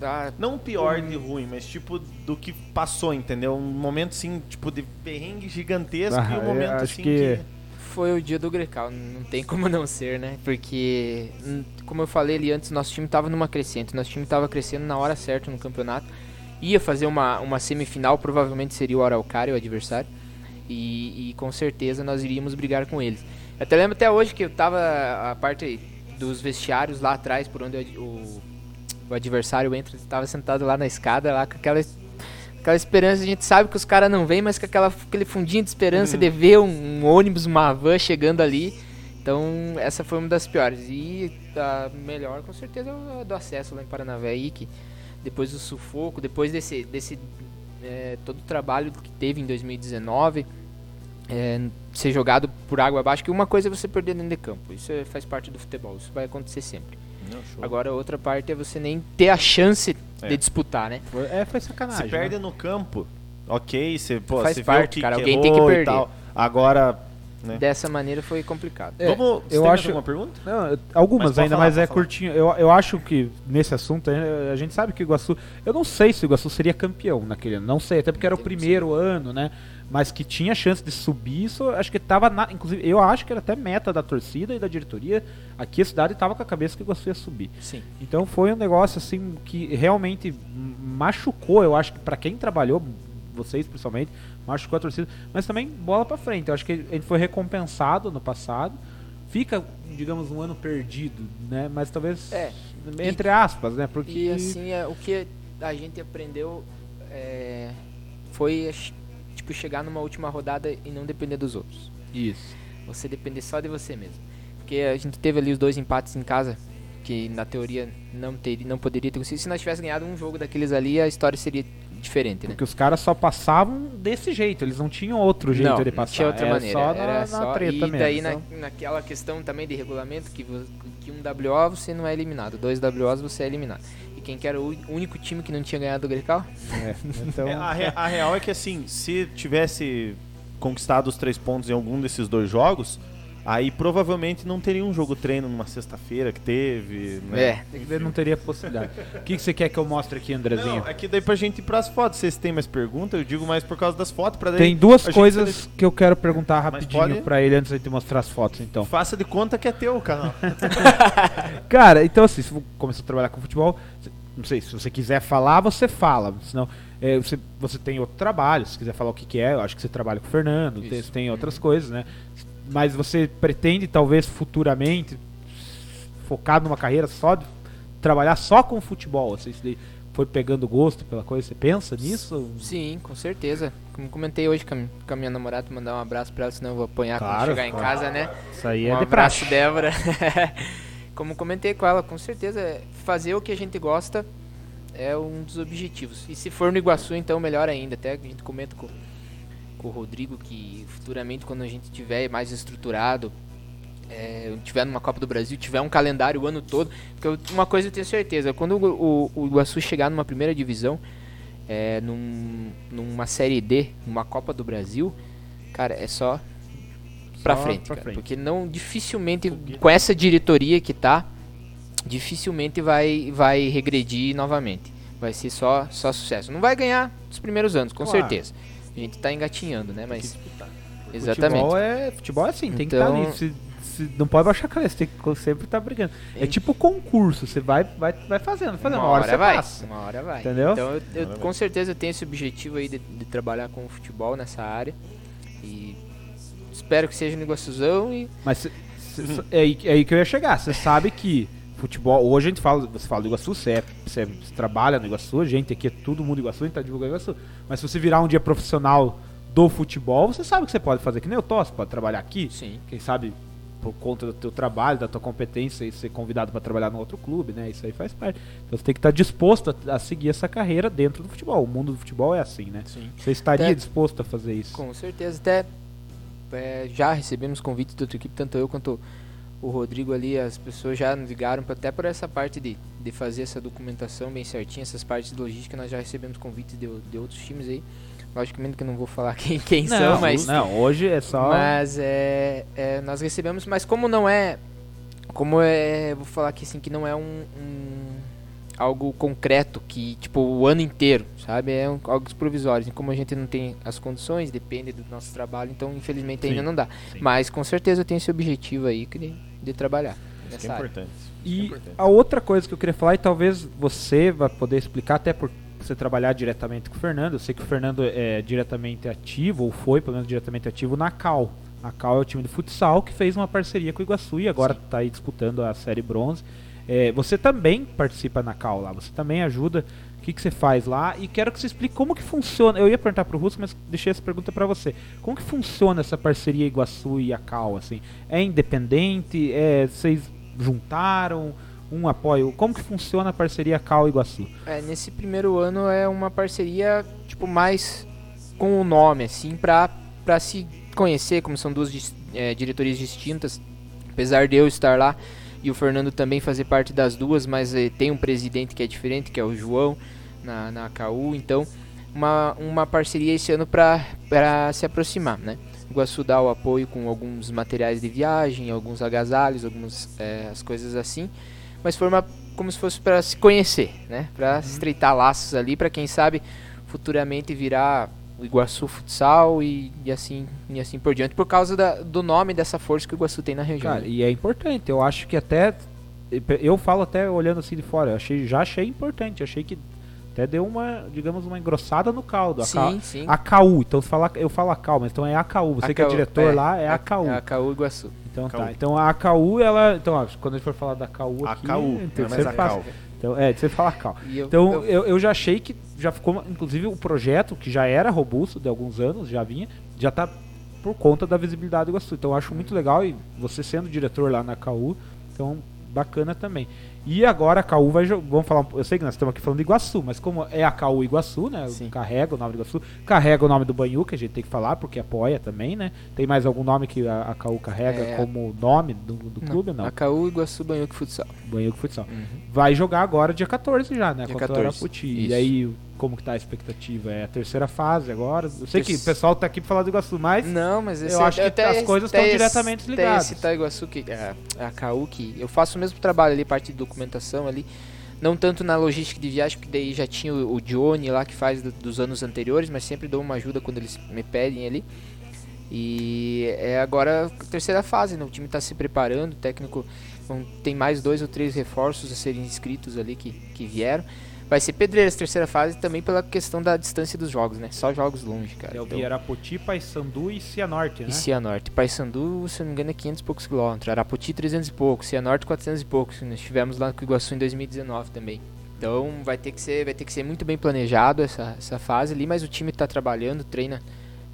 Ah, Não o pior de ruim, mas tipo do que passou, entendeu? Um momento assim, tipo de perrengue gigantesco Ah, e um eu momento acho assim que- que... foi o dia do Grecal, não tem como não ser, né? Porque, hum, como eu falei ali antes, nosso time tava numa crescente, nosso time tava crescendo na hora certa no campeonato. Ia fazer uma, uma semifinal, provavelmente seria o Araucária, o adversário. E, e com certeza nós iríamos brigar com eles. Eu até lembro até hoje que eu tava a parte dos vestiários lá atrás, por onde ad- o, o adversário entra, estava sentado lá na escada, lá com aquela aquela esperança, a gente sabe que os caras não vêm, mas com aquela, aquele fundinho de esperança de ver um, um ônibus, uma van chegando ali. Então, essa foi uma das piores. E a melhor, com certeza, é a do acesso lá em Paranavaí, que depois do sufoco, depois desse, desse é, todo o trabalho que teve em 2019, é, ser jogado por água abaixo, que uma coisa é você perder dentro de campo, isso é- faz parte do futebol, isso vai acontecer sempre. Não. Agora, outra parte é você nem ter a chance É. de disputar, né? Foi, é, foi sacanagem. Se perde né? no campo, ok, você, pô, Faz você vê parte, o que cara, que alguém tem que perder. tal. Agora, né? Dessa maneira foi complicado. É, Vamos, você eu tem acho- alguma pergunta? Não, algumas Mas ainda, falar, mas é falar. curtinho. Eu, eu acho que nesse assunto eh, a gente sabe que o Iguaçu. Eu não sei se o Iguaçu seria campeão naquele ano. Não sei, até porque era o primeiro ano, né? Mas que tinha chance de subir, isso eu acho que tava na. Inclusive, eu acho que era até meta da torcida e da diretoria. Aqui a cidade tava com a cabeça que o Iguaçu ia subir. Sim. Então foi um negócio assim que realmente machucou, eu acho que pra quem trabalhou, vocês principalmente, machucou a torcida, mas também bola pra frente. Eu acho que gente foi recompensado no passado. Fica, digamos, um ano perdido, né? Mas talvez É. entre aspas, né? Porque E assim, é, o que a gente aprendeu é, foi tipo, chegar numa última rodada e não depender dos outros. isso. Você depender só de você mesmo. Porque a gente teve ali os dois empates em casa que na teoria não, teria, não poderia ter conseguido. Se nós tivéssemos ganhado um jogo daqueles ali, a história seria diferente, né? Porque os caras só passavam desse jeito, eles não tinham outro jeito não, de passar. Não tinha outra era maneira. Só na, era na só, treta e mesmo. daí então- na, naquela questão também de regulamento, que, que um WO você não é eliminado, dois WOs você é eliminado. Quem que era o único time que não tinha ganhado o Grecal? é, então, É, a, re- a real é que assim, se tivesse conquistado os três pontos em algum desses dois jogos, aí provavelmente não teria um jogo treino numa sexta-feira que teve. Né? É. ele não teria possibilidade. O que, que você quer que eu mostre aqui, Andrezinho? Não, é que daí pra gente ir pras fotos. Vocês têm mais perguntas? Eu digo mais por causa das fotos, pra daí Tem duas a gente coisas que eu quero perguntar rapidinho pode? pra ele antes de te mostrar as fotos, então. faça de conta que é teu o canal. *laughs* Cara, então assim, se você começou a trabalhar com futebol, não sei, se você quiser falar, você fala. Senão, é, você, você tem outro trabalho, se quiser falar o que, que é, eu acho que você trabalha com o Fernando, tem, Isso. tem outras coisas, né? Mas você pretende, talvez, futuramente, focado numa carreira só de trabalhar só com futebol? Assim, se foi pegando gosto pela coisa, você pensa nisso? Sim, com certeza. Como comentei hoje com a, minha namorada, mandar um abraço pra ela, senão eu vou apanhar quando Claro, chegar em claro. casa, né? Isso aí um é de abraço, praxe. Débora. *laughs* Como comentei com ela, com certeza, é fazer o que a gente gosta é um dos objetivos. E se for no Iguaçu, então melhor ainda. Até a gente comenta com, com o Rodrigo que futuramente, quando a gente tiver mais estruturado, é, tiver numa Copa do Brasil, tiver um calendário o ano todo. Porque uma coisa eu tenho certeza: quando o, o, o Iguaçu chegar numa primeira divisão, é, num, numa Série D, numa Copa do Brasil, cara, é só pra Só frente, pra cara, frente. porque não dificilmente com essa diretoria que tá, dificilmente vai vai regredir novamente. Vai ser só só sucesso. Não vai ganhar os primeiros anos, com Claro. certeza. A gente tá engatinhando, né, mas Futebol exatamente. é, futebol é assim, tem que estar Então- ali. Se, se- não pode baixar a cabeça, tem que sempre estar brigando. É tipo concurso, você vai, vai, vai fazendo, fazendo. Uma, hora, você vai, passa. uma hora vai. Entendeu? Então eu, eu com certeza tenho esse objetivo aí de, de trabalhar com o futebol nessa área espero que seja um negóciozão e Mas cê- cê- é, aí, é aí que eu ia chegar. Você sabe que futebol. Hoje a gente fala, você fala do Iguaçu, você, é- você, você trabalha no Iguaçu, gente aqui é todo mundo Iguaçu, a gente tá divulgando Iguaçu. Mas se você virar um dia profissional do futebol, você sabe que você pode fazer. Que nem eu você pode trabalhar aqui. sim. Quem sabe por conta do teu trabalho, da tua competência e ser convidado para trabalhar no outro clube, né? Isso aí faz parte. Então você tem que estar disposto a, a seguir essa carreira dentro do futebol. O mundo do futebol é assim, né? Sim. Você estaria É. disposto a fazer isso? Com certeza, até é, já recebemos convites da outra equipe, tanto eu quanto o Rodrigo ali, as pessoas já nos ligaram até por essa parte de, de fazer essa documentação bem certinha, essas partes de logística, nós já recebemos convites de, de outros times aí. Logicamente que eu não vou falar *laughs* quem, quem são, mas, não, hoje é só. mas é, é, nós recebemos, mas como não é, como é, vou falar aqui assim, que não é um, um- algo concreto, que tipo o ano inteiro, sabe, é um, algo provisório, e como a gente não tem as condições, depende do nosso trabalho, então infelizmente ainda Sim, não dá, sim. mas com certeza eu tenho esse objetivo aí de, de trabalhar Isso nessa que é área. importante. É E importante. a outra coisa que eu queria falar, e talvez você vai poder explicar, até por você trabalhar diretamente com o Fernando. Eu sei que o Fernando é diretamente ativo, ou foi pelo menos diretamente ativo na Cal. A Cal é o time de futsal que fez uma parceria com o Iguaçu e agora está aí disputando a série bronze. É, você também participa na Cal lá, você também ajuda. O que, que você faz lá? E quero que você explique como que funciona. Eu ia perguntar para o Russo, mas deixei essa pergunta para você. Como que funciona essa parceria Iguaçu e a Cal? Assim, é independente? É, vocês juntaram? um apoio. Como que funciona a parceria Cal Iguaçu? É, nesse primeiro ano é uma parceria, tipo, mais com o nome, assim, pra, pra se conhecer, como são duas é, diretorias distintas. Apesar de eu estar lá e o Fernando também fazer parte das duas, mas eh, tem um presidente que é diferente, que é o João, na, na AKU. Então, uma, uma parceria esse ano pra se aproximar, né? O Iguaçu dá o apoio com alguns materiais de viagem, alguns agasalhos, algumas eh, as coisas assim. Mas foi uma como se fosse para se conhecer, né? Para estreitar laços ali, para quem sabe futuramente virar Iguaçu Futsal e, e assim e assim por diante, por causa da- do nome dessa força que o Iguaçu tem na região. Cara, né? e é importante. Eu acho que até. Eu falo até olhando assim de fora. Eu achei, já achei importante. Achei que até deu uma, digamos, uma engrossada no caldo. A Cal- sim, sim. AKU, então fala, eu falo AKU, mas então é AKU. Você que é AKU, diretor lá é a- AKU. É AKU Iguaçu. Então tá. AKU. Então a AKU, ela. Então, ó, quando a gente for falar da AKU aqui. AKU, então, não é você faz- AKU. Então, é, você fala AKU. Eu, Então eu- eu, eu já achei que já ficou, inclusive o projeto, que já era robusto de alguns anos, já vinha, já tá por conta da visibilidade do Iguaçu. Então eu acho muito legal e você sendo diretor lá na KU, então bacana também. E agora a KU vai jogar. Vamos falar. Eu sei que nós estamos aqui falando de Iguaçu, mas como é a KU Iguaçu, né? Carrega o nome do Iguaçu. Carrega o nome do Banhu, que a gente tem que falar, porque apoia também, né? Tem mais algum nome que a, a KU carrega É. como nome do, do clube? Não. Acaú, Iguaçu, Banhuque Futsal. Banhu Futsal. Uhum. Vai jogar agora dia 14 já, né? Dia Contra o 14, Arapoti. E isso. aí, como que tá a expectativa? É a terceira fase agora? Eu sei que o pessoal tá aqui pra falar do Iguaçu, mas Não, mas eu acho que até as coisas até estão diretamente até ligadas. esse Itaiguaçu que é a KU que eu faço o mesmo trabalho ali, parte de documentação ali, não tanto na logística de viagem, porque daí já tinha o, o Johnny lá que faz do- dos anos anteriores, mas sempre dou uma ajuda quando eles me pedem ali. E é agora a terceira fase, né? O time está se preparando, o técnico tem mais dois ou três reforços a serem inscritos ali que, que vieram. Vai ser pedreira essa terceira fase também pela questão da distância dos jogos, né? Só jogos longe, cara. É o Então- Arapoti, Paysandu e Cianorte, né? e Cianorte. Paysandu, se não me engano, é 500 e poucos quilômetros. Arapoti, 300 e poucos. Cianorte, 400 e poucos. Nós estivemos lá com o Iguaçu em 2019 também. Então vai ter que ser, vai ter que ser muito bem planejado essa, essa fase ali, mas o time está trabalhando, treina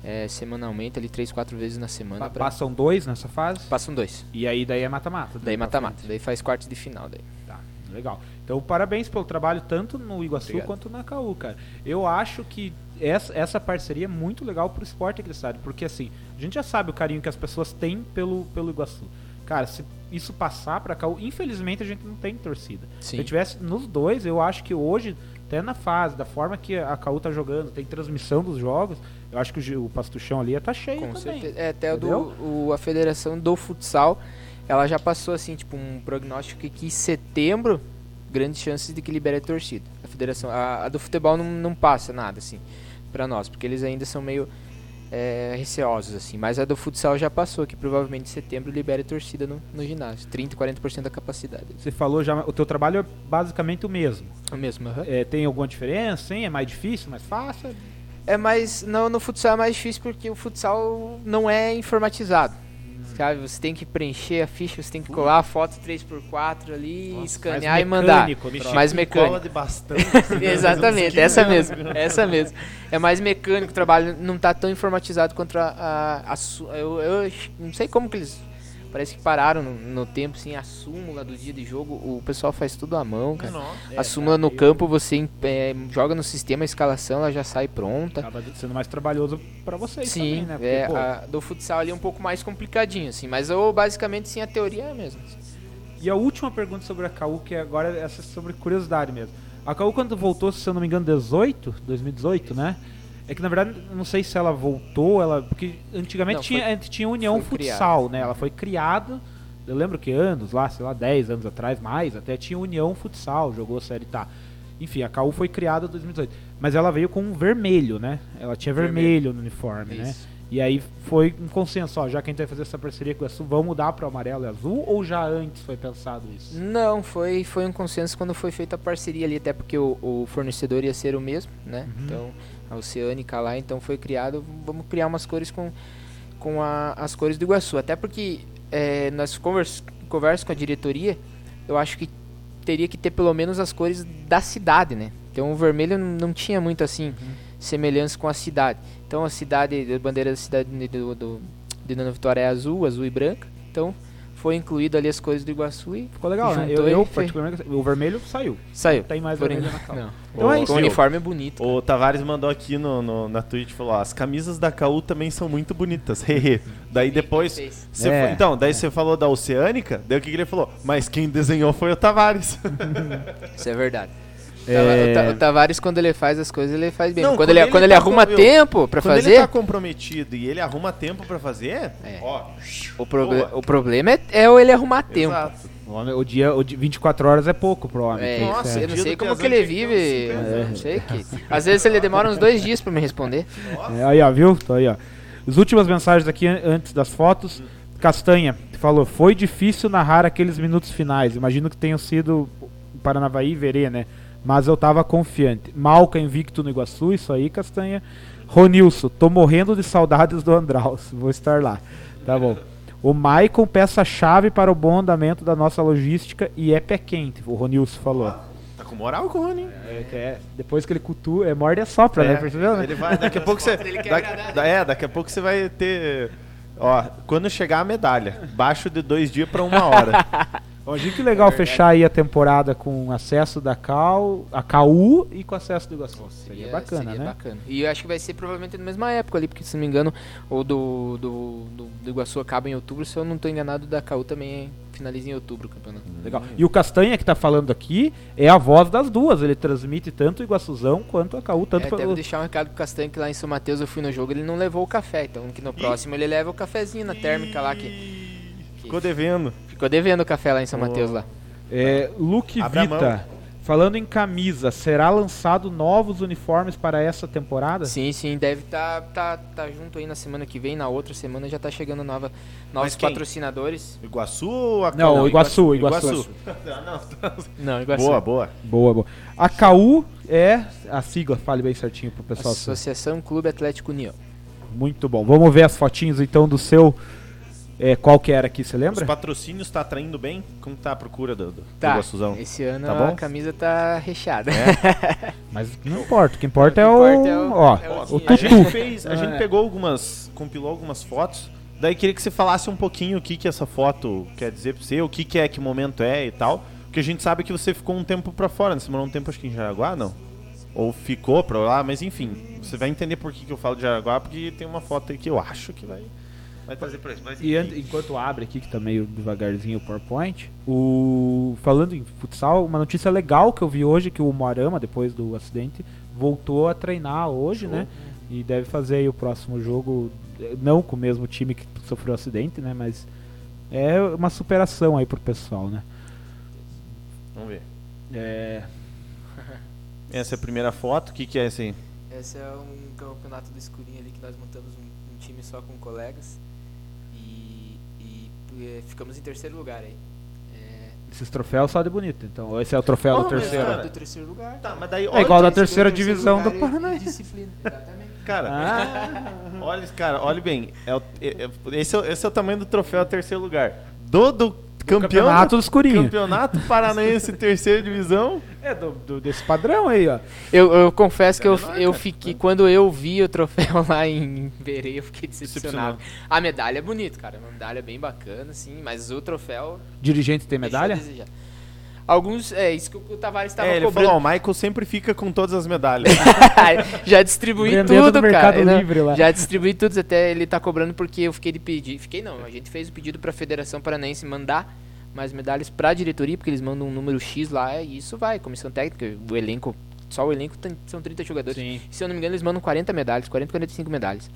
é, semanalmente, ali três, quatro vezes na semana. Pra- Passam dois nessa fase. Passam dois. E aí daí é mata-mata. Daí pra mata-mata. Daí faz quartos de final. Daí. Tá, legal. Então, parabéns pelo trabalho tanto no Iguaçu Obrigado. quanto na KU, cara. Eu acho que essa, essa parceria é muito legal pro esporte cidade, porque assim, a gente já sabe o carinho que as pessoas têm pelo, pelo Iguaçu. Cara, se isso passar pra KU, infelizmente a gente não tem torcida. Se eu tivesse nos dois, eu acho que hoje, até na fase, da forma que a KU tá jogando, tem transmissão dos jogos, eu acho que o, o pastuchão ali ia tá cheio Com também. certeza. É, até do, o, a federação do futsal, ela já passou assim, tipo, um prognóstico que em setembro, grandes chances de que libere a torcida. A federação, a, a do futebol não, não passa nada, assim, pra nós, porque eles ainda são meio é, receosos, assim. Mas a do futsal já passou, que provavelmente em setembro libere a torcida no, no ginásio. 30, 40% da capacidade. Você falou já, o teu trabalho é basicamente o mesmo. É mesmo, aham. É, tem alguma diferença? Sim? É mais difícil, mais fácil? É mais. Não, no futsal é mais difícil porque o futsal não é informatizado. Sabe? Você tem que preencher a ficha, você tem que colar a foto 3x4 ali, Nossa, escanear mais e mandar. mecânico, né? Mais mecânico. Cola de bastão. *laughs* *laughs* Exatamente, essa mesmo, essa mesmo. É mais mecânico o trabalho, não tá tão informatizado quanto a. a, a eu, eu não sei como que eles. Parece que pararam no, no tempo, assim, a súmula do dia de jogo, o pessoal faz tudo à mão, cara. É, a súmula no campo, você é, joga no sistema a escalação, ela já sai pronta. Acaba sendo mais trabalhoso pra vocês Sim, também, né? Porque, é, pô, a do futsal ali é um pouco mais complicadinho, assim, mas eu basicamente sim a teoria é mesmo. E a última pergunta sobre a KU, que agora é essa sobre curiosidade mesmo. A KU quando voltou, se eu não me engano, 18, 2018, né? É que na verdade, não sei se ela voltou, ela porque antigamente Não, tinha, foi- a gente tinha União Futsal, né? Ela foi criada, eu lembro que anos lá, sei lá, 10 anos atrás, mais, até tinha União Futsal, jogou a Série Tá. Enfim, a KU foi criada em 2018. Mas ela veio com um vermelho, né? Ela tinha vermelho, Vermelho. no uniforme, né? Isso. E aí foi um consenso, ó, já que a gente vai fazer essa parceria com o Sul, vamos mudar para amarelo e azul ou já antes foi pensado isso? Não, foi, foi um consenso quando foi feita a parceria ali, até porque o, o fornecedor ia ser o mesmo, né? Uhum. Então, a Oceânica lá, então foi criado, vamos criar umas cores com, com a- as cores do Iguaçu. Até porque é, nós convers, conversa com a diretoria, eu acho que teria que ter pelo menos as cores da cidade, né? Então o vermelho não, não tinha muito assim semelhança com a cidade. Então a cidade, a bandeira da cidade de- do, do, de Dona Vitória é azul, azul e branca. Então foi incluído ali as cores do Iguaçu e Ficou legal, né? Eu, eu particularmente, o vermelho saiu. saiu. Tem mais vermelho na calça. Não. Então é o, isso. o uniforme é bonito. O Tavares mandou aqui no, no- na Twitch falou: as camisas da KU também são muito bonitas. *laughs* hehe." daí depois. Você É, foi- então, daí você falou da Oceânica, daí o que, que ele falou? Mas quem desenhou foi o Tavares. Isso é verdade. É. O, Ta- o Tavares, quando ele faz as coisas, ele faz bem. Não, quando, quando ele, ele quando ele tá arruma com- tempo pra Quando fazer, ele tá comprometido e ele arruma tempo pra fazer, É. ó. o, proble- Boa. o problema é, é o ele arrumar tempo. Exato. O, homem- o dia, o dia 24 horas é pouco pro homem. É, Nossa, eu não sei como que ele vive. ter uns 50 eu Não sei que. Às vezes ele demora uns dois dias pra me responder. É, aí, ó, viu? Tô aí, ó. As últimas mensagens aqui an- antes das fotos. Castanha falou: Foi difícil narrar aqueles minutos finais. Imagino que tenham sido o Paranavaí e Verê, né? Mas eu tava confiante. Malca invicto no Iguaçu, isso aí, Castanha. Ronilson, tô morrendo de saudades do Andraus. Vou estar lá. Tá bom. O Maicon peça-chave para o bom andamento da nossa logística e é pé quente, o Ronilson falou. Tá com moral com o Rony. É, é- depois que ele cutua, é morde e sopra, né? Percebeu, né? Ele vai, daqui a pouco *laughs* você. Da- é, daqui a pouco você vai ter. Ó, quando chegar a medalha, baixo de dois dias pra uma hora. *laughs* Imagina que legal verdade. fechar aí a temporada com acesso da Cal, a KU e com acesso do Iguaçu. Seria bacana, seria né? bacana. E eu acho que vai ser provavelmente na mesma época ali, porque se não me engano, o do, do, do, do Iguaçu acaba em outubro, se eu não tô enganado, o da KU também finaliza em outubro o campeonato. Legal. E o Castanha que tá falando aqui é a voz das duas. Ele transmite tanto o Iguaçuzão quanto a KU, tanto É, até pelo... vou deixar um recado pro Castanho que lá em São Mateus eu fui no jogo, ele não levou o café, então que no próximo ele leva o cafezinho na térmica lá que Ficou devendo. Ficou devendo o café lá em São Mateus lá. É, Luke Vita, falando em camisa, será lançado novos uniformes para essa temporada? Sim, sim, deve tá, tá, tá junto aí na semana que vem, na outra semana já tá chegando nova, novos patrocinadores. Iguaçu ou a Não, o Iguaçu, Iguaçu. Iguaçu. *laughs* Não, Iguaçu. Boa, boa. Boa, boa. A KU é a sigla, fale bem certinho pro pessoal. Associação Clube Atlético União. Muito bom. Vamos ver as fotinhos então do seu. É, qual que era aqui, você Os lembra? patrocínios tá atraindo bem? Como tá a procura do, do, do Tá, Iguaçuzão? esse ano Tá a camisa tá recheada. *laughs* Mas não importa, o que importa é O o. que importa é o- Ó, é o o dinheiro. A tutu. gente fez, a gente É. pegou algumas, compilou algumas fotos. Daí queria que você falasse um pouquinho o que que essa foto quer dizer pra você, o que que é, que momento é e tal. Porque a gente sabe que você ficou um tempo pra fora, né? Você morou um tempo acho que em Jaraguá, não? Ou ficou pra lá, mas enfim. Você vai entender por que, que eu falo de Jaraguá, porque tem uma foto aí que eu acho que vai, vai trazer pra isso. Mas, E enfim. enquanto abre aqui, que tá meio devagarzinho o PowerPoint, o... falando em futsal, uma notícia legal que eu vi hoje, que o Moarama, depois do acidente, voltou a treinar hoje, né? E deve fazer aí o próximo jogo, eh, não com o mesmo time que sofreu o acidente, né? Mas é uma superação aí pro pessoal, né? Vamos ver. É... *laughs* Essa é a primeira foto, o que que é esse aí? Esse é um campeonato do escurinho ali que nós montamos um, um time só com colegas ficamos em terceiro lugar aí. É, Esses troféus só de bonito, então esse é o troféu Oh, do mas, terceiro. cara, do terceiro lugar. Tá, mas daí É igual da terceira divisão do Paraná. disciplina, exatamente. Cara, Ah, olha, cara, olhe bem. É o- é- é- esse, é, o- esse é o tamanho do troféu terceiro lugar. Do, do campeão campeonato do escurinho. Campeonato Paranaense *laughs* terceira divisão. É do, do- desse padrão aí, ó. Eu, eu confesso que eu, menor, eu fiquei, quando eu vi o troféu *laughs* lá em Berê, eu fiquei decepcionado. A medalha é bonita, cara, uma medalha bem bacana, assim, mas o troféu Dirigente tem medalha? desejar. Alguns, é isso que o Tavares estava É, ele cobrando. falou, o Michael sempre fica com todas as medalhas. *laughs* já distribuí tudo, no Mercado cara. Livre lá. Já distribuí tudo, até ele tá cobrando porque eu fiquei de pedir. Fiquei não, a gente fez o pedido pra Federação Paranaense mandar mais medalhas pra diretoria, porque eles mandam um número X lá e isso vai, comissão técnica, o elenco, só o elenco tem- são 30 jogadores. Sim. Se eu não me engano, eles mandam 40 medalhas, 40, 45 medalhas.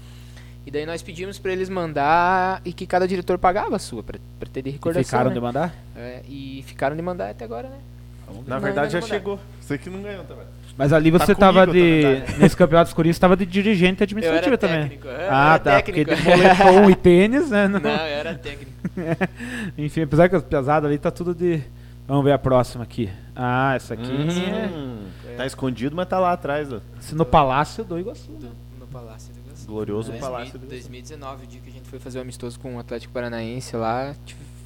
E daí nós pedimos pra eles mandar e que cada diretor pagava a sua, pra, pra ter de E recordação. ficaram né? de mandar? É, e ficaram de mandar até agora, né? Na verdade já chegou. Você que não ganhou também. Mas ali você Tá tava comigo, de. tá. *laughs* Nesse campeonato escurinho, você tava de dirigente administrativo era também. técnico. Ah, era tá. técnico. Porque de moletom e tênis, né? Não- Não, eu era técnico. *laughs* Enfim, apesar que as pesadas ali tá tudo de. Vamos ver a próxima aqui. Ah, essa aqui é. Hum, Tá escondido, mas tá lá atrás. Ó. Esse no Palácio do Iguaçu. do- no Palácio do Iguaçu. Glorioso Dois Palácio do Iguaçu. 2019, o dia que a gente foi fazer o amistoso com o Atlético Paranaense lá,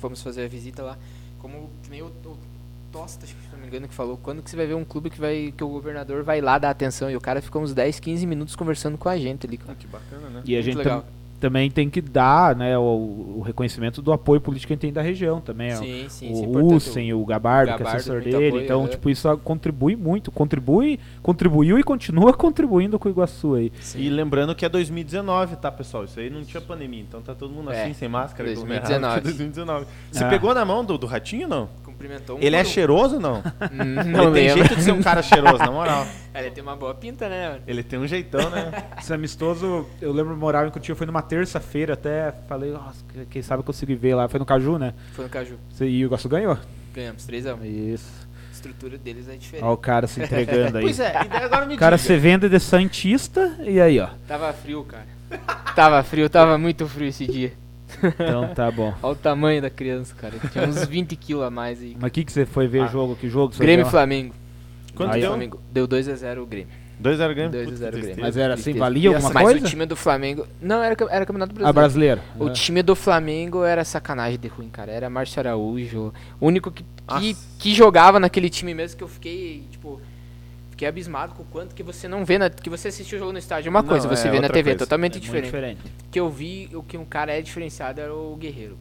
fomos fazer a visita lá. Como que nem o, o Tosta, acho que, se não me engano, que falou, quando que você vai ver um clube que, vai, que o governador vai lá dar atenção? E o cara ficou uns 10, 15 minutos conversando com a gente ali. cara. Que bacana, né? E a Muito gente legal. tam- também tem que dar né, o, o reconhecimento do apoio político que a gente tem da região também. Sim, sim, sim. o importante. Hussein, o Gabardo, que é Gabardo, assessor dele. apoio, então, é. tipo, isso contribui muito. Contribui, contribuiu e continua *laughs* contribuindo com o Iguaçu aí. E lembrando que é 2019, tá, pessoal? Isso aí não tinha pandemia, então tá todo mundo É, assim, sem máscara. 2019. aglomerado, que é 2019. Você Ah. pegou na mão do, do ratinho não? Cumprimentou um Ele é um. cheiroso ou *laughs* não? Ele Não tem jeito de ser um cara cheiroso, na moral. *laughs* Ele tem uma boa pinta, né? mano? Ele tem um jeitão, né? *laughs* Esse amistoso, eu lembro morar em Cotia, foi numa terça-feira até. Falei, nossa, que- quem sabe eu consegui ver lá. Foi no Caju, né? Foi no Caju. E o Iguaçu ganhou? Ganhamos 3 a 1 Isso. A estrutura deles é diferente. Olha o cara se entregando aí. *laughs* pois é, e agora me O cara diga. se vende de Santista e aí, ó. Tava frio, cara. *laughs* tava frio, tava muito frio esse dia. Então tá bom. Olha o tamanho da criança, cara. Tinha uns 20 quilos a mais aí. Mas o que, que você foi ver Ah. jogo? Que jogo? você Grêmio e? Flamengo. Quanto Aí, deu? Flamengo. Deu 2x0 o Grêmio. 2x0 Grêmio? 2 a Puta, 0 que Grêmio. Mas era assim, valia alguma Mas coisa? o time do Flamengo. Não, era, era Campeonato Ah, Brasileiro. brasileiro. O É. time do Flamengo era sacanagem de ruim, cara. Era Márcio Araújo. O único que, que, que jogava naquele time mesmo que eu fiquei, tipo. Fiquei abismado com o quanto que você não vê, na, que você assistiu o jogo no estádio. é Uma Não, coisa, você é vê na TV, coisa. totalmente É diferente. diferente. O que eu vi, o que um cara é diferenciado era o Guerreiro.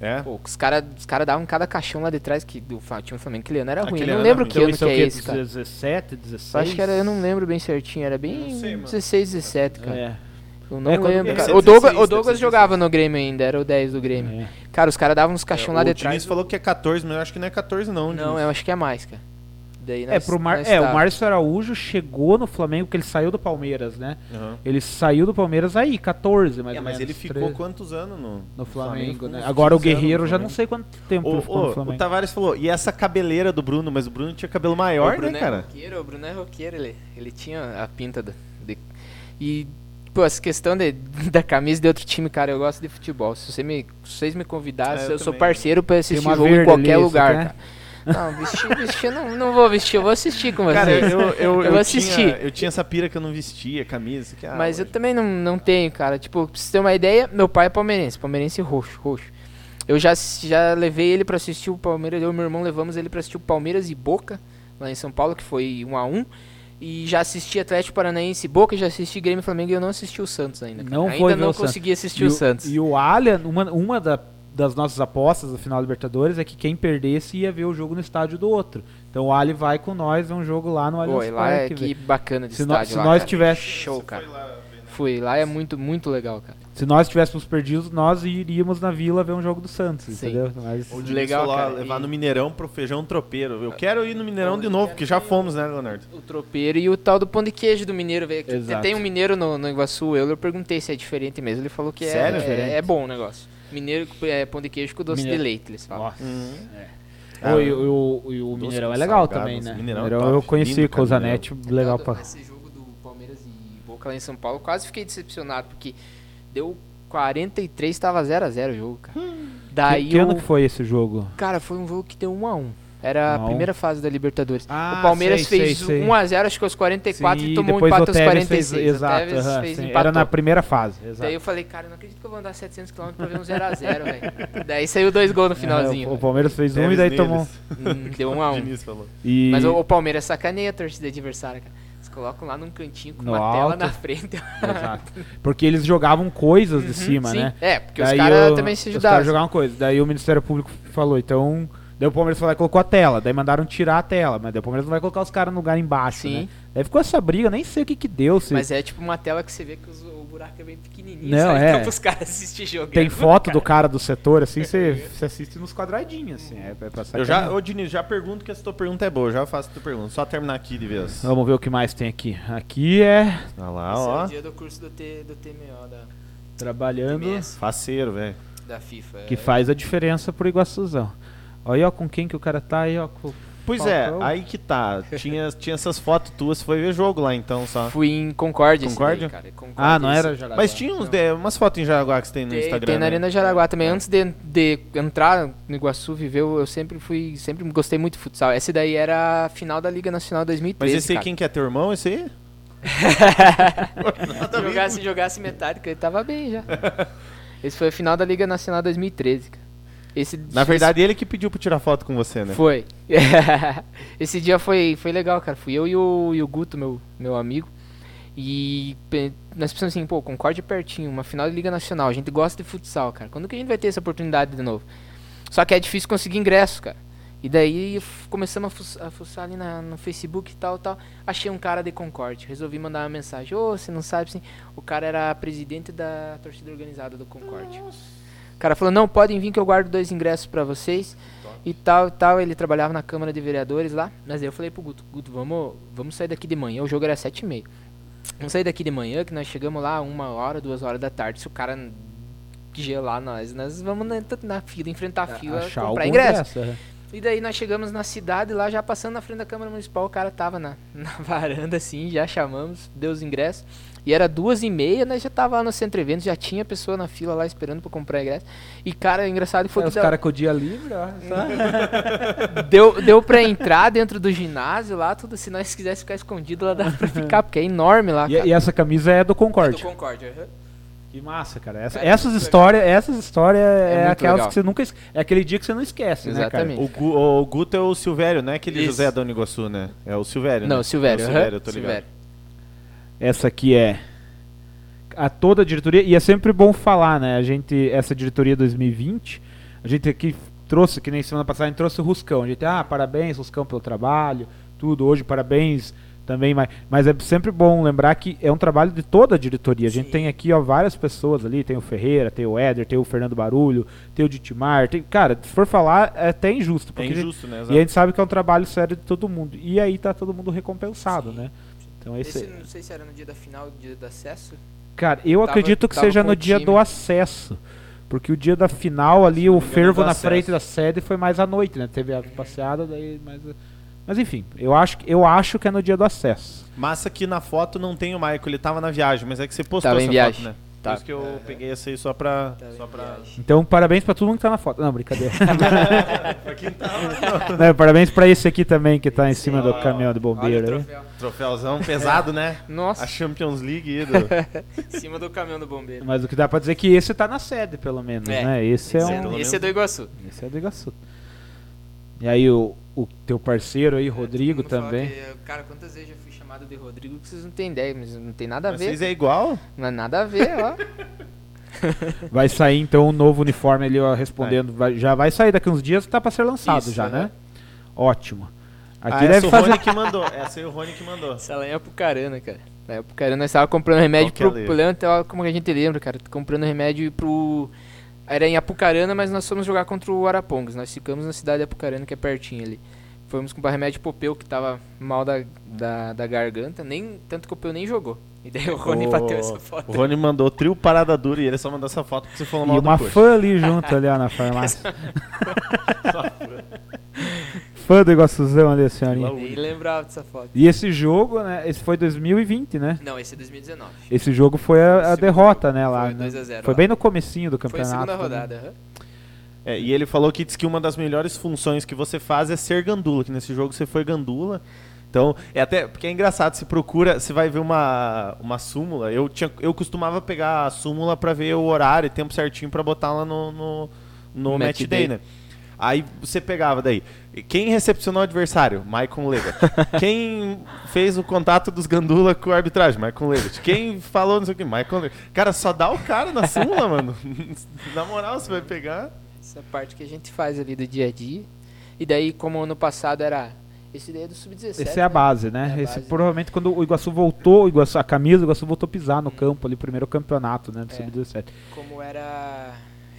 É? Pô, os caras os cara davam cada caixão lá de trás que do Fa- time Flamengo aquele ano era ruim. Aquele Eu não lembro que ano que é o é quê? esse, cara. 17, 16? Eu acho que era, eu não lembro bem certinho, era bem Não sei, mano. 16, 17, cara. É. Eu não É, lembro, deve cara. O Douglas, 16, o Douglas jogava no Grêmio ainda, era o 10 do Grêmio. É. Cara, os caras davam uns caixão lá o de Diniz trás. falou que é 14, mas eu acho que não é 14 não. Não, Diniz. eu acho que é mais, cara. Daí É, pro Mar... é, o tá- Márcio Araújo chegou no Flamengo porque ele saiu do Palmeiras, né? Aham. Ele saiu do Palmeiras aí, 14, mais É, ou mas menos. ele ficou 13, quantos anos no, no Flamengo, ficou né? Agora o 15 anos Guerreiro já não Flamengo. sei quanto tempo O, ele ficou no o, o Flamengo. Tavares falou, e essa cabeleira do Bruno? Mas o Bruno tinha cabelo O maior, Bruno né, é cara? roqueiro, o Bruno é roqueiro, ele, ele tinha a pinta do, de- E, pô, essa questão de, *laughs* da camisa de outro time, cara, eu gosto de futebol. Se, você me, se vocês me convidassem, É, eu eu, sou parceiro pra assistir jogo em qualquer ali, lugar, cara. Não, vestir, vestir, não, não vou vestir, eu vou assistir com vocês. Cara, eu, eu, eu, Eu vou assistir. Tinha, eu tinha essa pira que eu não vestia camisa. Que, ah, Mas eu hoje- também não, não tenho, cara. Tipo, pra você ter uma ideia, meu pai é palmeirense, palmeirense roxo, roxo. Eu já, já levei ele pra assistir o Palmeiras, eu e meu irmão levamos ele pra assistir o Palmeiras e Boca, lá em São Paulo, que foi 1 a 1 E já assisti Atlético Paranaense e Boca, já assisti Grêmio Flamengo e eu não assisti o Santos ainda. cara. Não ainda não o Santos. consegui assistir E o Santos. E o Allian, uma, uma da- das nossas apostas da final da Libertadores é que quem perdesse ia ver o jogo no estádio do outro. Então o Ali vai com nós ver um jogo lá no Pô, Allianz e lá é que bacana de Se, estádio se lá, nós cara. tivesse, Show, cara. Fui, lá é muito, muito legal, cara. se nós tivéssemos perdido, nós iríamos na Vila ver um jogo do Santos, Sim. entendeu? Mas Legal, falou, ah, cara, levar e- no Mineirão pro feijão tropeiro. Eu quero ir no Mineirão de novo, porque já fomos, né, Leonardo? O tropeiro e o tal do pão de queijo do mineiro, velho. Exato. Tem um mineiro no, no Iguaçu, eu, eu perguntei se é diferente mesmo. Ele falou que é- Sério? é, é, bom o negócio. Mineiro é pão de queijo com doce Mineiro. de leite, eles falam. Nossa. Uhum. Ô, e, o- e o Mineirão é legal salgado, também, nossa, né? Mineirão é Mineirão eu top. conheci com o Zanetti, legal pra... Esse jogo do Palmeiras e Boca lá em São Paulo, quase fiquei decepcionado, porque deu 43, tava 0x0 o jogo, cara. Daí que, que ano que foi esse jogo? Cara, foi um jogo que deu 1x1. Era a 1 a 1. primeira fase da Libertadores. Ah, o Palmeiras sei, fez sei, sei. 1x0, acho que aos 44 Sim, e tomou um empate aos Tevez 46. Fez, exato, Tevez aham, fez era na primeira fase, exato. Daí eu falei, cara, eu não acredito que eu vou andar 700km pra ver um 0x0, velho. Daí saiu dois gols no finalzinho. É, o, o Palmeiras fez um e daí neles. tomou... Hum, *laughs* deu um a O um. Diniz falou. E... Mas o, o Palmeiras sacaneia a torcida adversária, cara. Eles colocam lá num cantinho com No uma tela alto. na frente. Exato. Porque eles jogavam coisas de Uhum, cima, sim. né? É, porque os Daí caras o- também se Os ajudavam. caras jogavam coisas. Daí o Ministério Público falou, então... Daí o Palmeiras falou, colocou a tela. Daí mandaram tirar a tela. Mas daí o Palmeiras não vai colocar os caras no lugar embaixo, Sim. né? Daí ficou essa briga, nem sei o que que deu. Se... Mas é tipo uma tela que você vê que os- o buraco é bem pequenininho. Não, sabe? é. Então pros caras assistir jogando. Tem foto do cara do setor, assim, você *laughs* você assiste nos quadradinhos, assim. É, é pra Eu já, ô Diniz, já pergunto que essa tua pergunta é boa, já faço a tua pergunta. Só terminar aqui de vez. Vamos ver o que mais tem aqui. Aqui é Olha lá, Esse é ó. o dia do curso do, T, do TMO, da, trabalhando, TMS, Faceiro, velho. da FIFA. que É, faz a diferença pro Iguaçuzão. Olha aí, ó, com quem que o cara tá aí, ó. com- Pois Falcão. é, aí que tá. Tinha, tinha essas fotos tuas, foi ver jogo lá então só. Fui em Concórdia. Concórdia? daí, cara. Concórdia, Ah, não era Jaraguá. Mas tinha uns de- umas fotos em Jaraguá que você tem no Tem, Instagram. tem na né? Arena Jaraguá também. É. Antes de, de entrar no Iguaçu, viver, eu eu sempre fui, sempre gostei muito de futsal. Essa daí era a final da Liga Nacional 2013, Mas esse aí cara. quem que é teu irmão, esse aí? *laughs* Se jogasse, jogasse metade, que ele tava bem já. *laughs* Esse foi a final da Liga Nacional 2013, cara. Esse, Na verdade, ele que pediu pra tirar foto com você, né? Foi. *laughs* Esse dia foi, foi legal, cara. Fui eu e o, e o Guto, meu, meu amigo. E nós pensamos assim, pô, Concórdia é pertinho, uma final de Liga Nacional. A gente gosta de futsal, cara. Quando que a gente vai ter essa oportunidade de novo? Só que é difícil conseguir ingresso, cara. E daí começamos a, fuç- a fuçar ali na- no Facebook e tal, tal. Achei um cara de Concórdia. Resolvi mandar uma mensagem. Ô, você não sabe, assim. O cara era presidente da torcida organizada do Concórdia. O cara falou, não, podem vir que eu guardo dois ingressos pra vocês e tal e tal. Ele trabalhava na Câmara de Vereadores lá. Mas aí eu falei pro Guto, Guto, vamos, vamos sair daqui de manhã. O jogo era sete e meia. Vamos sair daqui de manhã, que nós chegamos lá uma hora, duas horas da tarde. Se o cara gelar nós, nós vamos na, na fila, enfrentar a fila, Achar comprar ingresso. ingresso, é. E daí nós chegamos na cidade lá, já passando na frente da Câmara Municipal, o cara tava na, *laughs* na varanda assim, já chamamos, deu os ingressos. E era duas e meia, nós já tava lá no centro eventos, já tinha pessoa na fila lá esperando pra comprar ingresso. E cara, engraçado foi É, que os deu- caras com o dia livre, ó. *laughs* sabe? deu, deu pra entrar dentro do ginásio lá, tudo. Se nós quiséssemos ficar escondido lá, dá pra ficar, porque é enorme lá. E, cara. e essa camisa é do do Concorde. Aham. Que massa, cara. Essa- Cara, essas histórias, essas histórias é, muito aquelas legal. que você nunca é aquele dia que você não esquece, Exatamente. O, Gu, o Guto é o Silvério, não é aquele Isso. José da Uniguaçu, né? É o Silvério, Não, né? o Silvério. É o Silvério, eu tô ligado. Silvério. Essa aqui é a toda a diretoria e é sempre bom falar, né? A gente essa diretoria 2020, A gente aqui trouxe, que nem semana passada, a gente trouxe o Ruscão. A gente, ah, parabéns, Ruscão, pelo trabalho, tudo. Hoje, parabéns também, mas, mas é sempre bom lembrar que é um trabalho de toda a diretoria. A gente Sim. tem aqui ó, várias pessoas ali, tem o Ferreira, tem o Éder, tem o Fernando Barulho, tem o Ditimar, tem, cara, se for falar, é até injusto. É Porque a gente- injusto, né? e a gente sabe que é um trabalho sério de todo mundo. E aí tá todo mundo recompensado, Sim. né? Então esse, Esse, não sei se era no dia da final, dia do acesso. Cara, eu Tava- acredito que seja no dia time. do acesso. Porque o dia da final ali, não o fervo do na acesso. frente da sede foi mais à noite, né? Teve a passeada, daí mais. Mas enfim, eu acho, que- eu acho que é no dia do acesso. Massa que na foto não tem o Michael, ele tava na viagem, mas é que você postou Tava em essa viagem. foto, né? Tá. Por isso que eu peguei essa aí só pra. Só em pra... Então, parabéns pra todo mundo que tá na foto. Não, brincadeira. *laughs* pra quem tava. *laughs* Não, parabéns pra esse aqui também que tá em cima do ó. caminhão de Olha o bombeiro. aí. Troféu. Troféuzão pesado, né? *laughs* Nossa, A Champions League aí do... *laughs* em cima do caminhão do bombeiro. Mas o que dá pra dizer é que esse tá na sede, pelo menos, É, né? Esse é esse, um. é, esse é do Iguaçu. Esse é do Iguaçu. E aí o, o teu parceiro aí, Rodrigo, mundo fala também. que, cara, quantas vezes eu fui chamado de Rodrigo que vocês não têm ideia, mas não tem nada a ver. Vocês é igual? Não é nada a ver, ó. *laughs* Vai sair então um novo uniforme ali, ó, respondendo. Vai- já vai sair daqui uns dias, tá pra ser lançado Isso, já, né? né? Ótimo. Ah, Aqui essa deve o fazer. Rony *laughs* que mandou. Essa aí o Rony que mandou. Essa lá é Apucarana, cara. Na Apucarana nós tava comprando remédio Qual é pro problema, então, como a gente lembra, cara, comprando remédio pro era em Apucarana, mas nós fomos jogar contra o Arapongas. Nós ficamos na cidade de Apucarana, que é pertinho ali. Fomos comprar remédio pro Peu, que tava mal da, da, da garganta, nem tanto que o Peu nem jogou. E daí o Rony O- bateu essa foto. O Rony mandou trio parada dura e ele só mandou essa foto porque você falou mal E do uma coxa. fã ali junto ali ó, na farmácia. *laughs* fã do Iguaçuzão ali, a senhorinha. Nem lembrava dessa foto. E esse jogo, né? Esse foi 2020, né? Não, esse é 2019. Esse jogo foi a, a derrota, né? Lá, Foi né? 2 a 0 Foi bem no comecinho do Foi a campeonato. segunda rodada. aham. É, e ele falou que diz que uma das melhores funções que você faz é ser gandula, que nesse jogo você foi gandula. Então, é até porque é engraçado, se procura, você vai ver uma, uma súmula. Eu, tinha, eu costumava pegar a súmula pra ver o horário e tempo certinho pra botar lá no, no, no No match match day, day. né? Aí você pegava daí. Quem recepcionou o adversário? Maicon Legat. *laughs* Quem fez o contato dos gandula com a arbitragem? Maicon Legat. Quem falou não sei o que? Maicon Legat. Cara, só dá o cara na súmula, *laughs* mano. *laughs* Na moral, você vai pegar. Essa parte que a gente faz ali do dia a dia. E daí, como ano passado era. Esse daí é do Sub-17. Esse é a né? base, né? É a Esse base. provavelmente quando o Iguaçu voltou, o Iguaçu, a camisa do Iguaçu voltou a pisar no campo ali, primeiro campeonato, né? Do É. Sub-17. Como era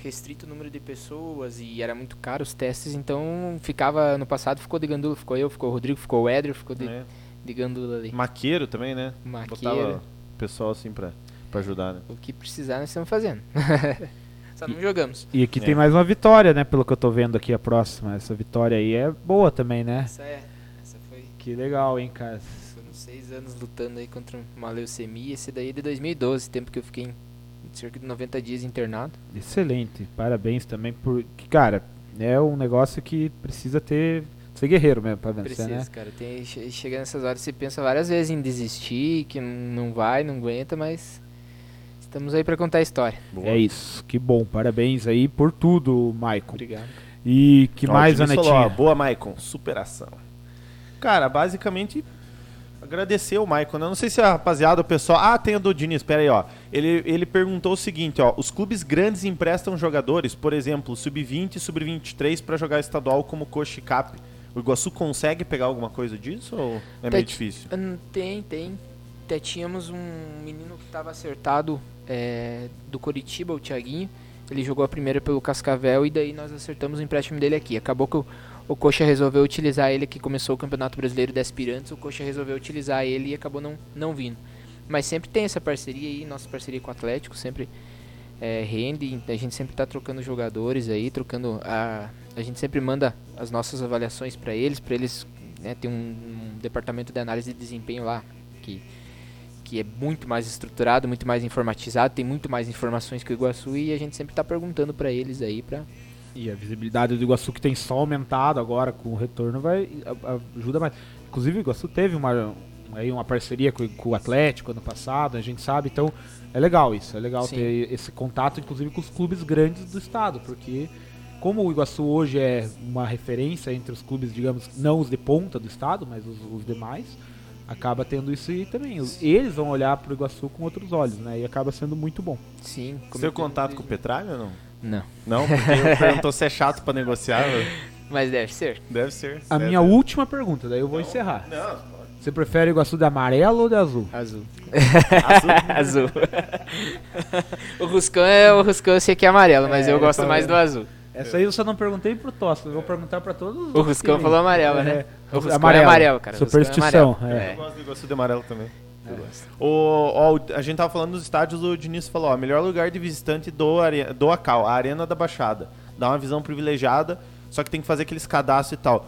restrito o número de pessoas e era muito caro os testes, então ficava. Ano passado ficou de gandula, ficou eu, ficou o Rodrigo, ficou o Éder, ficou de, né? de gandula ali. Maqueiro também, né? Maqueira. Botava o pessoal assim pra, pra ajudar, né? O que precisar nós estamos fazendo. *laughs* Só não jogamos. E aqui É. tem mais uma vitória, né? Pelo que eu tô vendo aqui a próxima. Essa vitória aí é boa também, né? Essa é. Essa foi. Que legal, hein, cara. Foram seis anos lutando aí contra uma leucemia. Esse daí é de 2012, tempo que eu fiquei em cerca de 90 dias internado. Excelente. Parabéns também por. que, Cara, é um negócio que precisa ter. Ser guerreiro mesmo pra vencer, Precisa, né? cara. Tem, che- chega nessas horas você pensa várias vezes em desistir, que não vai, não aguenta, mas estamos aí pra contar a história. Boa. É isso. Que bom. Parabéns aí por tudo, Maicon. Obrigado. E que Ó, mais, Anetinha? falou, ó, boa, Maicon. Superação. Cara, basicamente, agradecer o Maicon. né? Eu não sei se a rapaziada, o pessoal... Ah, tem a do Diniz, pera aí, ó. Ele, ele perguntou o seguinte, ó. Os clubes grandes emprestam jogadores, por exemplo, sub-20 e sub-23 pra jogar estadual como Coxa e Cap. O Iguaçu consegue pegar alguma coisa disso ou é meio difícil? Hum, Tem, tem. Até tínhamos um menino que estava acertado é, do Coritiba, o Thiaguinho. Ele jogou a primeira pelo Cascavel e daí nós acertamos o empréstimo dele aqui. Acabou que o, o Coxa resolveu utilizar ele, que começou o Campeonato Brasileiro de Aspirantes. O Coxa resolveu utilizar ele e acabou não, não vindo. Mas sempre tem essa parceria aí, nossa parceria com o Atlético sempre é, rende. A gente sempre está trocando jogadores aí, trocando. A, a gente sempre manda as nossas avaliações para eles, para eles né, tem um, um departamento de análise de desempenho lá que, que é muito mais estruturado, muito mais informatizado, tem muito mais informações que o Iguaçu e a gente sempre está perguntando para eles aí para E a visibilidade do Iguaçu que tem só aumentado agora com o retorno vai ajuda mais. Inclusive o Iguaçu teve uma aí uma parceria com, com o Atlético ano passado, a gente sabe, então é legal isso, é legal Sim. ter esse contato inclusive com os clubes grandes do estado, porque como o Iguaçu hoje é uma referência entre os clubes, digamos, não os de ponta do estado, mas os, os demais, acaba tendo isso aí também. Os- Eles vão olhar para o Iguaçu com outros olhos, né? E acaba sendo muito bom. sim. Seu eu contato com o Petralha ou não? Não. Não? Porque *laughs* perguntou se é chato pra negociar. velho. Mas deve ser. Deve ser. A Deve minha ser. última pergunta, daí eu vou encerrar. Não, Você prefere Iguaçu de amarelo ou de azul? Azul. *laughs* azul. Azul. *laughs* o Ruscão é o Ruscão, eu sei que é amarelo, mas É, eu gosto mais do azul. Essa aí eu só não perguntei pro Tosta, eu vou perguntar pra todos os O outros Ruscão falou amarelo, É, né? O Ruscão amarelo. é amarelo, cara. o Ruscão é Superstição, amarelo. é. Eu gosto do Iguaçu de amarelo também. Eu gosto. O, ó, a gente tava falando dos estádios, o Diniz falou, ó, melhor lugar de visitante do, are- do Acal, a Arena da Baixada. Dá uma visão privilegiada, só que tem que fazer aqueles cadastros e tal.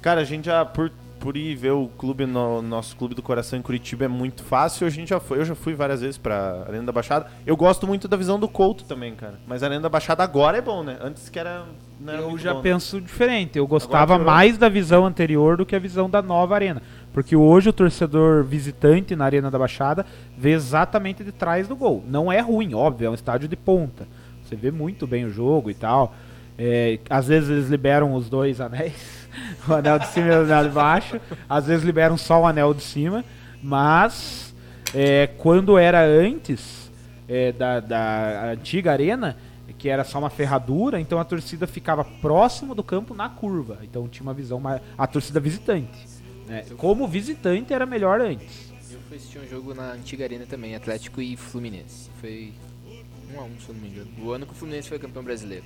Cara, a gente já, por, por ir ver o clube, no, nosso clube do coração em Curitiba é muito fácil, a gente já foi, eu já fui várias vezes pra Arena da Baixada. Eu gosto muito da visão do Couto também, cara. Mas a Arena da Baixada agora é bom, né? Antes que era... Era Eu já bom, né? penso diferente. Eu gostava mais da visão anterior do que a visão da nova arena. Porque hoje o torcedor visitante na Arena da Baixada vê exatamente de trás do gol. Não é ruim, óbvio, é um estádio de ponta. Você vê muito bem o jogo e tal. É, às vezes eles liberam os dois anéis, *laughs* o anel de cima e o anel de baixo. Às vezes liberam só o anel de cima. Mas é, quando era antes é, da, da antiga arena, que era só uma ferradura, então a torcida ficava próximo do campo na curva. Então tinha uma visão. A torcida visitante. Né? Como visitante era melhor antes. Eu fui assistir um jogo na antiga arena também, Atlético e Fluminense. Foi 1 a 1 se eu não me engano. O ano que o Fluminense foi campeão brasileiro.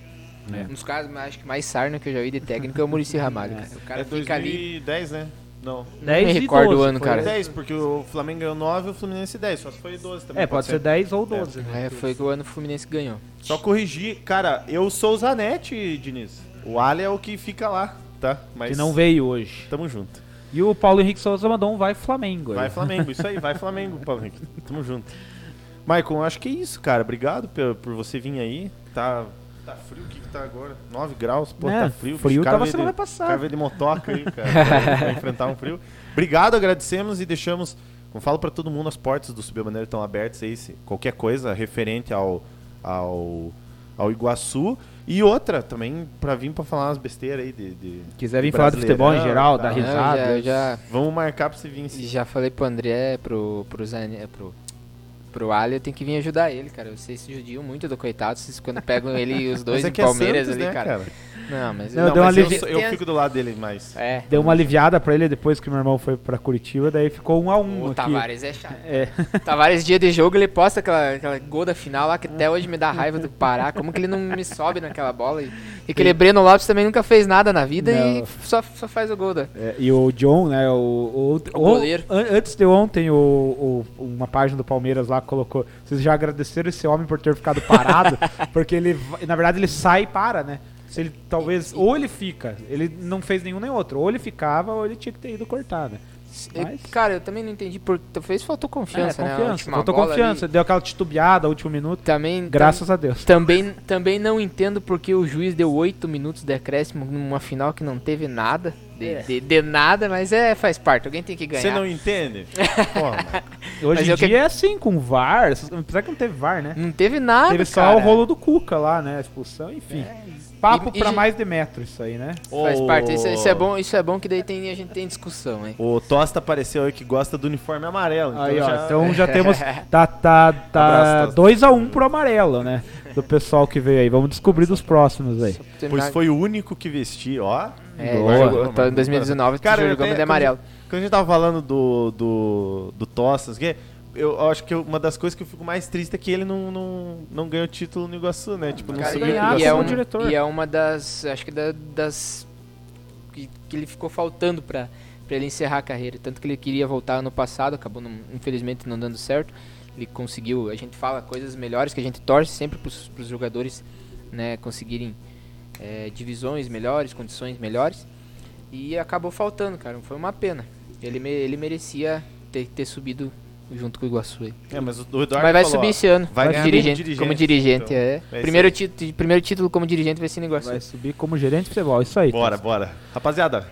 É. Um dos casos, acho que mais sarna que eu já vi de técnico é o Murici Ramalho. cara. O cara É fica ali. 2010, né? Não. Não 10 me e recordo 12, o ano, foi cara. 10, porque o Flamengo ganhou 9 e o Fluminense 10. Só se foi 12 também. É, pode ser 10 ou 12. né? É, foi o ano que o Fluminense ganhou. Só corrigir, cara, eu sou o Zanetti, Diniz. O Ali é o que fica lá, tá? Mas Que não veio hoje. Tamo junto. E o Paulo Henrique Souza mandou um vai Flamengo. aí. Vai Flamengo, isso aí, vai Flamengo, Paulo Henrique. Tamo junto. Maicon, acho que é isso, cara. Obrigado por, por você vir aí. Tá, tá frio, o que, que tá agora? 9 graus, pô, É, tá frio. frio Os cara tava semana de, passada. Cara veio de motoca aí, cara, *laughs* pra enfrentar um frio. Obrigado, agradecemos e deixamos, como falo pra todo mundo, as portas do Subir Bandeira estão abertas aí, se qualquer coisa referente ao, ao, ao Iguaçu. E outra também, pra vir pra falar umas besteiras aí de. de Quiser vir falar de futebol em geral, e dar risada. eu já, já, Vamos marcar pra você vir sim. já falei pro André, pro, pro Zane, pro, pro Ali, eu tenho que vir ajudar ele, cara. Vocês se judiam muito do coitado, vocês quando pegam ele e os dois Mas é em é Palmeiras Santos, ali, né, cara. Não, mas Não, Não, deu uma mas eu, alivi- sou- eu fico do lado dele mais. É. Deu uma aliviada pra ele depois que meu irmão foi pra Curitiba, daí ficou um a um O aqui. Tavares é chato. É. Tavares, dia de jogo, ele posta aquela, aquela gol da final lá que até hoje me dá raiva do Pará. Como que ele não me sobe naquela bola? E, e aquele Breno Lopes também nunca fez nada na vida e Não. só, só faz o gol da. É, e o John, né, o, o, O goleiro. an- antes de ontem, o, o- uma página do Palmeiras lá colocou, vocês já agradeceram esse homem por ter ficado parado, *laughs* porque ele, na verdade, ele sai e para, né? Se ele talvez, ou ele fica, ele não fez nenhum nem outro, ou ele ficava, ou ele tinha que ter ido cortar, né? Mas- Cara, eu também não entendi por. Talvez faltou confiança, é, né? Confiança, última faltou confiança, ali. deu aquela titubeada, último minuto, Também. graças a Deus. Também, também não entendo porque o juiz deu 8 minutos de acréscimo numa final que não teve nada. De, É. de- de nada, mas é, faz parte. Alguém tem que ganhar. Você não entende? *laughs* Maicon. Hoje Mas em eu que- dia é assim, com VAR, apesar que não teve VAR, né? Não teve nada. Teve só cara. o rolo do Cuca lá, né? A expulsão, enfim. Papo E- e pra ge- mais de metro isso aí, né? Faz Ô, parte. Isso, isso é bom, isso é bom que daí tem, a gente tem discussão, hein? O Tosta apareceu aí que gosta do uniforme amarelo. Então Aí, ó, já... então já *laughs* temos. Tá, tá, tá Abraço, 2x1 um pro amarelo, né? Do pessoal que veio aí. Vamos descobrir dos próximos aí. Pois foi o único que vesti, ó. É, Boa. jogou- tá em 2019, Cara, jogamos de amarelo. Quando a gente tava falando do, do, do Tostas, que eu acho que uma das coisas que eu fico mais triste é que ele não, não, não ganhou título no Iguaçu, né? Tipo, não Cara, subiu ganhar e, é um, diretor. e é uma das. Acho que da- das. Que, que ele ficou faltando pra, pra ele encerrar a carreira. Tanto que ele queria voltar ano passado, acabou não- infelizmente não dando certo. Ele conseguiu, a gente fala coisas melhores que a gente torce sempre pros, pros jogadores né, conseguirem é, divisões melhores, condições melhores. E acabou faltando, cara. Foi uma pena. Ele, ele merecia ter, ter subido junto com o Iguaçu aí. É, mas o Eduardo Mas vai falou, subir esse ano. vai como ganhar dirigente, como como dirigente, dirigente. então. é. Primeiro, título, primeiro título como dirigente vai ser no Iguaçu. Vai subir como gerente de futebol. Isso aí. Bora, bora. Rapaziada,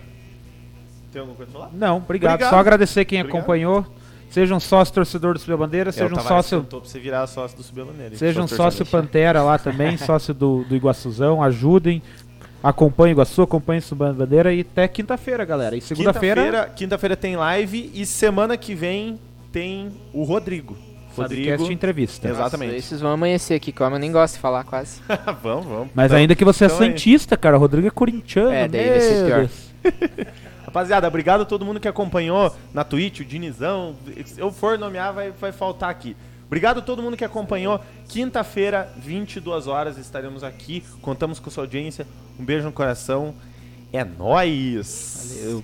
tem alguma coisa pra falar? Não, obrigado. Obrigado. Só agradecer quem Obrigado. acompanhou. Sejam sócio torcedor do Subir a Bandeira, É, sejam Tavares sócio. pra você virar sócio do Subir a Bandeira. Sejam Sou sócio. Pantera lá também, *laughs* sócio do, do Iguaçuzão, ajudem, acompanhem o Iguaçu, acompanhem o Subir Bandeira e até quinta-feira, galera. E segunda-feira. Quinta-feira quinta-feira tem live e semana que vem tem o Rodrigo. Rodrigo. Podcast entrevista. Exatamente. Esses vão amanhecer aqui, como eu nem gosto de falar quase. *laughs* vamos, vamos. Mas Então, ainda que você é então aí. Santista, cara, o Rodrigo é corintiano. É, daí vai ser pior. *laughs* Rapaziada, obrigado a todo mundo que acompanhou na Twitch, o Dinizão. Se eu for nomear, vai, vai faltar aqui. Obrigado a todo mundo que acompanhou. Quinta-feira, 22 horas, estaremos aqui. Contamos com sua audiência. Um beijo no coração. É nóis! Valeu.